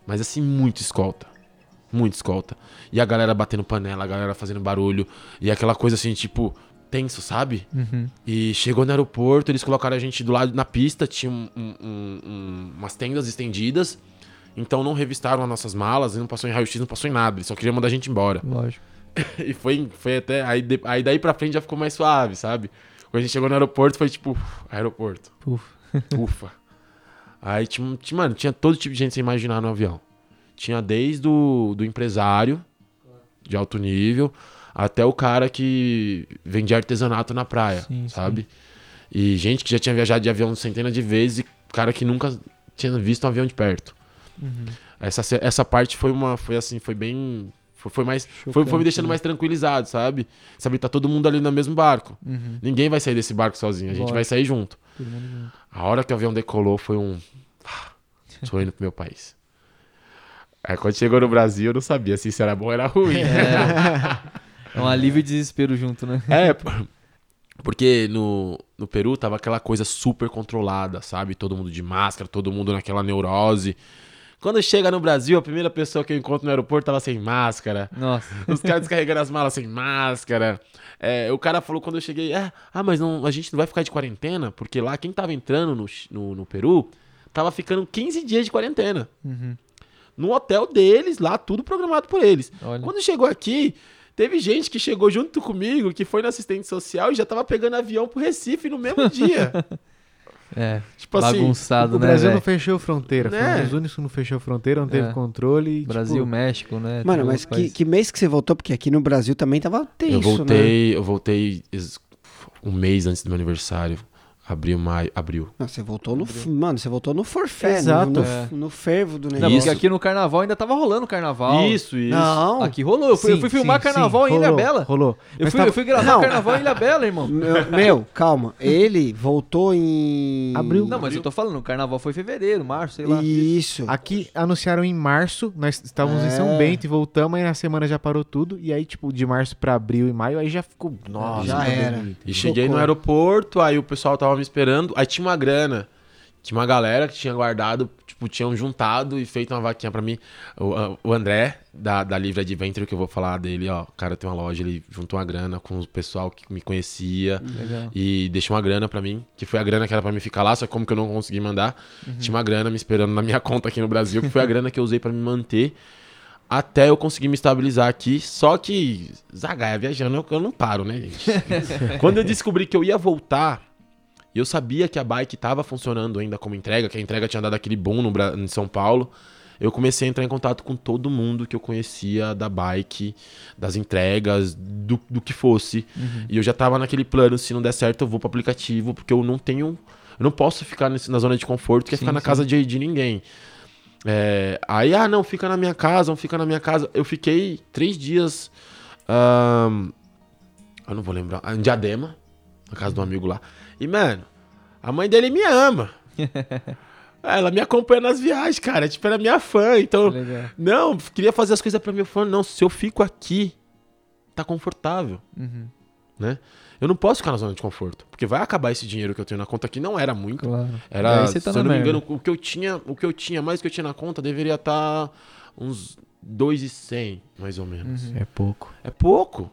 mas assim, muito escolta. Muito escolta. E a galera batendo panela, a galera fazendo barulho, e aquela coisa assim, tipo, tenso, sabe? Uhum. E chegou no aeroporto, eles colocaram a gente do lado na pista, tinha um- um- um- um- umas tendas estendidas. Então não revistaram as nossas malas, não passou em raio-x, não passou em nada. Eles só queriam mandar a gente embora. Lógico. [laughs] E foi, foi até. Aí, de- aí daí pra frente já ficou mais suave, sabe? Quando a gente chegou no aeroporto, foi tipo, aeroporto. Ufa. Ufa. Aí tinha, mano, tinha todo tipo de gente sem imaginar no avião. Tinha desde o do empresário de alto nível até o cara que vende artesanato na praia, Sim, sabe? E gente que já tinha viajado de avião centenas de vezes e cara que nunca tinha visto um avião de perto. Uhum. Essa, essa parte foi uma foi assim, foi bem Foi, mais, foi, foi me deixando mais tranquilizado, sabe? Sabe, tá todo mundo ali no mesmo barco. Uhum. Ninguém vai sair desse barco sozinho, a gente Lógico. vai sair junto. Junto. A hora que o avião decolou foi um. Tô indo pro meu país. Aí quando chegou no Brasil, eu não sabia se isso era bom ou era ruim. É [laughs] um alívio e desespero junto, né? É, porque no, no Peru tava aquela coisa super controlada, sabe? Todo mundo de máscara, todo mundo naquela neurose. Quando chega no Brasil, a primeira pessoa que eu encontro no aeroporto tava sem máscara. Nossa. [laughs] Os caras descarregando as malas sem máscara. É, o cara falou quando eu cheguei, ah, ah, mas não, a gente não vai ficar de quarentena, porque lá quem tava entrando no, no, no Peru tava ficando 15 dias de quarentena. Uhum. No hotel deles, lá, tudo programado por eles. Olha. Quando chegou aqui, teve gente que chegou junto comigo, que foi na assistente social e já tava pegando avião pro Recife no mesmo dia. [laughs] É. tipo assim, Bagunçado, o né? Brasil não fechou fronteira. Foi Né? um dos únicos que não fechou fronteira, não teve É. controle. e, Brasil, tipo, México, né? Mano, mas que, que mês que você voltou? Porque aqui no Brasil também tava tenso, eu né? voltei, eu voltei um mês antes do meu aniversário. Abril, maio, abril. Não, você voltou no... f- Mano, você voltou no forfé, Exato. no, no, É. no fervo do Não, negócio. porque aqui no carnaval ainda tava rolando o carnaval. Isso, isso. Não. Aqui rolou. Eu fui, eu sim, fui filmar sim, carnaval sim, em Ilha rolou, Bela. Rolou. Eu fui, tava- eu fui gravar Não. carnaval em Ilha Bela, irmão. Meu, meu, calma. Ele voltou em... Abril. Não, mas eu tô falando, o carnaval foi em fevereiro, março, sei lá. Isso. Aqui anunciaram em março, nós estávamos em São É. Bento e voltamos, aí na semana já parou tudo. E aí, tipo, de março pra abril e maio, aí já ficou. Nossa, Já era. bonito. E cheguei no aeroporto, aí o pessoal tava me esperando, aí tinha uma grana. Tinha uma galera que tinha guardado, tipo, tinham juntado e feito uma vaquinha pra mim. O, o André, da, da Livre Adventure, que eu vou falar dele, ó. O cara tem uma loja, ele juntou uma grana com o pessoal que me conhecia. Legal. E deixou uma grana pra mim, que foi a grana que era pra mim ficar lá, só que como que eu não consegui mandar, tinha uma grana me esperando na minha [laughs] conta aqui no Brasil, que foi a grana que eu usei pra me manter até eu conseguir me estabilizar aqui. Só que, Zagaia, viajando, eu, eu não paro, né, gente? [laughs] Quando eu descobri que eu ia voltar, e eu sabia que a bike tava funcionando ainda como entrega, que a entrega tinha dado aquele boom no, em São Paulo. Eu comecei a entrar em contato com todo mundo que eu conhecia da bike, das entregas, do, do que fosse. E eu já tava naquele plano, se não der certo, eu vou pro aplicativo, porque eu não tenho. Eu não posso ficar nesse- na zona de conforto, que é Sim, ficar na sim. casa de, de ninguém. É, aí, ah, não, fica na minha casa, não fica na minha casa. Eu fiquei três dias. eu não vou lembrar. Em Diadema, na casa de um amigo lá. E, mano, a mãe dele me ama. [laughs] Ela me acompanha nas viagens, cara. Tipo, ela é minha fã. Então, Legal. não, queria fazer as coisas pra meu fã. Não, se eu fico aqui, tá confortável, Uhum. né? Eu não posso ficar na zona de conforto. Porque vai acabar esse dinheiro que eu tenho na conta aqui. Não era muito. Claro. Era, tá se eu não me merda. engano, o que eu tinha, o que eu tinha, mais que eu tinha na conta, deveria estar uns 2,100, mais ou menos. Uhum. É pouco. É pouco.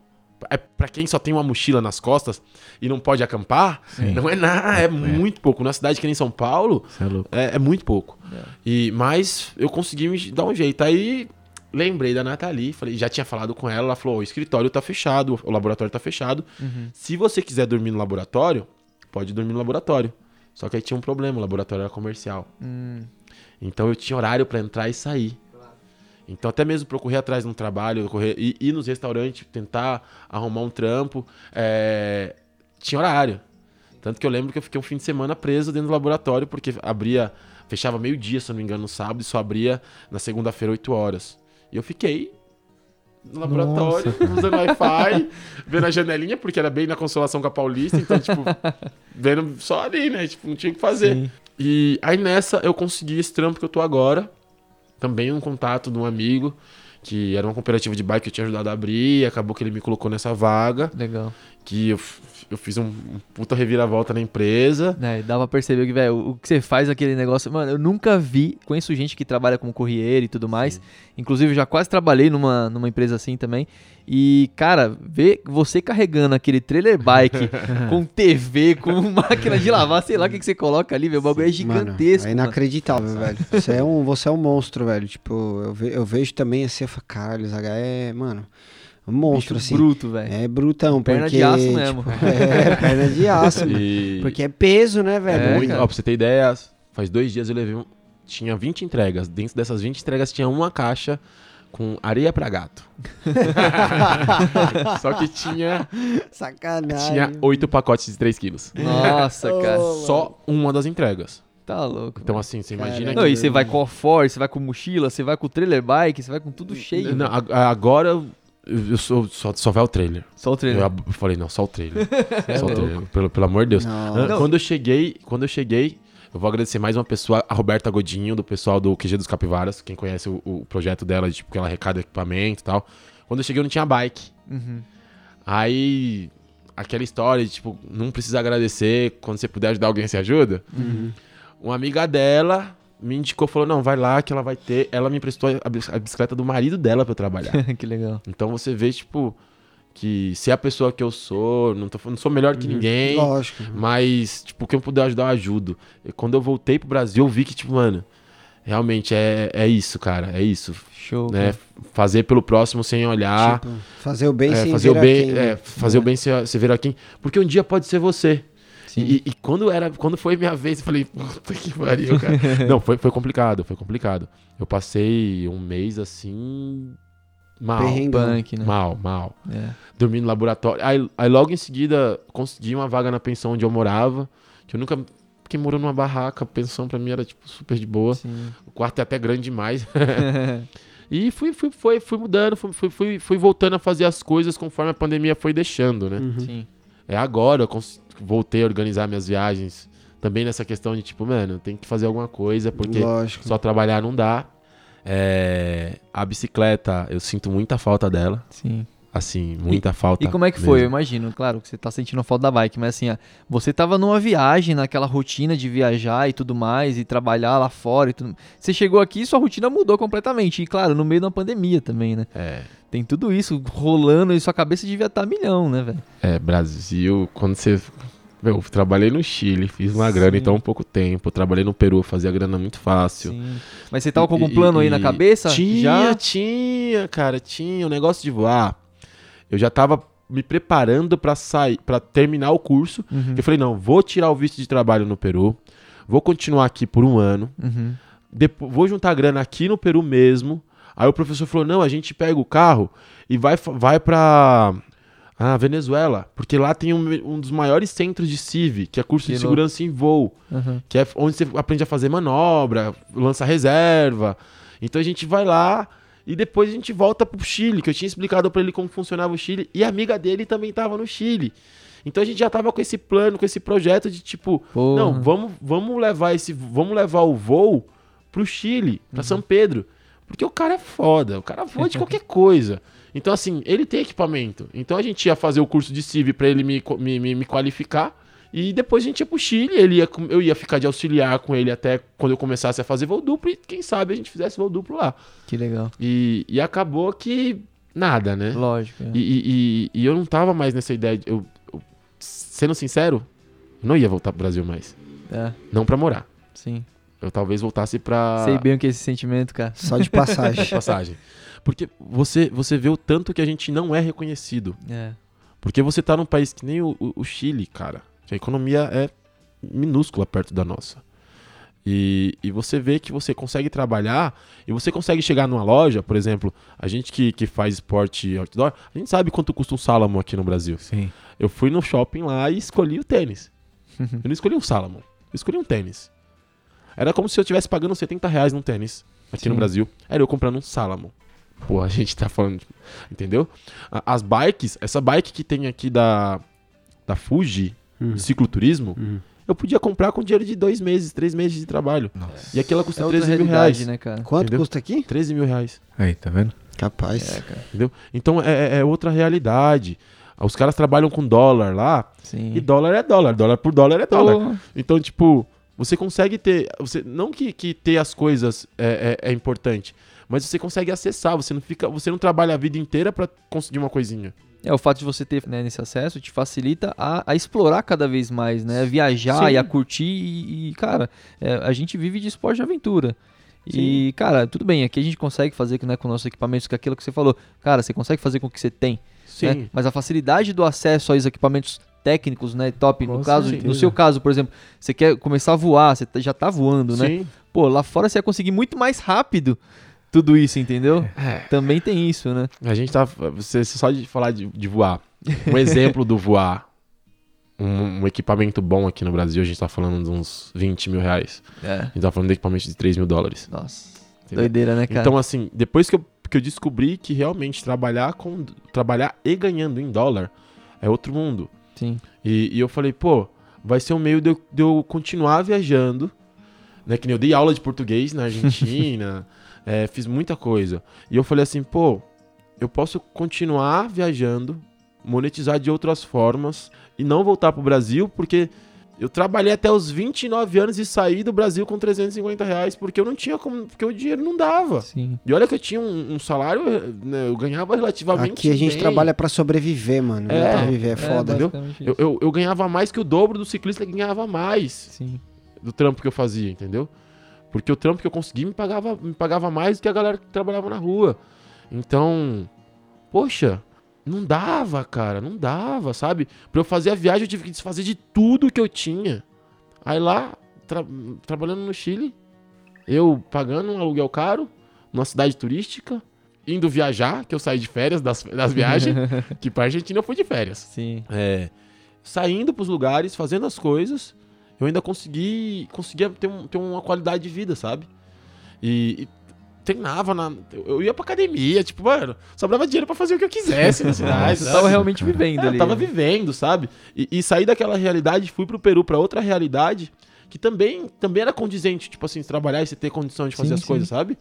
É para quem só tem uma mochila nas costas e não pode acampar, não é nada, é, muito pouco. Na cidade que nem São Paulo, é é, é muito pouco. É. E mas eu consegui me dar um jeito. Aí lembrei da Nathalie, falei, já tinha falado com ela, ela falou: "Ó, "O escritório tá fechado, o laboratório tá fechado. Uhum. Se você quiser dormir no laboratório, pode dormir no laboratório". Só que aí tinha um problema, o laboratório era comercial. Hum, Então eu tinha horário pra entrar e sair. Então até mesmo eu correr atrás de um trabalho, correr, ir, ir nos restaurantes, tentar arrumar um trampo, é, tinha horário. Tanto que eu lembro que eu fiquei um fim de semana preso dentro do laboratório, porque abria, fechava meio-dia, se eu não me engano, no sábado, e só abria na segunda-feira, 8 horas. E eu fiquei no laboratório, usando Wi-Fi, vendo a janelinha, porque era bem na consolação com a Paulista, então, tipo, vendo só ali, né? Tipo, não tinha o que fazer. sim. E aí nessa eu consegui esse trampo que eu tô agora. Também um contato de um amigo, que era uma cooperativa de bike que eu tinha ajudado a abrir, acabou que ele me colocou nessa vaga, Legal. Que eu, eu fiz um, um puta reviravolta na empresa. É, e dá pra perceber que, velho, o que você faz aquele negócio. Mano, eu nunca vi. Conheço gente que trabalha como corrieiro e tudo mais. Inclusive, eu já quase trabalhei numa, numa empresa assim também. E, cara, ver você carregando aquele trailer bike [laughs] com TV, com [laughs] máquina de lavar, sei lá o que, que você coloca ali, velho. O bagulho é gigantesco. Mano, é mano. inacreditável, velho. Você é, um, você é um monstro, velho. Tipo, eu, ve- eu vejo também assim, eu falo, caralho, Zaga é, mano, monstro, Bicho assim. bruto, velho. É brutão, Perna porque... de aço mesmo. tipo, é, perna de [laughs] aço, mano. E Porque é peso, né, velho? É, muito, ó, pra você ter ideia, faz dois dias eu levei um, tinha 20 entregas. Dentro dessas 20 entregas tinha uma caixa com areia pra gato. [laughs] Só que tinha, Sacanagem. tinha oito pacotes de 3 quilos. Nossa, cara. Ô, Só uma das entregas. Tá louco. Então, velho. assim, você Caramba. imagina Não, que. e você vai com o Ford, você vai com mochila, você vai com o trailer bike, você vai com tudo cheio. Não, a- agora eu, sou, só, só vai o trailer. Só o trailer. eu falei, não, só o trailer. É [laughs] só o trailer. Pelo, pelo amor de Deus. Não. Ah, Não. Quando eu cheguei, quando eu cheguei, eu vou agradecer mais uma pessoa, a Roberta Godinho, do pessoal do QG dos Capivaras, quem conhece o, o projeto dela, de, tipo, que ela arrecada equipamento e tal. Quando eu cheguei, eu não tinha bike. Uhum. Aí, aquela história de, tipo, não precisa agradecer, quando você puder ajudar alguém, você ajuda. Uma amiga dela me indicou, falou, não, vai lá que ela vai ter... Ela me emprestou a, a bicicleta do marido dela pra eu trabalhar. [laughs] que legal. então você vê, tipo, que se é a pessoa que eu sou, não, tô, não sou melhor que ninguém... Lógico. Mas, tipo, quem eu puder ajudar, eu ajudo. E quando eu voltei pro Brasil, eu vi que, tipo, mano, realmente é, é isso, cara. É isso. Show. Né? Fazer pelo próximo sem olhar. Tipo, fazer o bem é, sem fazer o ver a bem, quem, é, né? fazer o bem sem, sem ver a quem. Porque um dia pode ser você. Sim. E, e quando era, quando foi minha vez, eu falei, puta que pariu, cara. [laughs] Não, foi, foi complicado, foi complicado. Eu passei um mês assim. Mal. Perrengão. Punk, né? Mal, mal. É. Dormi no laboratório. Aí, aí logo em seguida consegui uma vaga na pensão onde eu morava. Que eu nunca. Porque morou numa barraca, a pensão pra mim era tipo super de boa. Sim. O quarto é até grande demais. [laughs] e fui, fui, fui, fui mudando, fui, fui, fui, fui voltando a fazer as coisas conforme a pandemia foi deixando, né? Uhum. Sim. É agora eu cons- voltei a organizar minhas viagens. Também nessa questão de tipo, mano, tem que fazer alguma coisa, porque Lógico. só trabalhar não dá. É, a bicicleta, eu sinto muita falta dela. Sim. Assim, muita falta. E como é que foi? Eu mesmo. imagino, claro, que você tá sentindo falta da bike, mas assim, você tava numa viagem, naquela rotina de viajar e tudo mais, e trabalhar lá fora e tudo. Você chegou aqui e sua rotina mudou completamente. E claro, no meio da pandemia também, né? É, Tem tudo isso rolando e sua cabeça devia estar milhão, né, velho? é, Brasil, quando você. Meu, eu trabalhei no Chile, fiz uma grana Sim. em tão pouco tempo. Trabalhei no Peru, fazia grana muito fácil. Sim. Mas você tava com algum E- plano aí e- na cabeça? Tinha, Já? tinha, cara, tinha. O negócio de voar. Eu já tava me preparando pra sair, para terminar o curso. Uhum. Eu falei, não, vou tirar o visto de trabalho no Peru. Vou continuar aqui por um ano. Uhum. Depo- vou juntar grana aqui no Peru mesmo. Aí o professor falou: não, a gente pega o carro e vai, vai pra ah, Venezuela. Porque lá tem um, um dos maiores centros de CIV, que é curso Que de louco. segurança em voo. Uhum. Que é onde você aprende a fazer manobra, lança reserva. Então a gente vai lá e depois a gente volta pro Chile, que eu tinha explicado pra ele como funcionava o Chile. E a amiga dele também tava no Chile. Então a gente já tava com esse plano, com esse projeto de tipo, Porra. não, vamos, vamos levar esse, vamos levar o voo pro Chile, pra São Pedro, porque o cara é foda, o cara voa de qualquer coisa. [laughs] Então assim, ele tem equipamento. Então a gente ia fazer o curso de CIV pra ele me, me, me, me qualificar e depois a gente ia pro Chile, ele ia, eu ia ficar de auxiliar com ele até quando eu começasse a fazer voo duplo e quem sabe a gente fizesse voo duplo lá. Que legal. E, e acabou que nada, né? Lógico. é. E, e- e- e eu não tava mais nessa ideia. De, eu, eu- sendo sincero, eu não ia voltar pro Brasil mais. É, Não pra morar. sim. Eu talvez voltasse pra Sei bem o que é esse sentimento, cara. Só de passagem. [laughs] passagem. Porque você, você vê o tanto que a gente não é reconhecido. É. Porque você tá num país que nem o, o- Chile, cara. Que a economia é minúscula perto da nossa. E, e você vê que você consegue trabalhar e você consegue chegar numa loja, por exemplo, a gente que, que faz esporte outdoor, a gente sabe quanto custa um Salomon aqui no Brasil. Sim. Eu fui no shopping lá e escolhi o tênis. [laughs] Eu não escolhi um Salomon, eu escolhi um tênis. Era como se eu estivesse pagando 70 reais num tênis aqui no Sim. Brasil. Era eu comprando um Salomon. Pô, a gente tá falando. Entendeu? A- As bikes, essa bike que tem aqui da, da Fuji, Uhum. de cicloturismo, Uhum. eu podia comprar com dinheiro de dois meses, três meses de trabalho. Nossa. E aquela custa É outra 13 mil reais. né, cara? Quanto Entendeu? custa aqui? 13 mil reais. Aí, tá vendo? Capaz. É, cara. Entendeu? Então é, é- é outra realidade. Os caras trabalham com dólar lá, Sim. e dólar é dólar, dólar por dólar é dólar. Então, tipo, você consegue ter. Você, não que, que ter as coisas é, é- é importante, mas você consegue acessar. Você não fica. Você não trabalha a vida inteira pra conseguir uma coisinha. É, o fato de você ter né, nesse acesso te facilita a, a explorar cada vez mais, né? A viajar Sim. e a curtir e, e, cara, é, a gente vive de esporte de aventura. E, cara, tudo bem, aqui a gente consegue fazer né, com nossos equipamentos, que é aquilo que você falou. Cara, você consegue fazer com o que você tem, Sim. né? Mas a facilidade do acesso aos equipamentos técnicos, né, top, Com no caso, certeza. no seu caso, por exemplo, você quer começar a voar, você tá- já tá voando, né? Sim. Pô, lá fora você ia conseguir muito mais rápido tudo isso, entendeu? É. Também tem isso, né? A gente tá. Você, só de falar de, de voar. Um exemplo do voar. um, um equipamento bom aqui no Brasil, a gente tá falando de uns 20 mil reais. É. A gente tá falando de equipamento de 3 mil dólares. Nossa. Entendeu? Doideira, né, cara? Então, assim, depois que eu, que eu descobri que realmente trabalhar com. Trabalhar e ganhando em dólar é outro mundo. Sim. E, e eu falei, pô, vai ser um meio de eu, de eu continuar viajando. Né? Que nem eu dei aula de português na Argentina, [laughs] é, fiz muita coisa. E eu falei assim, pô, eu posso continuar viajando, monetizar de outras formas e não voltar pro Brasil, porque eu trabalhei até os 29 anos e saí do Brasil com 350 reais, porque eu não tinha como. Porque o dinheiro não dava. Sim. E olha que eu tinha um, um salário, né, eu ganhava relativamente. Aqui a gente bem. trabalha pra sobreviver, mano. É. pra viver, é foda. entendeu? basicamente Eu, eu, eu ganhava mais que o dobro do ciclista que ganhava mais Sim. do trampo que eu fazia, entendeu? Porque o trampo que eu consegui me pagava, me pagava mais do que a galera que trabalhava na rua. Então, poxa, não dava, cara, não dava, sabe? Pra eu fazer a viagem eu tive que desfazer de tudo que eu tinha. Aí lá, tra- trabalhando no Chile, eu pagando um aluguel caro, numa cidade turística, indo viajar, que eu saí de férias das, das viagens, [laughs] que pra Argentina eu fui de férias. Sim. É, saindo pros lugares, fazendo as coisas, eu ainda consegui conseguia ter, um- ter uma qualidade de vida, sabe? E, e treinava na. Eu ia pra academia, tipo, mano, sobrava dinheiro pra fazer o que eu quisesse na [laughs] cidade. Você tava realmente vivendo É, eu ali. tava vivendo, sabe? E, e saí daquela realidade, fui pro Peru pra outra realidade que também, também era condizente, tipo assim, trabalhar e você ter condição de fazer Sim, as sim. coisas, sabe?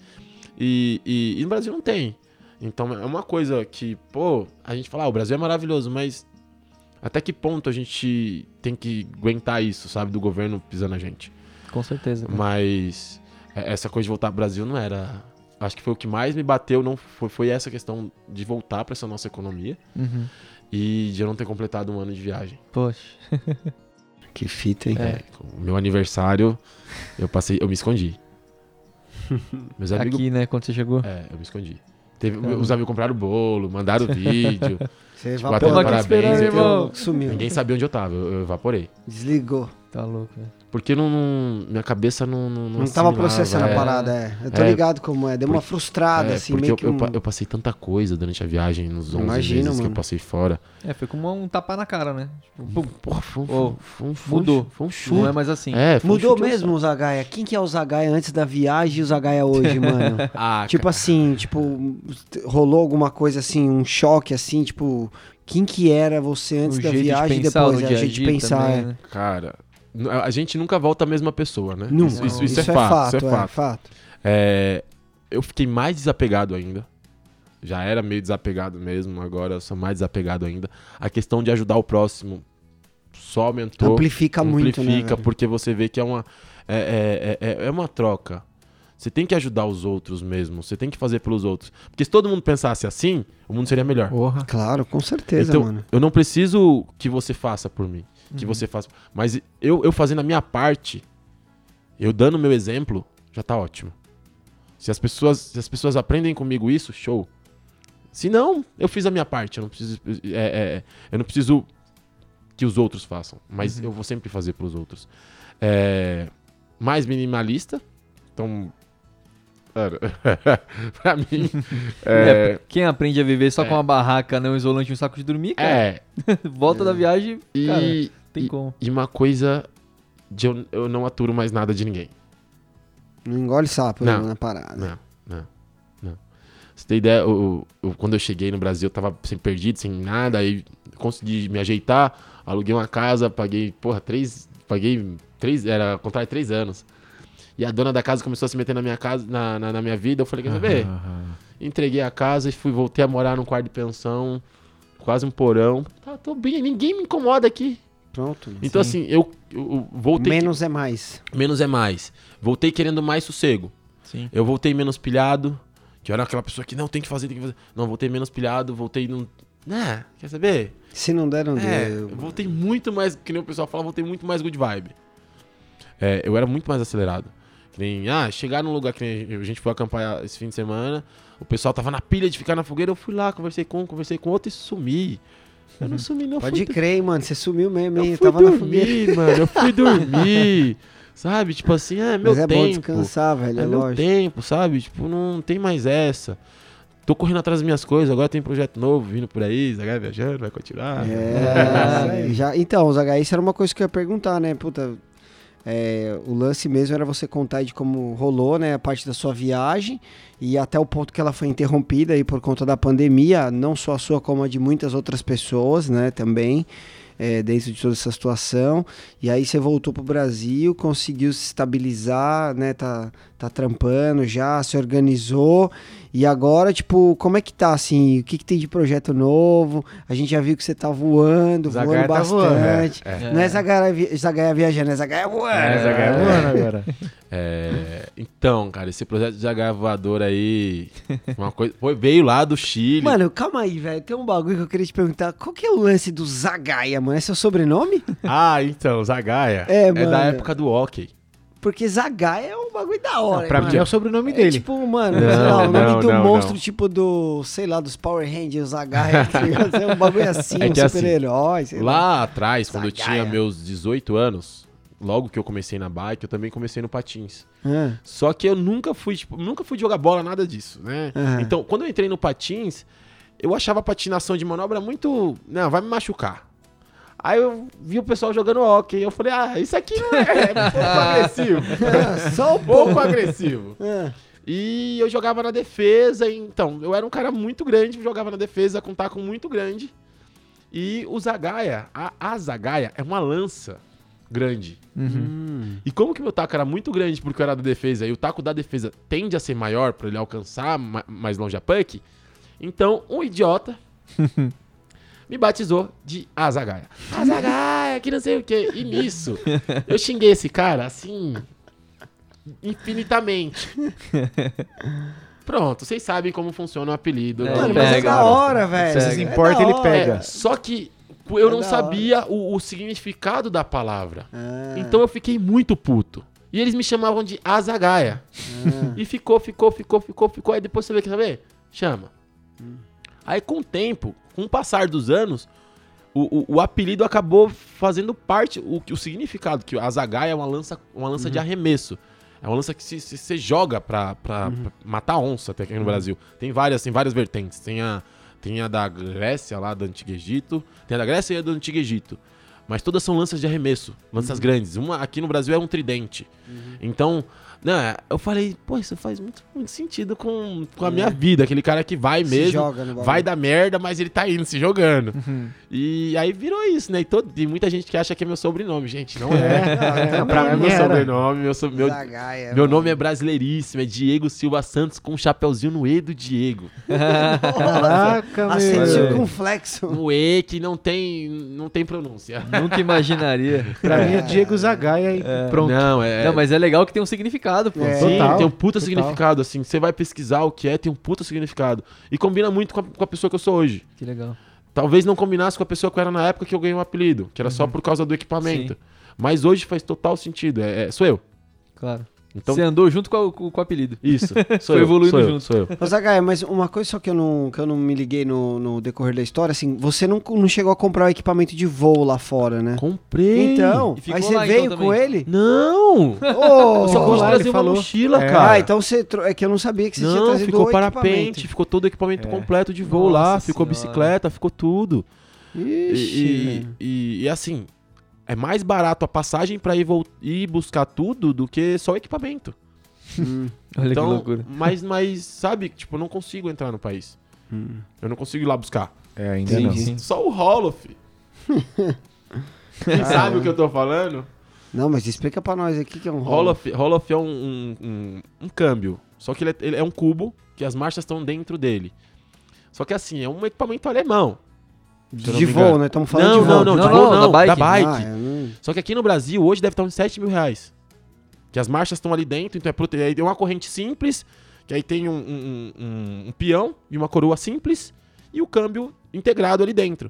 E, e- e no Brasil não tem. Então é uma coisa que, pô, a gente fala, ah, o Brasil é maravilhoso, mas até que ponto a gente tem que aguentar isso, sabe? Do governo pisando a gente. Com certeza. cara. Mas é, essa coisa de voltar pro Brasil não era. Acho que foi o que mais me bateu, não foi, foi essa questão de voltar pra essa nossa economia Uhum. e de eu não ter completado um ano de viagem. Poxa. [laughs] Que fita, hein? É. O meu aniversário, eu passei, eu me escondi. [laughs] Meus amigos. Aqui, né, quando você chegou. É, eu me escondi. Teve, os amigos compraram bolo, mandaram [laughs] vídeo. Você Tipo, evaporou. até parabéns, esperando, irmão. Sumiu. Ninguém sabia onde eu tava, eu, eu evaporei. Desligou. Tá louco, né? Porque não, não- minha cabeça não. Não, Não, tava assimilava, processando é. a parada, é. Eu tô É. ligado como é. Deu uma Porque- frustrada, É, assim, porque meio eu, que eu um... eu passei tanta coisa durante a viagem, nos 11 Imagino, meses que eu mano. passei fora. É, foi como um tapa na cara, né? Tipo, Porra, foi um, Ô, foi um- foi mudou. Foi um chute. não é mais assim. É, foi um Mudou mesmo o Zagaia? Quem que é o Zagaia antes da viagem e o Zagaia hoje, [laughs] mano? Ah, tipo assim, tipo, rolou alguma coisa assim, um choque assim, tipo, quem que era você antes o da viagem e depois? É, a gente pensar, também, é. né? Cara, a gente nunca volta a mesma pessoa, né? Nunca. Isso, isso- isso é, fato, isso é fato. fato. É, eu fiquei mais desapegado ainda. Já era meio desapegado mesmo, agora eu sou mais desapegado ainda. A questão de ajudar o próximo só aumentou. Amplifica, muito, né? amplifica, velho? porque você vê que é uma, é, é, é, é uma troca. Você tem que ajudar os outros mesmo, você tem que fazer pelos outros. Porque se todo mundo pensasse assim, o mundo seria melhor. Porra. Claro, com certeza, então, mano. eu não preciso que você faça por mim, que Uhum. você faça. Mas eu, eu fazendo a minha parte, eu dando o meu exemplo, já tá ótimo. Se as pessoas, se as pessoas aprendem comigo isso, show. Se não, eu fiz a minha parte. Eu não preciso, é, é, eu não preciso que os outros façam, mas Uhum. eu vou sempre fazer pelos outros. É, mais minimalista, então. [laughs] pra mim. [laughs] É, É, Quem aprende a viver só É. com uma barraca, não um isolante e um saco de dormir, cara, é, [laughs] volta da viagem, e, tem e- como. E uma coisa de eu, eu não aturo mais nada de ninguém. Não engole sapo Não. na parada. Não, não, não. Você tem ideia, eu- eu- quando eu cheguei no Brasil, eu tava sem perdido, sem nada, aí consegui me ajeitar, aluguei uma casa, paguei, porra, três. Paguei três. Era contrato de três anos. E a dona da casa começou a se meter na minha casa, na, na, na minha vida. Eu falei, quer saber? Entreguei a casa e fui, voltei a morar num quarto de pensão, quase um porão. Tá, tô bem, ninguém me incomoda aqui. Pronto. mano. Então, assim, eu, eu voltei. Menos é mais. Menos é mais. Voltei querendo mais sossego. Sim. Eu voltei menos pilhado. Que era aquela pessoa que não tem que fazer, tem que fazer. Não, voltei menos pilhado, voltei num. Né? Quer saber? Se não der, não É, deu. eu voltei muito mais, que nem o pessoal fala, voltei muito mais good vibe. É, eu era muito mais acelerado. Que nem, ah, chegar num lugar que nem a gente foi acampar esse fim de semana, o pessoal tava na pilha de ficar na fogueira, eu fui lá, conversei com um, conversei com outro e sumi. Eu não sumi, não. Pode crer, hein, mano. Você sumiu mesmo, hein? eu Eu fui tava dormir, [laughs] mano. Eu fui dormir. sabe? Tipo assim, é meu Mas é bom tempo. descansar, velho. É É meu tempo, sabe? Tipo, não tem mais essa. tô correndo atrás das minhas coisas, agora tem projeto novo vindo por aí, Zagaia viajando, vai continuar. É, [laughs] já, então, Zaga, isso era uma coisa que eu ia perguntar, né? Puta, é, o lance mesmo era você contar de como rolou, né? A parte da sua viagem e até o ponto que ela foi interrompida aí por conta da pandemia, não só a sua, como a de muitas outras pessoas, né? Também. É, dentro de toda essa situação, e aí você voltou pro Brasil, conseguiu se estabilizar, né? Tá, tá trampando já, se organizou, e agora, tipo, como é que tá, assim? O que, que tem de projeto novo? A gente já viu que você tá voando, Zagaia voando tá voando, bastante. é. Não é Zagaia, vi- Zagaia viajando, é Zagaia voando. É, Zagaia voando agora. [laughs] É, então, cara, esse projeto de Zagaia voador aí, uma coisa, foi, veio lá do Chile. Mano, calma aí, velho. Tem um bagulho que eu queria te perguntar. Qual que é o lance do Zagaia, mano? É seu sobrenome? Ah, então, Zagaia. É, É, mano. da época do hockey. Porque Zagaia é um bagulho da hora, pra hein, mim é o sobrenome É dele. tipo, mano, Não, o nome não, do não, monstro, não. tipo do, sei lá, dos Power Rangers, Zagaia, tá? [laughs] É um bagulho assim, É um que assim, super-herói, sei lá. Atrás, quando eu Zagaia. tinha meus 18 anos, logo que eu comecei na bike, eu também comecei no patins. Ah, Só que eu nunca fui, tipo, nunca fui jogar bola, nada disso, né? Então, quando eu entrei no patins, eu achava a patinação de manobra muito. Não, vai me machucar. Aí eu vi o pessoal jogando hockey. Eu falei, ah, isso aqui não é, é um pouco [laughs] agressivo. Só um [laughs] pouco agressivo. Ah, E eu jogava na defesa, então, eu era um cara muito grande, jogava na defesa com taco muito grande. E o Zagaia, a, a Zagaia é uma lança grande. hum. E como que meu taco era muito grande porque eu era da defesa e o taco da defesa tende a ser maior pra ele alcançar ma- mais longe a puck, então um idiota [laughs] me batizou de Azagaia. Azagaia, que não sei o que. E nisso, eu xinguei esse cara assim, infinitamente. Pronto, vocês sabem como funciona o apelido. É? Mano, mas é da hora, velho. Se É se importa, ele hora. pega. É, só que eu É não sabia o, o significado da palavra. Ah, Então eu fiquei muito puto. E eles me chamavam de Azagaia. E ficou, ficou, ficou, ficou, ficou. Aí depois você vê, quer saber? Chama. Aí com o tempo, com o passar dos anos, o, o, o apelido acabou fazendo parte, o, o significado, que a Azagaia é uma lança, uma lança de arremesso. É uma lança que se, se, você joga pra, pra, pra matar onça até aqui no Brasil. Tem várias, tem várias vertentes. Tem a, tem a da Grécia, lá do Antigo Egito. Tem a da Grécia e a do Antigo Egito. Mas todas são lanças de arremesso, lanças grandes. Uma aqui no Brasil é um tridente. Então, não, é, eu falei, pô, isso faz muito, muito sentido com, com a minha vida. Aquele cara que vai mesmo, vai dar merda, mas ele tá indo, se jogando. E aí virou isso, né? E todo, tem muita gente que acha que é meu sobrenome, gente. Não [laughs] é. É, Não, pra é mim meu sobrenome, meu, so- meu, Zagaia, meu mano. nome é brasileiríssimo, é Diego Silva Santos com um chapeuzinho no E do Diego. [laughs] Caraca, meu. circunflexo. No E que não tem, não tem pronúncia. Nunca imaginaria. Pra mim é [laughs] Diego Zagaia e pronto. Não, é. Não, mas é legal que tem um significado, pô. É. Sim, Total, tem um puta total. significado, assim. Você vai pesquisar o que é, tem um puta significado. E combina muito com a, com a pessoa que eu sou hoje. Que legal. Talvez não combinasse com a pessoa que eu era na época que eu ganhei o apelido, que era só por causa do equipamento. Sim. Mas hoje faz total sentido. É, é- sou eu. Claro. Então, Você andou junto com, a- com- o apelido. isso. [laughs] Sou Foi eu, evoluindo sou eu, junto. Sou eu. Ô, Zagaia, mas uma coisa só que eu não, que eu não me liguei no, no decorrer da história, assim, você não, não chegou a comprar o equipamento de voo lá fora, né? Comprei. Então, ficou aí você lá, veio então, com ele? Não! Eu só lá, trazer uma falou. mochila, É. cara. Ah, então você. tro- É que eu não sabia que você tinha Não, trazido ficou o parapente, ficou todo o equipamento É. completo de voo Nossa lá, ficou senhora. bicicleta, ficou tudo. Ixi. E, e, e- e assim, é mais barato a passagem pra ir, ir buscar tudo do que só o equipamento. Hum, [laughs] Olha então, que loucura. mas, mas, sabe, tipo, eu não consigo entrar no país. hum. Eu não consigo ir lá buscar. É, ainda Sim, não. sim. Só o Roloff. Quem [laughs] sabe o que eu tô falando? Não, mas explica pra nós aqui que é um. Roloff, Roloff é um, um, um- um câmbio. Só que ele é, ele é um cubo que as marchas estão dentro dele. Só que assim, é um equipamento alemão. Eu não De voo, né? Estamos falando Não, de voo. não, não, Não, de não, voo da não, da bike. bike. Ah, não- Só que aqui no Brasil, hoje deve estar uns 7 mil reais. Que as marchas estão ali dentro, então é prote... aí tem uma corrente simples, que aí tem um, um- um- um peão e uma coroa simples, e o câmbio integrado ali dentro.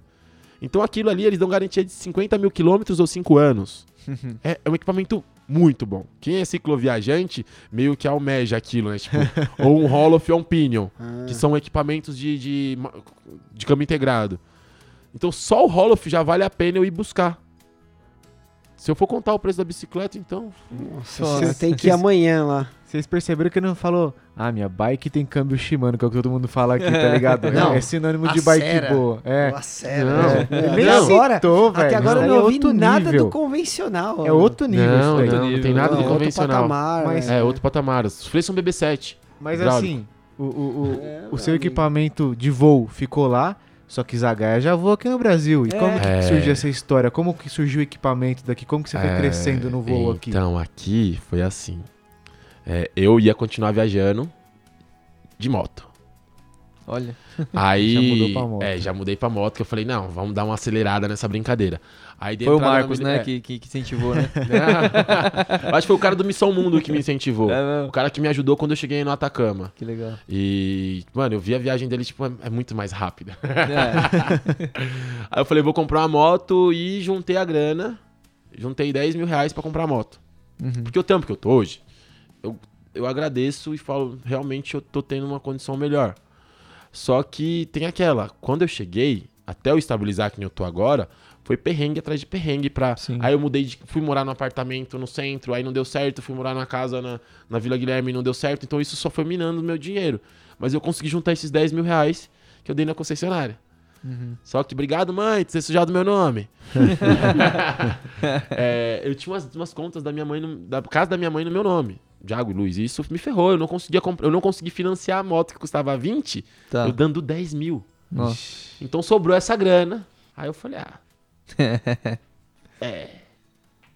Então aquilo ali, eles dão garantia de 50 mil quilômetros ou 5 anos. [laughs] é, é um equipamento muito bom. Quem é cicloviajante, meio que almeja aquilo, né? Tipo, [laughs] ou um Roloff ou um Pinion, Ah. que são equipamentos de, de, de câmbio integrado. Então só o Roloff já vale a pena eu ir buscar. Se eu for contar o preço da bicicleta, então. Nossa, Nossa. você tem que ir amanhã lá. Vocês perceberam que ele não falou, ah, minha bike tem câmbio Shimano, que é o que todo mundo fala aqui, tá ligado? [laughs] Não. É sinônimo de bike Acera. boa. É. Acera. Não. É. Ele agora, citou, até velho. agora eu Isso não é ouvi nada nível. do convencional. É outro nível Não, não, não tem nada É de outro convencional. patamar, Mas- né? É, outro patamar. Os freios são BB7. Mas Hidráulico. assim, o, o, o, É, o seu amigo. equipamento de voo ficou lá, só que Zagaia já voa aqui no Brasil. E É. como que surgiu essa história? Como que surgiu o equipamento daqui? Como que você foi É, crescendo no voo aqui? Então, aqui foi assim. É, eu ia continuar viajando de moto. Olha. Aí. [laughs] Já mudou pra moto. É, já mudei pra moto, que eu falei, não, vamos dar uma acelerada nessa brincadeira. Foi o Marcos, minha- né, é. que, que, incentivou, né? [laughs] Acho que foi o cara do Missão Mundo que me incentivou. É O cara que me ajudou quando eu cheguei no Atacama. Que legal. E, mano, eu vi a viagem dele, tipo, é, é muito mais rápida. É. [laughs] Aí eu falei, vou comprar uma moto e juntei a grana. Juntei 10 mil reais pra comprar a moto. Uhum. Porque o tempo que eu tô hoje, eu, eu agradeço e falo, realmente eu tô tendo uma condição melhor. Só que tem aquela, quando eu cheguei, até eu estabilizar que eu tô agora, foi perrengue atrás de perrengue pra. Sim. Aí eu mudei de. fui morar num apartamento no centro, aí não deu certo, fui morar numa casa na, na Vila Guilherme e não deu certo, então isso só foi minando o meu dinheiro. Mas eu consegui juntar esses 10 mil reais que eu dei na concessionária. Uhum. Só que, obrigado, mãe, por ter sujado meu nome. [laughs] É, eu tinha umas, umas contas da minha mãe, no- da casa da minha mãe no meu nome. Diago e Luiz. E isso me ferrou. Eu não conseguia eu não consegui financiar a moto que custava 20, Tá. eu dando 10 mil. Nossa. Então sobrou essa grana. Aí eu falei, ah. [laughs] é.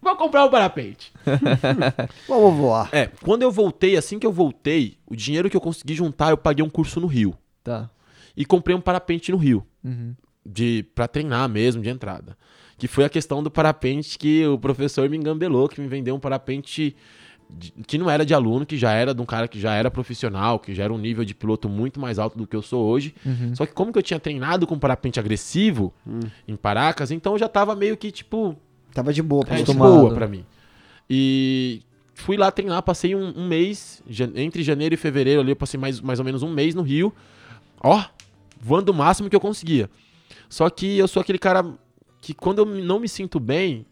Vou comprar um parapente. [laughs] Vamos voar. É, quando eu voltei, assim que eu voltei, o dinheiro que eu consegui juntar, eu paguei um curso no Rio. Tá. E comprei um parapente no Rio. Uhum. de para treinar mesmo de entrada. Que foi a questão do parapente que o professor me engambelou, que me vendeu um parapente que não era de aluno, que já era de um cara que já era profissional, que já era um nível de piloto muito mais alto do que eu sou hoje. Uhum. Só que como que eu tinha treinado com parapente agressivo em Paracas, então eu já tava meio que tipo Tava de boa pra é, de boa pra mim. E fui lá treinar, passei um, um mês, entre janeiro e fevereiro ali, eu passei mais, mais ou menos um mês no Rio. Ó, voando o máximo que eu conseguia. Só que eu sou aquele cara que quando eu não me sinto bem,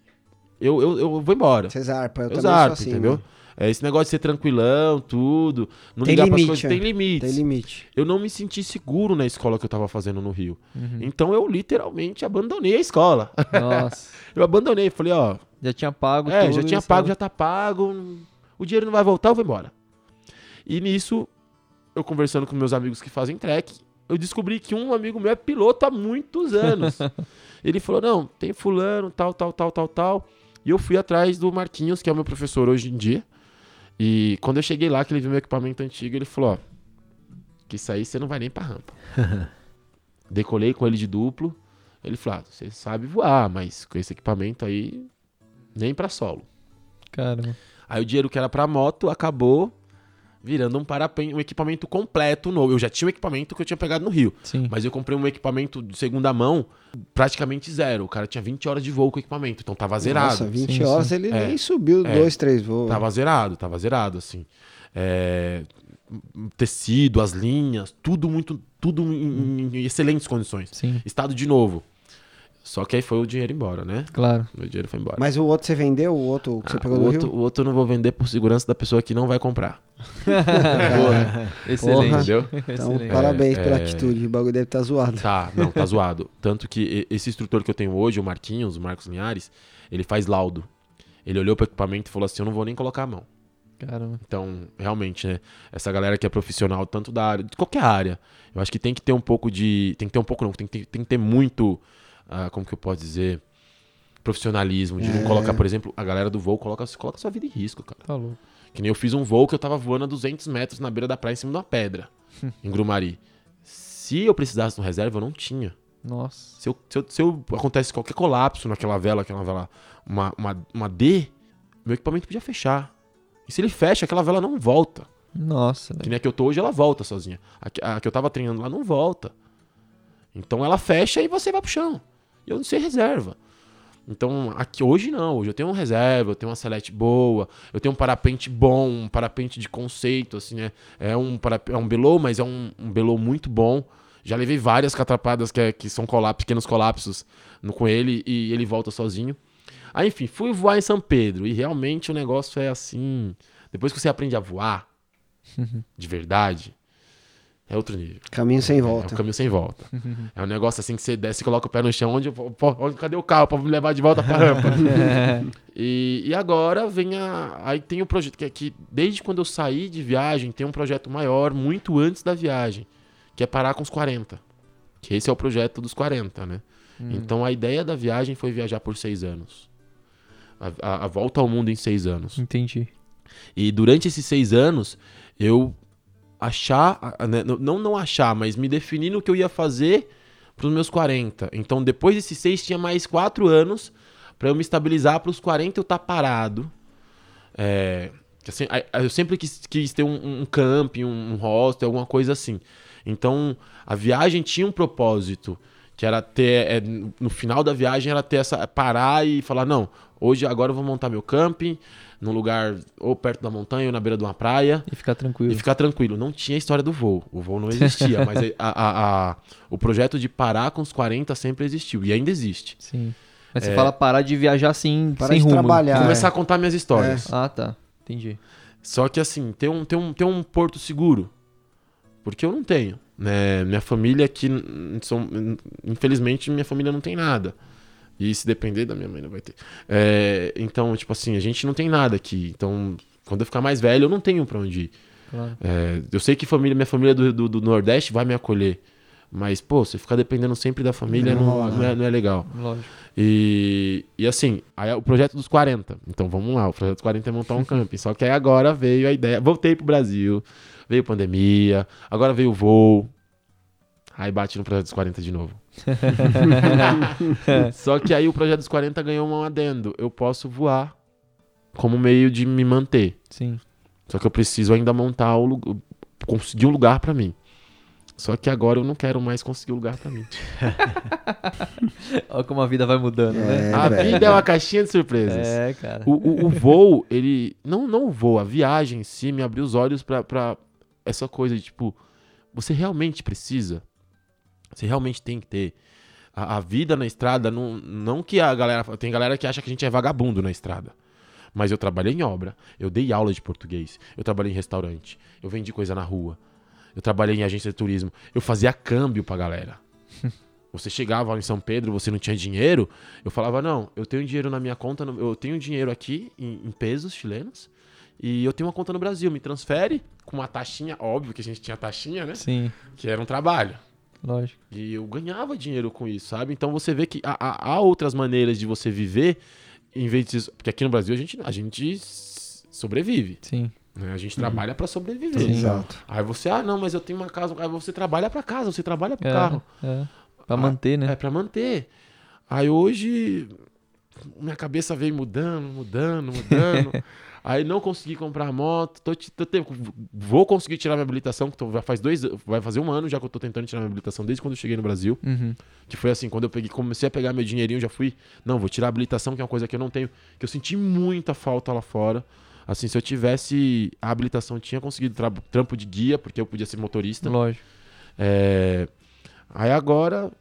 eu, eu, eu vou embora. Você zarpa, eu Eu também zarpo, sou assim. entendeu? mano. É esse negócio de ser tranquilão, tudo. Não Tem ligar pras limite, coisas. é. Tem limites. Tem limite. Eu não me senti seguro na escola que eu tava fazendo no Rio. Uhum. Então eu literalmente abandonei a escola. Nossa. [laughs] Eu abandonei, falei, ó, Já tinha pago é, tudo, já tinha pago, já tá pago. O dinheiro não vai voltar, eu vou embora. E nisso, eu conversando com meus amigos que fazem trek, eu descobri que um amigo meu é piloto há muitos anos. [laughs] Ele falou: não, tem fulano, tal, tal, tal, tal, tal. E eu fui atrás do Marquinhos, que é o meu professor hoje em dia. E quando eu cheguei lá, que ele viu meu equipamento antigo, ele falou: ó, que isso aí você não vai nem pra rampa. [laughs] Decolei com ele de duplo. Ele falou: ah, você sabe voar, mas com esse equipamento aí, nem pra solo. Caramba. Aí o dinheiro que era pra moto acabou virando um parapente, um equipamento completo novo. Eu já tinha um equipamento que eu tinha pegado no Rio, Sim. mas eu comprei um equipamento de segunda mão praticamente zero. O cara tinha 20 horas de voo com o equipamento, então tava zerado. Nossa, 20 Sim, horas sim. ele É. nem subiu É. dois, três voos. Tava zerado, tava zerado, assim. É, Tecido, as linhas, tudo muito, tudo em, em excelentes condições. Sim, Estado de novo. Só que aí foi o dinheiro embora, né? claro. Meu dinheiro foi embora. Mas o outro você vendeu? O outro que você Ah, pegou o, do outro, Rio? o outro eu não vou vender por segurança da pessoa que não vai comprar. [laughs] Excelente. Entendeu? Então, Excelente. parabéns pela é. atitude. O bagulho deve estar zoado. Tá, não, tá zoado. Tanto que esse instrutor que eu tenho hoje, o Marquinhos, o Marcos Linhares, ele faz laudo. Ele olhou pro equipamento e falou assim: eu não vou nem colocar a mão. Caramba. Então, realmente, né? Essa galera que é profissional, tanto da área, de qualquer área, eu acho que tem que ter um pouco de. Tem que ter um pouco, não, tem que ter, tem que ter muito. Ah, como que eu posso dizer? Profissionalismo. De É. não colocar, por exemplo, a galera do voo coloca, coloca sua vida em risco, cara. Tá louco. Que nem eu fiz um voo que eu tava voando a 200 metros na beira da praia em cima de uma pedra, [laughs] em Grumari. Se eu precisasse de um reserva, eu não tinha. Nossa. Se, eu, se, eu, se eu- acontece qualquer colapso naquela vela, aquela vela, uma, uma, uma D, meu equipamento podia fechar. E se ele fecha, aquela vela não volta. Nossa, Que nem a que eu tô hoje, ela volta sozinha. A, que- a que eu tava treinando lá não volta. Então ela fecha e você vai pro chão. E eu não sei reserva. Então, aqui hoje não. Hoje eu tenho um reserva, eu tenho uma select boa, eu tenho um parapente bom, um parapente de conceito, assim, né? É um, é um below, mas é um, um below muito bom. Já levei várias catrapadas que, é- que são colapsos, pequenos colapsos no, com ele e ele volta sozinho. Aí, enfim, fui voar em São Pedro. E realmente o negócio é assim. Depois que você aprende a voar, [laughs] de verdade, é outro nível. Caminho sem É volta. um caminho sem volta. é um negócio assim que você desce, coloca o pé no chão, onde, onde cadê o carro pra me levar de volta pra rampa? [laughs] e, e agora vem a. Aí tem o projeto, que é que desde quando eu saí de viagem, tem um projeto maior, muito antes da viagem, que é parar com os 40. Que esse é o projeto dos 40, né? Então a ideia da viagem foi viajar por seis anos. A, a- a volta ao mundo em seis anos. Entendi. E durante esses seis anos, eu achar, né, não não achar, mas me definir no que eu ia fazer para os meus 40. Então, depois desses seis, tinha mais quatro anos para eu me estabilizar para os 40 eu estar parado. É, assim, eu sempre quis, quis ter um, um camping, um, um hostel, alguma coisa assim. Então, a viagem tinha um propósito, que era ter, é, no final da viagem, era ter essa, parar e falar, não, hoje, agora eu vou montar meu camping, num lugar ou perto da montanha ou na beira de uma praia, E ficar tranquilo. e ficar tranquilo. Não tinha a história do voo. O voo não existia, [laughs] mas a- a- a- o projeto de parar com os 40 sempre existiu. E ainda existe. Sim. Mas você fala parar de viajar assim, Parar sem de rumo. trabalhar. Começar é. a contar minhas histórias. Ah, tá. Entendi. Só que assim, ter um, ter, um, ter um porto seguro. Porque eu não tenho. Né? Minha família aqui, são, infelizmente, minha família não tem nada. E se depender da minha mãe, não vai ter. É, então, tipo assim, a gente não tem nada aqui. Então, quando eu ficar mais velho, eu não tenho pra onde ir. Claro. É, eu sei que família, minha família do, do, do Nordeste vai me acolher. Mas, pô, você ficar dependendo sempre da família Não não, não, é, não é legal. Lógico. E, e assim, aí é o projeto dos 40. Então vamos lá, o projeto dos 40 é montar um [laughs] camping. Só que aí agora veio a ideia. Voltei pro Brasil, veio pandemia, agora veio o voo. Aí bate no projeto dos 40 de novo. [laughs] Só que aí o projeto dos 40 ganhou um adendo. Eu posso voar como meio de me manter. Sim. Só que eu preciso ainda montar o lugar, conseguir um lugar pra mim. Só que agora eu não quero mais conseguir um lugar pra mim. [laughs] Olha como a vida vai mudando, né? É, a velho. vida é uma caixinha de surpresas. É, cara. O, o, o voo, ele. Não, não o voo, a viagem em si me abriu os olhos pra, pra essa coisa de tipo. Você realmente precisa? Você realmente tem que ter. A, a vida na estrada, não, não que a galera. Tem galera que acha que a gente é vagabundo na estrada. Mas eu trabalhei em obra, eu dei aula de português, eu trabalhei em restaurante, eu vendi coisa na rua, eu trabalhei em agência de turismo, eu fazia câmbio pra galera. [laughs] Você chegava em São Pedro, você não tinha dinheiro, eu falava, não, eu tenho dinheiro na minha conta, eu tenho dinheiro aqui em, em pesos chilenos, e eu tenho uma conta no Brasil, me transfere com uma taxinha, óbvio que a gente tinha taxinha, né? Sim, Que era um trabalho. lógico. E eu ganhava dinheiro com isso, sabe? Então você vê que há, há- outras maneiras de você viver, em vez de... Porque aqui no Brasil a gente, a gente sobrevive, Sim. né? A gente trabalha pra sobreviver. Sim. Exato. Aí você, ah, não, mas eu tenho uma casa. Aí você trabalha pra casa, você trabalha pro É, carro. é. Pra Ah, manter, né? É pra manter. Aí hoje minha cabeça veio mudando, mudando, mudando. [laughs] Aí não consegui comprar moto. Tô, tô te- vou conseguir tirar minha habilitação, que tô- já faz dois, vai fazer um ano já que eu tô tentando tirar minha habilitação desde quando eu cheguei no Brasil. Uhum. Que foi assim, quando eu peguei, comecei a pegar meu dinheirinho, já fui, não, vou tirar a habilitação, que é uma coisa que eu não tenho, que eu senti muita falta lá fora. Assim, se eu tivesse a habilitação, tinha conseguido tra- trampo de guia, porque eu podia ser motorista. Lógico. É, Aí agora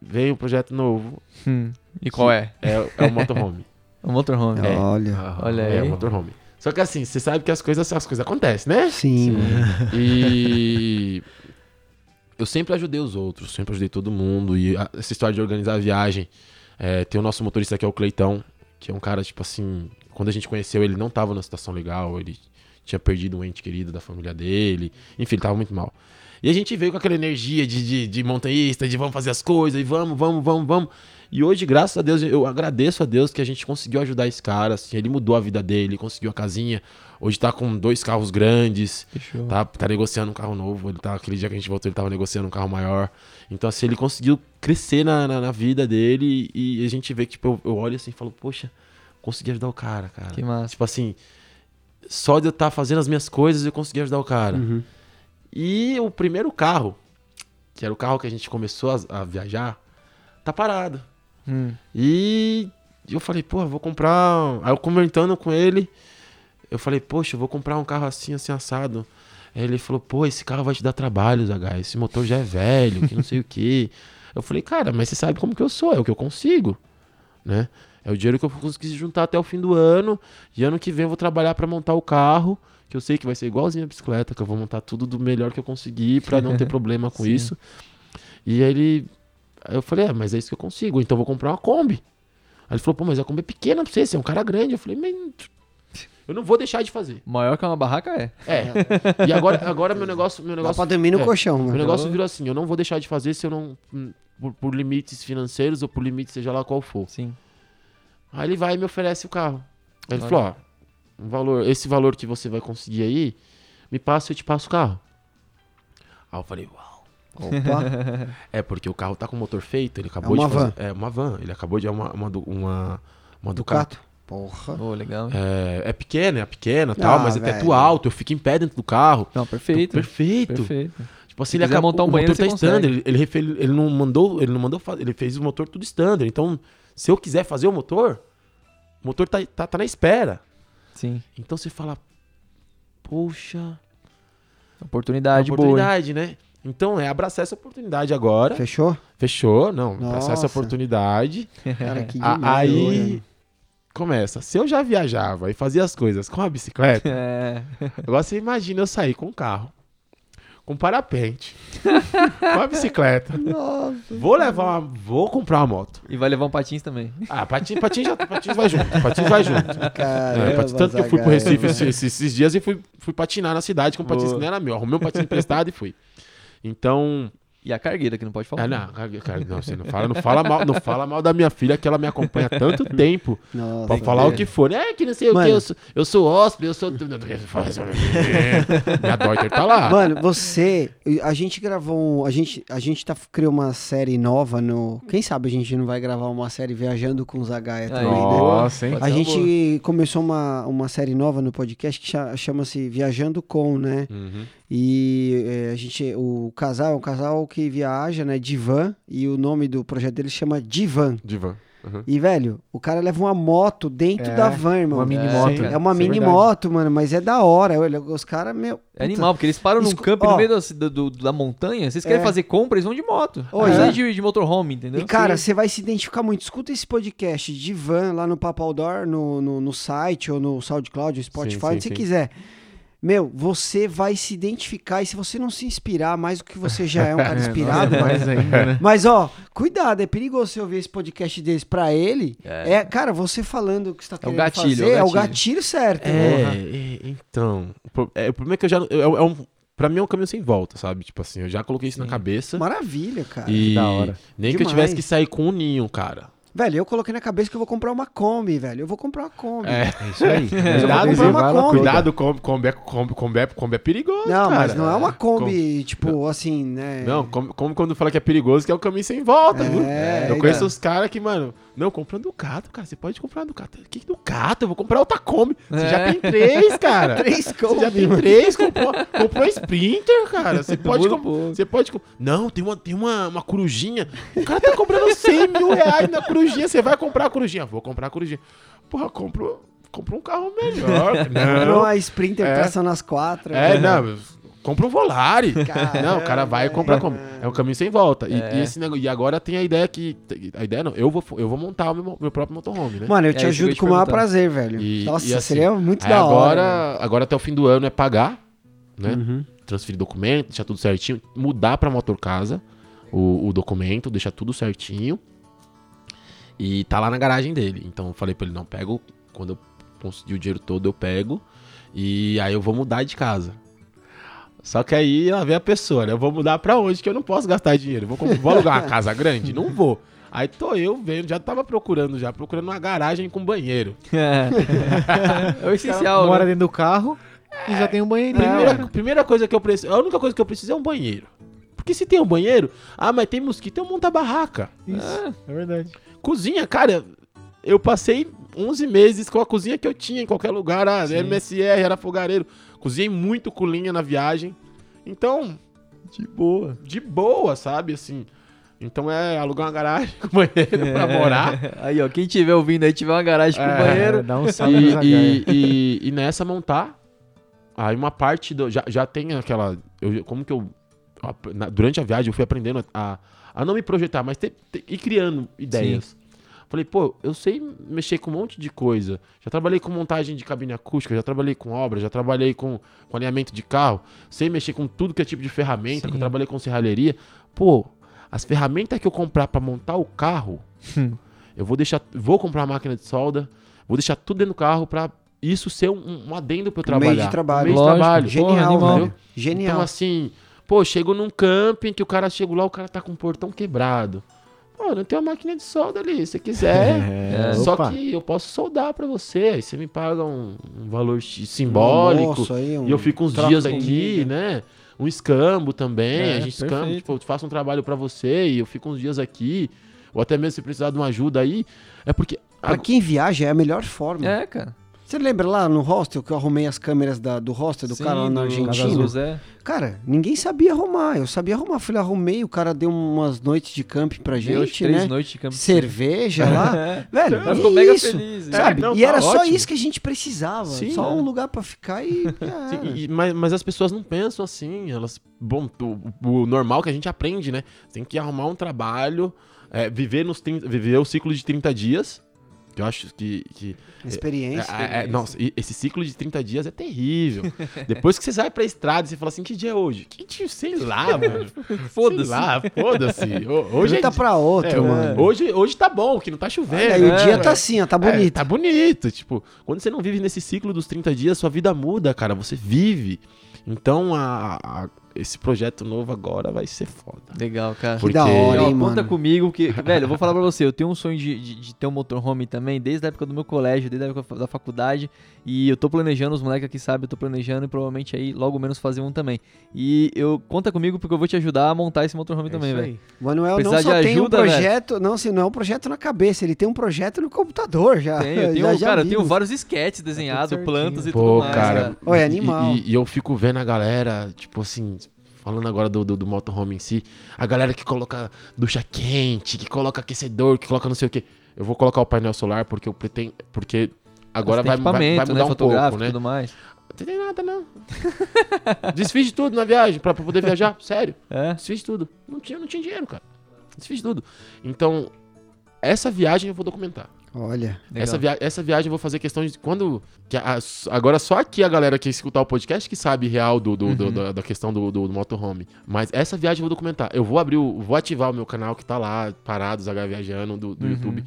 veio um projeto novo, Hum. E qual é? é, é o motorhome. [laughs] O motorhome. É. Olha. Olha é aí. o motorhome. Só que assim, você sabe que as coisas, as coisas acontecem, né? Sim, mano. E eu sempre ajudei os outros, sempre ajudei todo mundo. E a- essa história de organizar a viagem, é, tem o nosso motorista que é o Cleitão, que é um cara, tipo assim, quando a gente conheceu, ele não tava numa situação legal, ele tinha perdido um ente querido da família dele, enfim, ele tava muito mal. E a gente veio com aquela energia de, de, de montanhista, de vamos fazer as coisas, e vamos, vamos, vamos, vamos. E hoje, graças a Deus, eu agradeço a Deus que a gente conseguiu ajudar esse cara, assim, ele mudou a vida dele, conseguiu a casinha, hoje tá com dois carros grandes, Fechou. tá, tá negociando um carro novo. Ele tá, aquele dia que a gente voltou, ele tava negociando um carro maior. Então, assim, ele conseguiu crescer na, na, na vida dele e a gente vê que, tipo, eu, eu olho assim e falo, poxa, consegui ajudar o cara, cara. Que massa. Tipo assim, só de eu estar fazendo as minhas coisas eu consegui ajudar o cara. Uhum. E o primeiro carro, que era o carro que a gente começou a, a viajar, tá parado. Hum. E eu falei, pô, vou comprar. Aí eu comentando com ele, eu falei, poxa, eu vou comprar um carro assim, assim, assado. Aí ele falou, pô, esse carro vai te dar trabalho, Zagai. Esse motor já é velho, que não sei o quê. [laughs] Eu falei, cara, mas você sabe como que eu sou, é o que eu consigo, né? É o dinheiro que eu consegui juntar até o fim do ano. E ano que vem eu vou trabalhar pra montar o carro, que eu sei que vai ser igualzinho a bicicleta, que eu vou montar tudo do melhor que eu conseguir pra não ter [laughs] problema com Sim. isso. E aí ele. Aí eu falei, é, mas é isso que eu consigo, então eu vou comprar uma Kombi. Aí ele falou, pô, mas a Kombi é pequena pra você, você é um cara grande. Eu falei, mas. Eu não vou deixar de fazer. Maior que uma barraca é. É. E agora, agora meu negócio. Meu Dá negócio pra dormir no é, colchão, meu mano. negócio virou assim, eu não vou deixar de fazer se eu não. hum, Por, por limites financeiros ou por limites, seja lá qual for. Sim. Aí ele vai e me oferece o carro. Aí ele falou, ó, um valor, esse valor que você vai conseguir aí, me passa e eu te passo o carro. Aí eu falei, uau. Opa. [laughs] É, porque o carro tá com o motor feito, ele acabou uma de fazer. van. É, uma van. Ele acabou de é uma, uma, uma, uma. Ducato. Porra. Ô, legal. É, é pequena, é pequena e tal, Ah, mas é teto alto, eu fico em pé dentro do carro. Não, perfeito. Perfeito. Perfeito. Tipo assim, Se ele acabou, montar um o banheiro, motor tá standard. Ele, ele, ele não mandou, ele não mandou, ele fez o motor tudo standard. Então, se eu quiser fazer o motor, o motor tá, tá, tá na espera. Sim. Então você fala, poxa, Oportunidade, boa. oportunidade, né? Então é abraçar essa oportunidade agora. Fechou? Fechou? Não, abraçar essa Nossa. oportunidade. [laughs] Cara, que A- aí começa. Se eu já viajava e fazia as coisas com a bicicleta, [laughs] É. agora você imagina eu sair com um carro, com parapente, [laughs] com a bicicleta. Nossa. Vou levar uma, vou comprar uma moto. E vai levar um patins também. Ah, patins, patins, já, patins vai junto, patins vai junto. Caramba, É, patins- tanto que eu fui pro. Recife esses, esses- esses dias e fui, fui patinar na cidade com um patins Boa. que não era meu. Arrumei um patins emprestado e fui. Então, E a cargueira, que não pode falar. ah, não, cara, cara, não, você não fala, não fala mal, não fala mal da minha filha que ela me acompanha há tanto [laughs] tempo. Nossa. Pra falar o que for. É que não sei o Mano. que, eu sou, eu sou hóspede, eu sou. [laughs] Minha Deuter tá lá. Mano, você, a gente gravou, um- a gente, a gente tá, criou uma série nova no, quem sabe a gente não vai gravar uma série viajando com o Zagaia também, né? Nossa, hein? Pode A gente começou uma, uma série nova no podcast que cha- chama-se Viajando com, né? Uhum. E é, a gente, o casal é um casal que viaja, né? Divan, e o nome do projeto dele chama Divan. Divan. Uhum. E, velho, o cara leva uma moto dentro É, da van, irmão. Uma mini É, moto. sim, É uma mini verdade. moto, mano, mas é da hora. Olha, os caras, meu. É puta. animal, porque eles param num Escu- campo ó. no meio da, do- do- da montanha. Vocês querem É. fazer compra, eles vão de moto. Precisa e- de, de motorhome, entendeu? E, cara, você vai se identificar muito. Escuta esse podcast de van lá no Papo Outdoor, no, no, no site ou no SoundCloud, Spotify, sim, onde você sim. quiser. Meu, você vai se identificar e se você não se inspirar mais do que você já é um cara [laughs] É, inspirado, mano. mais ainda, né? Mas, ó, cuidado, é perigoso você ouvir esse podcast desse pra ele. É. É, cara, você falando o que você tá o querendo gatilho, fazer, é é o o gatilho. gatilho certo. É, né? é, então. o É, o problema é que eu já. É, é um, pra mim é um caminho sem volta, sabe? Tipo assim, eu já coloquei isso na Sim. cabeça. Maravilha, cara. E da hora. nem que eu Demais. tivesse que sair com um ninho, cara. Velho, eu coloquei na cabeça que eu vou comprar uma Kombi, velho. Eu vou comprar uma Kombi. É. É isso aí. Cuidado, comprar uma Kombi. Cuidado, Kombi, Kombi, é- Kombi, Kombi, é- Kombi é perigoso. Não, mas cara. não é uma Com- Kombi, tipo, assim, né? Não, como, quando fala que é perigoso, que é o caminho sem volta, viu? É, eu então. conheço os caras que, mano, não, compra um Ducato, cara. Você pode comprar um Ducato. Que Ducato? Eu vou comprar outra Kombi. Você já É. tem três, cara. [laughs] Três Você já Kombi, tem três, comprou, comprou um Sprinter, cara. Você [laughs] pode. Você pode. Não, tem uma, tem uma, uma corujinha. O cara tá comprando 100 mil reais na corujinha. Você vai comprar a corujinha? Vou comprar a corujinha. Porra, compro, compro um carro melhor. [laughs] Comprou Não. uma Sprinter, É. nas quatro. É, não. Compra um Volare. Caramba, não, o cara vai e compra Kombi. É um caminho sem volta. E, É. e esse negócio, e agora tem a ideia que. A ideia não, eu vou, eu vou montar o meu, meu próprio motorhome, né? Mano, eu É te eu ajudo ia te com o maior prazer, velho. E- Nossa, e assim, seria muito Aí da hora. agora, agora até o fim do ano é pagar, né? Uhum. Transferir documento, deixar tudo certinho, mudar pra motor casa o, o documento, deixar tudo certinho. E tá lá na garagem dele. Então eu falei pra ele, não, pego, quando eu conseguir o dinheiro todo, eu pego. E aí eu vou mudar de casa. Só que aí lá vem a pessoa, né? Eu vou mudar pra onde que eu não posso gastar dinheiro? Vou, vou alugar uma casa grande? Não vou. Aí tô eu vendo, já tava procurando, já procurando uma garagem com banheiro. É, [laughs] é o essencial, Mora né? dentro do carro e já tem um banheirinho. Primeira, primeira coisa que eu preciso. A única coisa que eu preciso é um banheiro. Porque se tem um banheiro, ah, mas tem mosquito, eu monto a barraca. Isso, é verdade. Cozinha, cara, eu passei 11 meses com a cozinha que eu tinha em qualquer lugar. Ah. MSR, era fogareiro. Cozinhei muito com linha na viagem. Então, De boa. de boa, sabe? Assim. Então é alugar uma garagem com banheiro pra morar. [laughs] Aí, ó, quem tiver ouvindo aí, tiver uma garagem com É. banheiro. Dá um salve E, e, e, e nessa montar, aí uma parte do. Já, já tem aquela. Eu, como que eu. durante a viagem eu fui aprendendo a, a não me projetar, mas ter, ter- ir criando ideias. Falei, pô, eu sei mexer com um monte de coisa. Já trabalhei com montagem de cabine acústica, já trabalhei com obra, já trabalhei com, com alinhamento de carro. Sei mexer com tudo que é tipo de ferramenta, que eu trabalhei com serralheria. Pô, as ferramentas que eu comprar pra montar o carro, Hum. eu vou deixar, vou comprar uma máquina de solda, vou deixar tudo dentro do carro pra isso ser um, um adendo pra eu Um trabalhar. meio de trabalho. Um meio de trabalho. Genial, Porra, animal. velho. Genial. Então, assim, pô, chego num camping que o cara chega lá, o cara tá com o portão quebrado. Pô, não tem uma máquina de solda ali, se você quiser. [laughs] É, Só opa. que eu posso soldar pra você. Aí você me paga um, um valor simbólico. Almoço aí, um e eu fico uns dias aqui, comida. né? Um escambo também. É, a gente escamba, tipo, eu faço um trabalho pra você e eu fico uns dias aqui. Ou até mesmo se precisar de uma ajuda aí. É porque. Pra quem viaja é a melhor forma. É, cara. Você lembra lá no hostel que eu arrumei as câmeras da- do hostel do Sim, cara lá na Argentina? Azul, Zé. Cara, ninguém sabia arrumar. Eu sabia arrumar. Falei, arrumei, o cara deu umas noites de camping pra Deu gente, três né? noites de campo. Cerveja lá. [laughs] É. Velho, Ela ficou mega isso, feliz. Sabe? É, não, e tá era só ótimo. isso que a gente precisava. Sim, só né? um lugar pra ficar e. [laughs] Sim, e- mas, mas as pessoas não pensam assim. Elas. Bom, o, o normal que a gente aprende, né? Tem que arrumar um trabalho, é, viver, nos 30 viver o ciclo de 30 dias. Eu acho que. que Experiência. é, é, nossa, e esse ciclo de 30 dias é terrível. Depois que você sai pra estrada e você fala assim: que dia é hoje? Que dia? Sei lá, [laughs] mano. Foda-se. Lá, foda-se. Ho- Hoje Hoje tá é, pra outro, é, mano. hoje, hoje tá bom, que não tá chovendo. Aí o é, dia é. tá assim, ó, tá É, bonito. tá bonito. Tipo, quando você não vive nesse ciclo dos 30 dias, sua vida muda, cara. Você vive. Então, a- a- esse projeto novo agora vai ser foda. Legal, cara. Porque- da hora, E, hein, conta comigo que, [laughs] velho, eu vou falar pra você, eu tenho um sonho de, de, de ter um motorhome também, desde a época do meu colégio, desde a época da faculdade, e eu tô planejando, os moleques aqui sabem, eu tô planejando e provavelmente aí logo menos fazer um também. E eu conta comigo porque eu vou te ajudar a montar esse motorhome É também, velho. Manuel não Precisar só de tem um ajuda, velho. projeto, não, assim, não é um projeto na cabeça, ele tem um projeto no computador já. Tenho, eu [laughs] tenho, já, já cara, eu tenho vários sketches desenhados, certinho. plantas e Pô, tudo mais, cara. Olha, e- animal. E, e eu fico vendo a galera, tipo assim, falando agora do, do, do motorhome em si, a galera que coloca ducha quente, que coloca aquecedor, que coloca não sei o quê. Eu vou colocar o painel solar porque eu pretendo. Porque agora vai, vai, vai mudar né, um pouco, né? tudo mais. Não tem nada, não. [laughs] Desfiz de tudo na viagem pra, pra poder viajar. [laughs] Sério. É? Desfiz de tudo. Não tinha, não tinha dinheiro, cara. Desfiz de tudo. Então, essa viagem eu vou documentar. Olha, Legal. Essa, via essa viagem eu vou fazer questão de quando. que a- agora só aqui a galera que escutar o podcast que sabe real do, do- do- da, da questão do, do, do motorhome. Mas essa viagem eu vou documentar. Eu vou abrir o. Vou ativar o meu canal que tá lá, parado, Zaga Viajando, do, do Uhum. YouTube.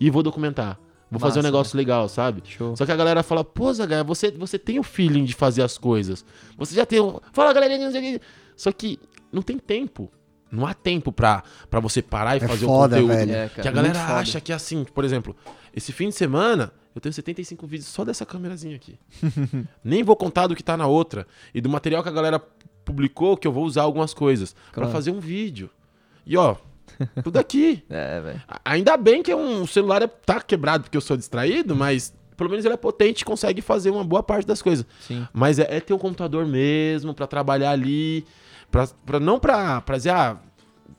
E vou documentar. Vou fazer um Massa, negócio legal, sabe? Show. Só que a galera fala, pô, Zaga, você, você tem o feeling de fazer as coisas. Você já tem o. Fala, galerinha. Só que não tem tempo. Não há tempo pra, pra você parar e É fazer foda, o conteúdo. velho. É, cara, que a galera muito foda. acha que é assim, por exemplo, esse fim de semana eu tenho 75 vídeos só dessa câmerazinha aqui. [laughs] Nem vou contar do que tá na outra e do material que a galera publicou que eu vou usar algumas coisas pra Claro. fazer um vídeo. E ó, tudo aqui. [laughs] É, velho. Ainda bem que é um, o celular é- tá quebrado porque eu sou distraído, mas pelo menos ele é potente e consegue fazer uma boa parte das coisas. Sim. Mas é, é ter um computador mesmo pra trabalhar ali, pra, pra, não pra, pra dizer, ah,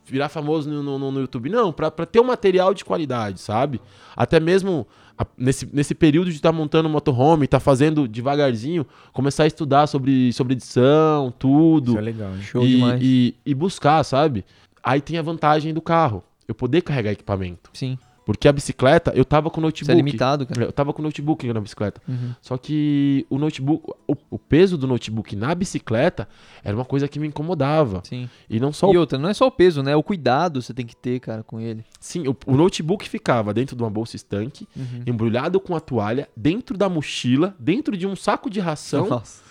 virar famoso no, no, no YouTube, não, pra, pra ter um material de qualidade, sabe? Até mesmo a- nesse, nesse período de estar montando motorhome, estar fazendo devagarzinho, começar a estudar sobre, sobre edição, tudo. Isso é legal? Show e, demais. e, e buscar, sabe? Aí tem a vantagem do carro, eu poder carregar equipamento. Sim. Porque a bicicleta, eu tava com o notebook. Isso é limitado, cara. Eu tava com o notebook na bicicleta. Uhum. Só que o notebook, o, o peso do notebook na bicicleta era uma coisa que me incomodava. Sim. E não só E o, outra, não é só o peso, né? O cuidado você tem que ter, cara, com ele. sim, o, o notebook ficava dentro de uma bolsa estanque, Uhum. embrulhado com a toalha, dentro da mochila, dentro de um saco de ração, Nossa.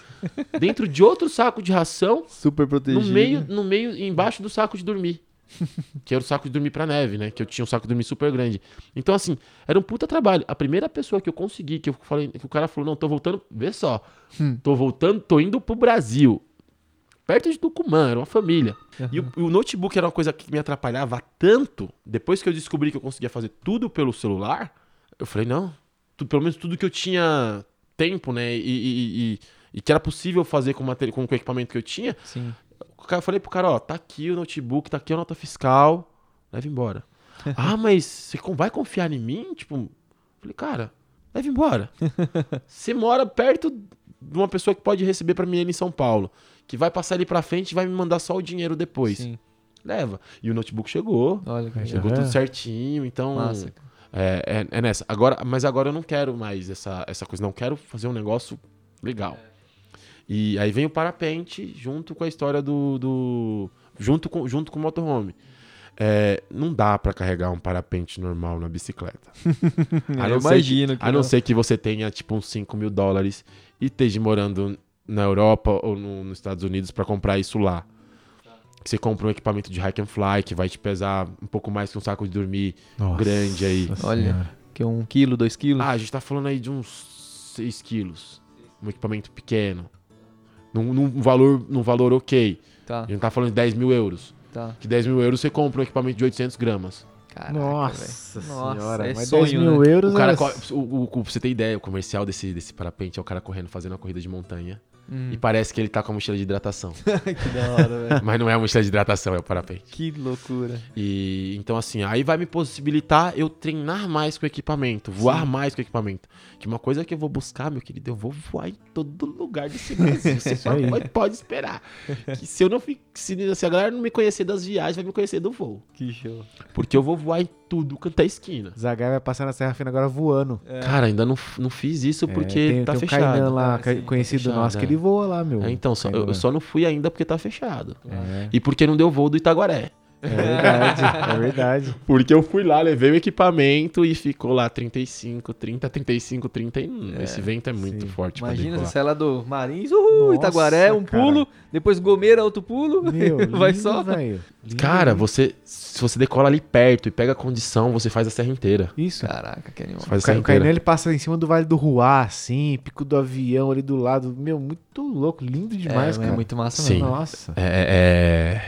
dentro de outro saco de ração, [laughs] Super protegido. no meio, no meio, embaixo do saco de dormir. [laughs] que era o saco de dormir pra neve, né? Que eu tinha um saco de dormir super grande. Então, assim, era um puta trabalho. A primeira pessoa que eu consegui, que eu falei, que o cara falou, não, tô voltando, vê só. Hum. Tô voltando, tô indo pro Brasil. Perto de Tucumã, era uma família. E o, o notebook era uma coisa que me atrapalhava tanto. Depois que eu descobri que eu conseguia fazer tudo pelo celular, eu falei, não. tu- pelo menos tudo que eu tinha tempo, né? E, e- e- e- e que era possível fazer com, o materi- com o equipamento que eu tinha, Sim. Cara- eu falei pro cara, ó, tá aqui o notebook, tá aqui a nota fiscal, leva embora. [laughs] ah, mas você vai confiar em mim? Tipo, falei, cara, leva embora. [laughs] Você mora perto de uma pessoa que pode receber pra mim em São Paulo, que vai passar ali pra frente e vai me mandar só o dinheiro depois. Sim. Leva. E o notebook chegou, Olha, cara. chegou É. tudo certinho, então... Massa. É, é, é nessa. Agora, mas agora eu não quero mais essa, essa coisa. Não quero fazer um negócio legal. E aí vem o parapente junto com a história do. do junto, com, junto com o motorhome. É, não dá pra carregar um parapente normal na bicicleta. [laughs] A Eu não ser imagino que A não não. ser que você tenha tipo uns 5 mil dólares e esteja morando na Europa ou no- nos Estados Unidos pra comprar isso lá. Que você compra um equipamento de hike and fly que vai te pesar um pouco mais que um saco de dormir Nossa grande aí. Olha. Que é um quilo, dois quilos. Ah, a gente tá falando aí de uns 6 quilos. Um equipamento pequeno. Num, num valor, num valor ok. Tá, A gente não tá falando de 10 mil euros. tá. Que 10 mil euros você compra um equipamento de 800 gramas. Caraca, Nossa. Nossa, senhora, é mas sonho, 10 mil né? euros O cara, é- o, o- o- pra você ter ideia, o comercial desse, desse parapente é o cara correndo, fazendo uma corrida de montanha. Hum. E parece que ele tá com a mochila de hidratação. [laughs] que da hora, velho. Mas não é a mochila de hidratação, é o parapente. Que loucura. E então, assim, aí vai me possibilitar eu treinar mais com o equipamento, voar mais com o equipamento. Que uma coisa que eu vou buscar, meu querido, eu vou voar em todo lugar desse Brasil. Você [laughs] só pode, pode esperar. Que se eu não se, se a galera não me conhecer das viagens, vai me conhecer do voo. Que show. Porque eu vou voar em tudo quanto é esquina. Zagai vai passar na Serra Fina agora voando. Cara, ainda não, não fiz isso É, porque tem, tá tem um fechado. Kainan lá, Ah, sim, tá conhecido fechado, nosso, que é. ele voa lá, meu. É, então, só- eu, eu só não fui ainda porque tá fechado. É, E porque não deu voo do Itaguaré. É verdade, é verdade. [laughs] Porque eu fui lá, levei o equipamento e ficou lá 35, 30, 35, 31. Esse vento é muito sim. forte Imagina você sai lá do Marins, uhul, Nossa, Itaguaré, um cara. pulo, depois Gomeira, outro pulo, Meu, [laughs] vai lindo, só. velho. Lindo, Cara, lindo. você, se você decola ali perto e pega a condição, você faz a serra inteira. Isso. Caraca, que animal. Você faz a serra O inteira. ele passa em cima do Vale do Ruá, assim, pico do avião ali do lado. Meu, muito louco, lindo demais, é, cara. é muito massa Sim. mesmo. Nossa. É,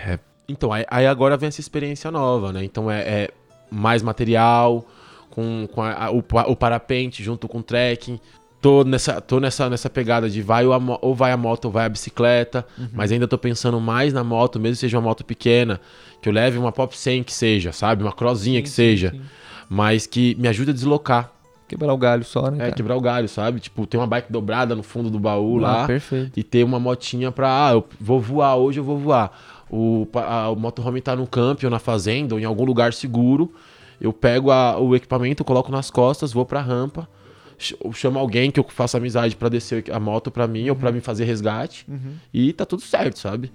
é- é- Então, aí, aí agora vem essa experiência nova, né? Então é, é mais material, com, com a- o, o parapente junto com o trekking. Tô nessa, tô nessa, nessa pegada de vai ou, ou vai a moto ou vai a bicicleta, mas ainda tô pensando mais na moto, mesmo que seja uma moto pequena, que eu leve uma Pop 100 que seja, sabe? Uma crossinha que Sim, seja, sim, mas que me ajude a deslocar, Quebrar o galho só, né? é, cara? quebrar o galho, sabe? Tipo, tem uma bike dobrada no fundo do baú Ah, lá, perfeito. e ter uma motinha pra, ah, eu vou voar, hoje eu vou voar. O, a- o motorhome tá no campo ou na fazenda ou em algum lugar seguro. Eu pego a- o equipamento, coloco nas costas, vou pra rampa, chamo alguém que eu faço amizade pra descer a moto pra mim ou pra mim fazer resgate e tá tudo certo, sabe?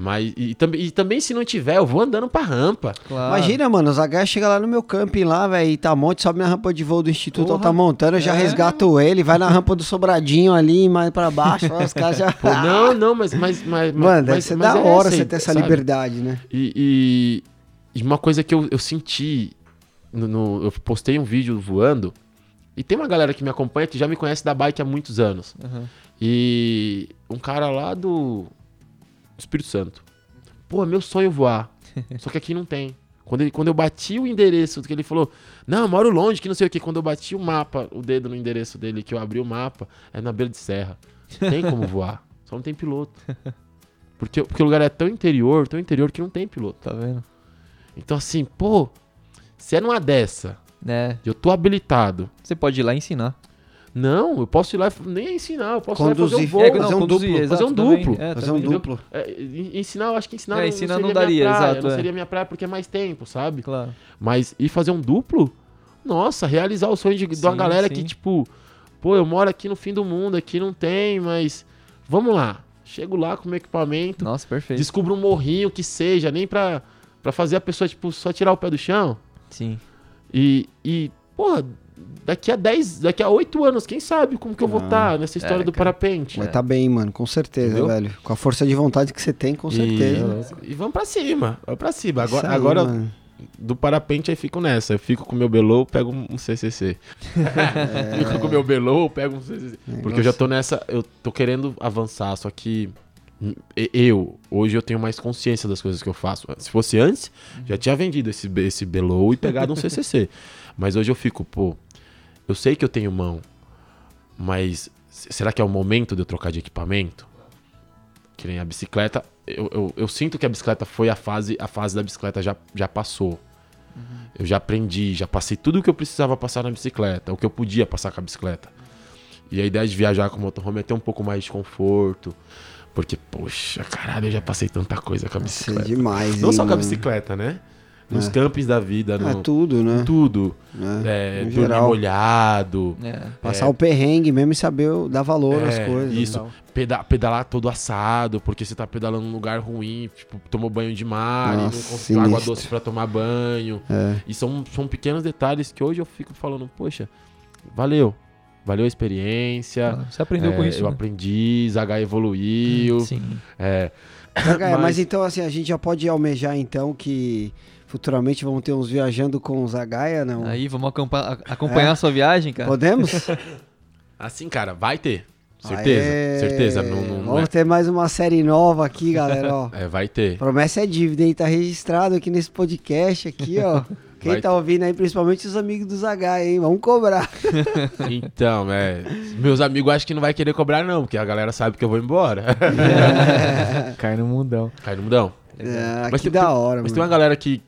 Mas e, também e também se não tiver, eu vou andando pra rampa. Claro. Imagina, mano, o Zagai chega lá no meu camping lá, velho, e tá monte, sobe na rampa de voo do Instituto Porra. Altamontana, eu já É. resgato ele, vai na rampa do Sobradinho ali, mais pra baixo, os caras já... [laughs] Pô, não, não, mas mas mas Mano, deve mas- ser mas da é hora você ter essa sabe? liberdade, né? E, e- e uma coisa que eu, eu senti, no, no- eu postei um vídeo voando, e tem uma galera que me acompanha que já me conhece da bike há muitos anos. Aham. E um cara lá do Espírito Santo. Pô, é meu sonho voar. [laughs] Só que aqui não tem. Quando, ele- quando eu bati o endereço, que ele falou, não, eu moro longe, que não sei o que. Quando eu bati o mapa, o dedo no endereço dele, que eu abri o mapa, é na beira de serra. Tem como voar. [laughs] Só não tem piloto. Porque, porque o lugar é tão interior, tão interior que não tem piloto. Tá vendo? Então, assim, pô, se é numa dessa, Né? eu tô habilitado. Você pode ir lá e ensinar. Não, eu posso ir lá e nem ensinar, eu posso ir lá fazer um Conduzir. voo. É, não, fazer um conduzir, duplo. exato, Fazer um também. duplo. É, Fazer um duplo. É, en- ensinar, eu acho que ensinar, É, não ensinar seria não daria, minha praia, exato, não é. seria minha praia porque é mais tempo, sabe? Claro. Mas ir fazer um duplo, nossa, realizar o sonho de, de uma Sim, galera sim. que, tipo, pô, eu moro aqui no fim do mundo, aqui não tem, mas vamos lá. Chego lá com meu equipamento, Nossa, perfeito. descubro um morrinho que seja, nem pra, pra fazer a pessoa, tipo, só tirar o pé do chão. Sim. E, e porra, daqui a 10, daqui a 8 anos, quem sabe como que eu vou Ah, estar nessa história é, do cara. parapente. Vai tá bem, mano, com certeza, Entendeu? velho. Com a força de vontade que você tem, com certeza. E, e vamos pra cima, vamos pra cima. Agora, aí, agora mano. do parapente aí fico nessa. Eu fico com o meu belô, pego um CCC. [laughs] Fico com o meu belô, pego um CCC. Porque eu já tô nessa, eu tô querendo avançar, só que eu, hoje eu tenho mais consciência das coisas que eu faço. Se fosse antes, já tinha vendido esse, esse belô e pegado um CCC. [laughs] Mas hoje eu fico, pô, eu sei que eu tenho mão, mas será que é o momento de eu trocar de equipamento? Que nem a bicicleta, eu, eu, eu sinto que a bicicleta foi a fase, a fase da bicicleta já, já passou. Eu já aprendi, já passei tudo o que eu precisava passar na bicicleta, o que eu podia passar com a bicicleta. E a ideia de viajar com o motorhome é ter um pouco mais de conforto. Porque, poxa, caralho, eu já passei tanta coisa com a Isso é bicicleta. demais, Não hein, só com a mano? bicicleta, né? Nos É. campings da vida, É no, tudo, né? tudo. É, É, dormir geral. molhado, É. Passar o perrengue mesmo e saber dar valor às É, coisas. e isso. peda- pedalar todo assado, porque você tá pedalando num lugar ruim, tipo, tomou banho de mar, e não Nossa, conseguiu água doce pra tomar banho. É. E são, são pequenos detalhes que hoje eu fico falando, poxa, valeu. Valeu a experiência. Você aprendeu é, com isso. Eu né? aprendi, Zaga evoluiu. Sim. É, [laughs] mas... Mas- então, assim, a gente já pode almejar, então, que futuramente vamos ter uns viajando com o Zagaia, não? Aí, vamos acompanhar É. a sua viagem, cara. Podemos? [laughs] assim, cara, vai ter. Certeza, Aê! certeza. Não, não- não Vamos é, ter mais uma série nova aqui, galera, ó. é, vai ter. Promessa é dívida, hein? Tá registrado aqui nesse podcast aqui, ó. [laughs] Quem Vai tá ouvindo aí, principalmente os amigos do Zagaia, hein? Vamos cobrar. [laughs] Então, é. Meus amigos acham que não vai querer cobrar, não, porque a galera sabe que eu vou embora. Cai no mundão. Cai no mudão. É, Mas que tem- da hora, Mas mano. tem uma galera que,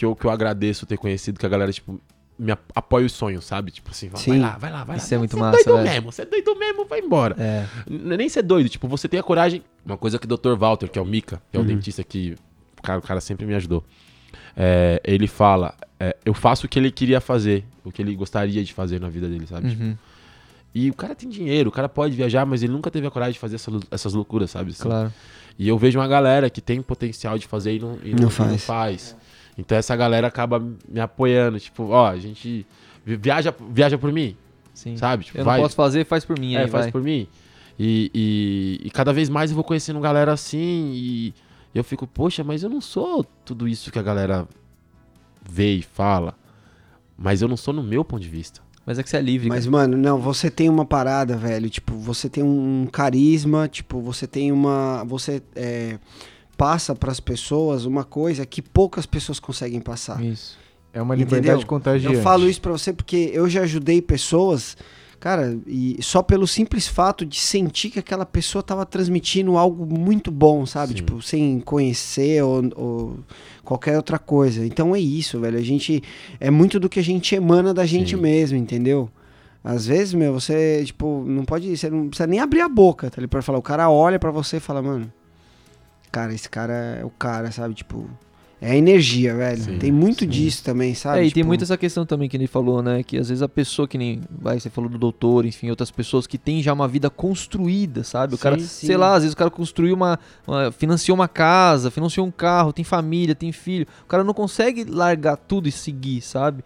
que, eu, que eu agradeço ter conhecido, que a galera, tipo, me ap- apoia os sonhos, sabe? Tipo assim, vai lá, vai lá, vai lá. Isso é muito Você massa, doido velho. mesmo, você é doido mesmo, vai embora. É. Nem ser doido, tipo, você tem a coragem. Uma coisa que o Dr. Walter, que é o Mika, que é o dentista que o cara, o cara sempre me ajudou. é, ele fala: é, Eu faço o que ele queria fazer, o que ele gostaria de fazer na vida dele, sabe? Tipo, Uhum, E o cara tem dinheiro, o cara pode viajar, mas ele nunca teve a coragem de fazer essa essas loucuras, sabe? Assim. claro. E eu vejo uma galera que tem potencial de fazer e não, e Não não, faz. não faz. Então essa galera acaba me apoiando, tipo, ó, a gente vi- viaja, viaja por mim, Sim. sabe? Tipo, Eu vai, não posso fazer, faz por mim é, aí, faz vai. por mim. E, e, e cada vez mais eu vou conhecendo galera assim e eu fico, poxa, mas eu não sou tudo isso que a galera vê e fala. Mas eu não sou no meu ponto de vista. Mas é que você é livre, Mas, cara. mano, não, você tem uma parada, velho. Tipo, você tem um carisma, tipo, você tem uma. Você é, passa pras pessoas uma coisa que poucas pessoas conseguem passar. Isso. É uma Entendeu? liberdade contagiante. Eu falo isso pra você porque eu já ajudei pessoas, cara, e só pelo simples fato de sentir que aquela pessoa tava transmitindo algo muito bom, sabe? Sim. Tipo, sem conhecer ou, ou qualquer outra coisa. Então é isso, velho. A gente. É muito do que a gente emana da gente Sim. mesmo, entendeu? Às vezes, meu, você, tipo, não pode. Você não precisa nem abrir a boca, tá ali pra falar. O cara olha pra você e fala, mano. Cara, esse cara é o cara, sabe? Tipo. É a energia, velho. Sim, tem muito sim. disso também, sabe? é, e tem Tipo, muito essa questão também que ele falou, né? Que às vezes a pessoa que nem. Vai, você falou do doutor, enfim, outras pessoas que tem já uma vida construída, sabe? O Sim, cara, sim. sei lá, às vezes o cara construiu uma, uma- financiou uma casa, financiou um carro, tem família, tem filho. O cara não consegue largar tudo e seguir, sabe?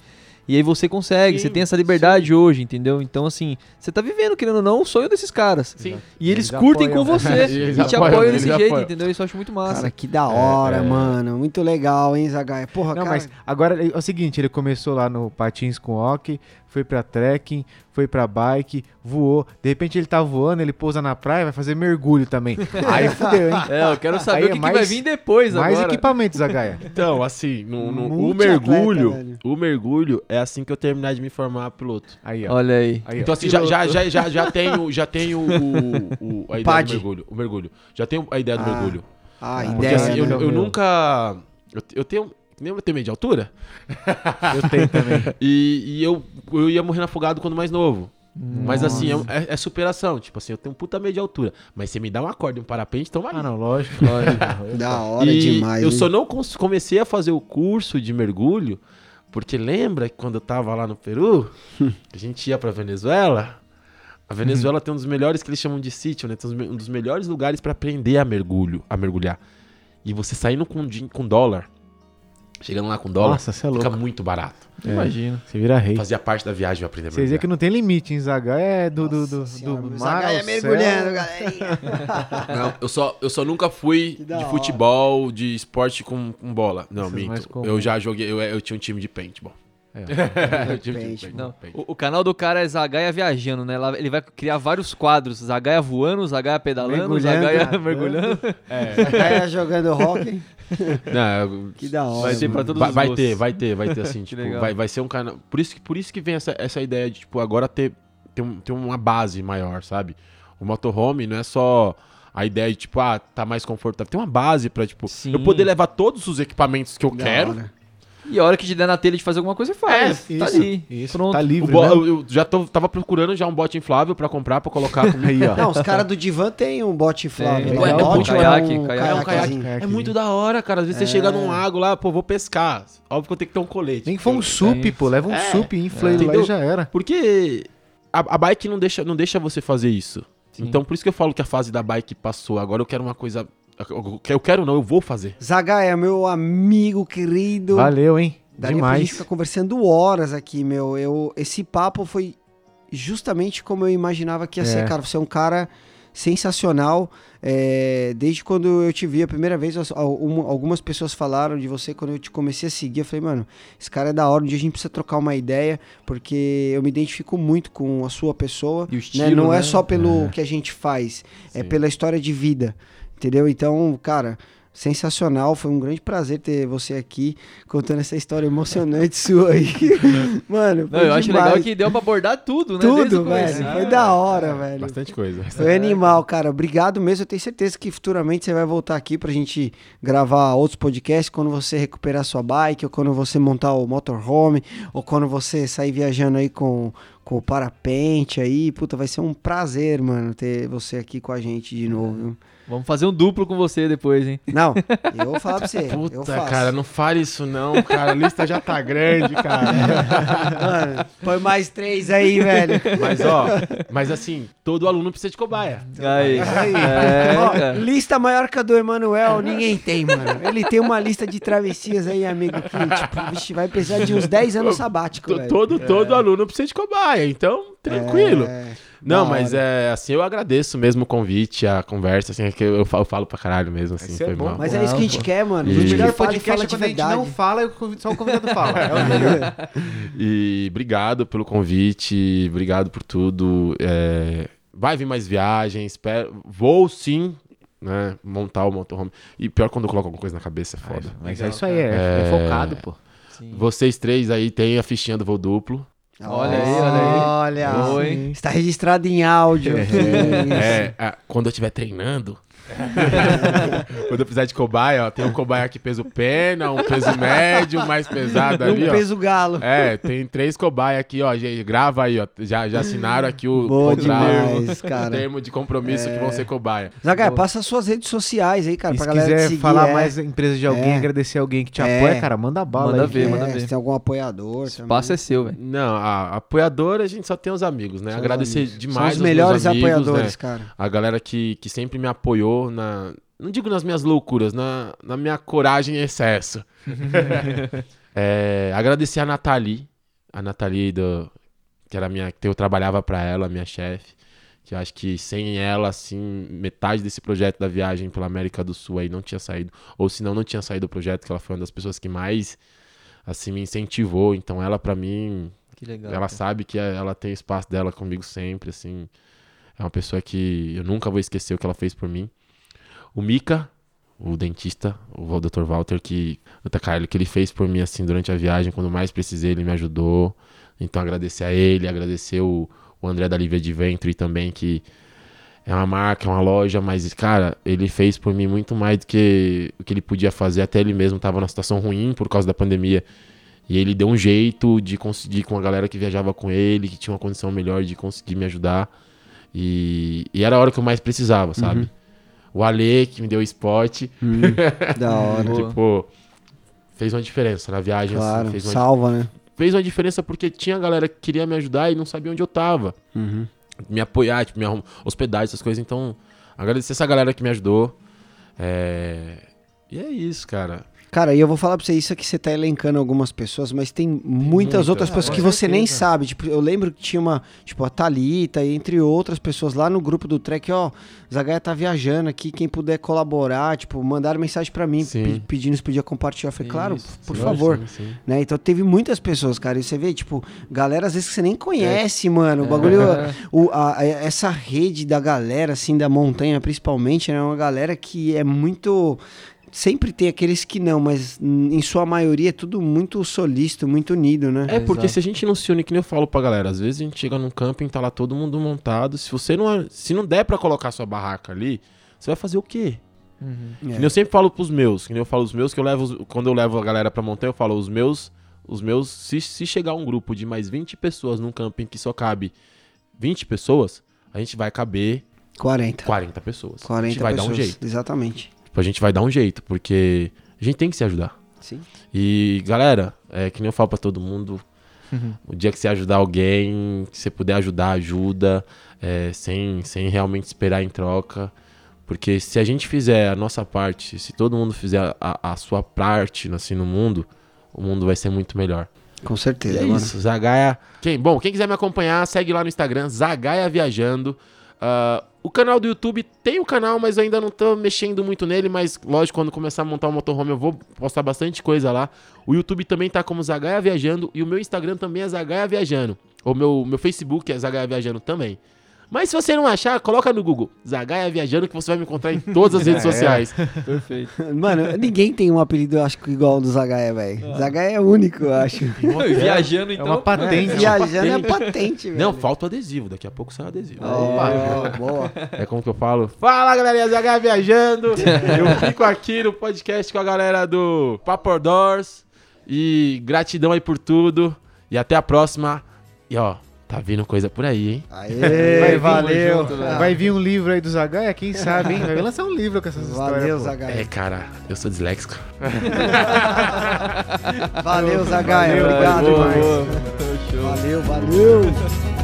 E aí você consegue, Sim, você tem essa liberdade hoje, entendeu? Então, assim, você tá vivendo, querendo ou não, o sonho desses caras. Sim. E eles, Eles curtem apoiam. com você. [laughs] Eles e te apoiam, apoiam eles desse jeito, apoiam. entendeu? Isso eu acho muito massa. Cara, que da hora, É, é. mano. Muito legal, hein, Zagaia? Porra, Não, cara. mas agora é o seguinte, ele começou lá no patins com hockey, foi pra trekking, foi pra bike, voou. De repente ele tá voando, ele pousa na praia, vai fazer mergulho também. [laughs] Aí fudeu, hein? É, eu quero saber Aí o é que, que mais- vai vir depois Mais agora. equipamentos, Zagaia. [laughs] Então, assim, no, no- o mergulho, velho. o mergulho é assim que eu terminar de me formar piloto. Aí, ó. Olha aí. Aí, ó. Então, assim, já, já, já, já, já tenho, já tenho o, o- a ideia Pad. do mergulho. O mergulho. Já tenho a ideia do Ah, mergulho. Ah, Porque ideia. assim, eu, né? eu nunca. Eu, eu tenho. Nem eu tenho medo de altura. Eu tenho também. [laughs] E, e eu, eu ia morrendo afogado quando mais novo. Mas assim, é, Nossa. é- é superação. Tipo assim, eu tenho um puta medo de altura. Mas você me dá uma corda e um parapente, toma ali. Ah, não, lógico. [laughs] Da hora e demais. eu hein? só não comecei a fazer o curso de mergulho, porque lembra que quando eu tava lá no Peru, [laughs] a gente ia pra Venezuela. A Venezuela tem um dos melhores que eles chamam de sítio, né? Tem um dos melhores lugares pra aprender a mergulho, a mergulhar. E você saindo com, com dólar, chegando lá com dólar, Nossa, você é fica louco. muito barato. Imagina. Você vira rei. Fazia parte da viagem eu aprender a Vocês veem mergulhar. que não tem limite, hein, Zaga? É do, do, do, senhora, do mar Zagaia ao mergulhando, galerinha. [laughs] Não, eu só, eu só nunca fui de futebol, de esporte com, com bola. Não, Essas minto. Eu já joguei, eu, eu tinha um time de paintball. É. [laughs] De Paintball. Não, o, o canal do cara é Zagaia viajando, né? Lá Ele vai criar vários quadros. Zagaia voando, Zagaia pedalando, Mergulhando, Zagaia [laughs] mergulhando. Zagaia jogando rock. [laughs] Não, Que da hora. Vai ter pra todos vai, os vai gostos. ter, vai ter, vai ter assim, [laughs] tipo, legal. vai, vai ser um canal. Por isso que, por isso que vem essa, essa ideia de, tipo, agora ter, ter, um- ter uma base maior, sabe? O motorhome não é só a ideia de, tipo, ah, tá mais confortável. Tem uma base pra, tipo, Sim. eu poder levar todos os equipamentos que eu Da quero hora. E a hora que te der na telha de fazer alguma coisa, você faz. É, tá isso, ali. isso. Pronto. Tá livre, bo- né? eu, eu já tô, tava procurando já um bote inflável pra comprar, pra colocar comigo. Aí, ó. Não, os caras do Divan tem um bote né? Ué, é um bote caiaque, um caiaque. É um caiaque. É muito da hora, cara. Às vezes você chega num lago lá, pô, vou pescar. Óbvio que eu tenho que ter um colete. Nem que for um sup, pô. Leva um É, sup, infla ele lá entendeu? e já era. Porque a, a bike não deixa, não deixa você fazer isso. Sim. Então por isso que eu falo que a fase da bike passou. Agora eu quero uma coisa. Eu eu quero não, eu vou fazer. Zagaia, meu amigo querido. Valeu, hein? Daria pra gente Demais. ficar conversando horas aqui, meu. Eu, esse papo foi justamente como eu imaginava que ia ser, É. cara. Você é um cara sensacional. É, desde quando eu te vi a primeira vez, as- al- um- algumas pessoas falaram de você quando eu te comecei a seguir. Eu falei, mano, esse cara é da hora. Um dia a gente precisa trocar uma ideia, porque eu me identifico muito com a sua pessoa. E o né? estilo, Não é né? só pelo que a gente faz, é Sim. pela história de vida. Entendeu? Então, cara, sensacional. Foi um grande prazer ter você aqui contando essa história emocionante [laughs] sua aí. [laughs] Mano, Não, eu acho demais. legal que deu pra abordar tudo, né? Tudo, velho. Ah, Foi da hora, velho. Bastante coisa. Foi animal, cara. Obrigado mesmo. Eu tenho certeza que futuramente você vai voltar aqui pra gente gravar outros podcasts quando você recuperar sua bike, ou quando você montar o motorhome, ou quando você sair viajando aí com, com o parapente aí. Puta, vai ser um prazer, mano, ter você aqui com a gente de novo. viu? Vamos fazer um duplo com você depois, hein? Não, eu [laughs] vou falar pra você. eu Puta, faço. cara, não fale isso não, cara. A lista já tá grande, cara. [laughs] Mano, põe mais três aí, velho. Mas, ó, mas assim, todo aluno precisa de cobaia. Aí. Aí. É, Ó, lista maior que a do Emanuel, ninguém tem, mano. Ele tem uma lista de travessias aí, amigo, que, tipo, vixe, vai precisar de uns 10 anos sabático, velho. todo, todo aluno precisa de cobaia, então, tranquilo. É, Não, mas é assim, eu agradeço mesmo o convite, a conversa, assim, é que eu falo, eu falo pra caralho mesmo, assim, é foi bom. mal. Mas é isso que a gente quer, mano. E- O melhor e podcast fala é quando a gente não fala e o convi- só o convidado fala. [laughs] É o melhor. [laughs] E obrigado pelo convite, obrigado por tudo. é, vai vir mais viagens, espero, vou sim, né, montar o motorhome. E pior quando eu coloco alguma coisa na cabeça, é foda. Mas é isso aí, é, é É. focado, pô. Sim. Vocês três aí têm a fichinha do voo duplo. Olha aí, olha aí. Olha, Oi. está registrado em áudio. [laughs] É, ah, quando eu estiver treinando. [laughs] quando eu precisar de cobaia, ó, tem um cobaia que peso pena, um peso médio, mais pesado Um ali, ó. peso galo. É, tem três cobaia aqui, ó. gente, Grava aí, ó. Já, já assinaram aqui o Boa contrato, demais, o cara. termo de compromisso que vão ser cobaia. Zagai, passa as suas redes sociais aí, cara, e pra se galera quiser seguir. falar é. mais empresa de alguém, É. agradecer alguém que te É. apoia, cara, manda bala Manda aí. ver, É, manda ver. Se tem algum apoiador. O espaço é seu, velho. Não, a apoiadora a gente só tem os amigos, né? São Agradecer amigos. demais São os melhores amigos, apoiadores, né? cara. A galera que, que sempre me apoiou na. Não digo nas minhas loucuras, na, na minha coragem em excesso. [laughs] É, agradecer a Nathalie, a Nathalie do, que era minha, que eu trabalhava pra ela, minha chefe. Que acho que sem ela, assim, metade desse projeto da viagem pela América do Sul aí não tinha saído. Ou se não, não tinha saído o projeto, que ela foi uma das pessoas que mais, assim, me incentivou. Então ela, pra mim, legal. ela cara. sabe que ela tem espaço dela comigo sempre, assim. É uma pessoa que eu nunca vou esquecer o que ela fez por mim. O Mika, o dentista, o Dr. Walter, que o que ele fez por mim, assim, durante a viagem, quando mais precisei, ele me ajudou. Então, agradecer a ele, agradecer o, o André da Lívia de Ventre também, que é uma marca, é uma loja, mas, cara, ele fez por mim muito mais do que o que ele podia fazer. Até ele mesmo estava numa situação ruim por causa da pandemia. E ele deu um jeito de conseguir com a galera que viajava com ele, que tinha uma condição melhor de conseguir me ajudar. E, e era a hora que eu mais precisava, sabe? O Ale, que me deu spot, [laughs] Da hora. Tipo, fez uma diferença na viagem. assim, Claro, fez, uma, salva, né? fez uma diferença porque tinha galera que queria me ajudar e não sabia onde eu tava. Uhum. Me apoiar, tipo, me arrum- hospedar, essas coisas. Então, agradecer essa galera que me ajudou. É... E é isso, cara. Cara, e eu vou falar pra você isso aqui, você tá elencando algumas pessoas, mas tem muitas muitas, outras é, pessoas com que você nem sabe. Tipo, eu lembro que tinha uma, tipo, a Thalita, entre outras pessoas lá no grupo do Trek, ó, Zagaia tá viajando aqui, quem puder colaborar, tipo, mandaram mensagem pra mim pe- pedindo se podia compartilhar. Eu falei, claro, Isso, por favor. sim, sim. Né? Então teve muitas pessoas, cara. E você vê, tipo, galera às vezes que você nem conhece, mano. O bagulho. [laughs] o- a- a- essa rede da galera, assim, da montanha, principalmente, né, é uma galera que é muito. Sempre tem aqueles que não, mas em sua maioria é tudo muito solícito, muito unido, né? É porque Exato. se a gente não se une, que nem eu falo pra galera, às vezes a gente chega num camping, tá lá todo mundo montado. Se você não. Se não der pra colocar sua barraca ali, você vai fazer o quê? Uhum. É. Eu sempre falo pros meus, que nem eu falo os meus, que eu levo, quando eu levo a galera pra montanha, eu falo os meus, os meus, se, se chegar um grupo de mais 20 pessoas num camping que só cabe 20 pessoas, a gente vai caber 40. 40 pessoas. 40 a gente vai pessoas. dar um jeito. Exatamente. Tipo, a gente vai dar um jeito, porque a gente tem que se ajudar. Sim. E, galera, é que nem eu falo pra todo mundo, o dia que você ajudar alguém, que você puder ajudar, ajuda, é, sem, sem realmente esperar em troca. Porque se a gente fizer a nossa parte, se todo mundo fizer a, a sua parte assim, no mundo, o mundo vai ser muito melhor. Com E certeza, é mano. isso, Zagaia. Quem, bom, quem quiser me acompanhar, segue lá no Instagram, Zagaia Viajando. Ah, o canal do YouTube tem o canal, mas ainda não tô mexendo muito nele. Mas, lógico, quando começar a montar o motorhome, eu vou postar bastante coisa lá. O YouTube também tá como Zagaia Viajando. E o meu Instagram também é Zagaia Viajando. O meu, meu Facebook é Zagaia Viajando também. Mas se você não achar, coloca no Google Zagaia Viajando que você vai me encontrar em todas as redes [laughs] sociais. [laughs] Perfeito. Mano, ninguém tem um apelido, acho que igual ao do Zagaia, velho. Zagaia é único, eu acho. [laughs] Viajando, É então. uma patente. Viajando é patente, velho. Não, falta o adesivo. Daqui a pouco sai o adesivo. Ó, boa. É como que eu falo? Fala, galerinha ZH viajando. eu fico aqui no podcast com a galera do Papo Doors. E gratidão aí por tudo. E até a próxima. E ó, tá vindo coisa por aí, hein? Aê, Vai, valeu. junto. Vai vir um livro aí do Zagaia, quem sabe, hein? Vai lançar um livro com essas Valeu, histórias. pô. Zagaia. É, cara, eu sou disléxico. [laughs] Valeu, Zagaia. Valeu, Obrigado, boa, demais. boa. Valeu, valeu.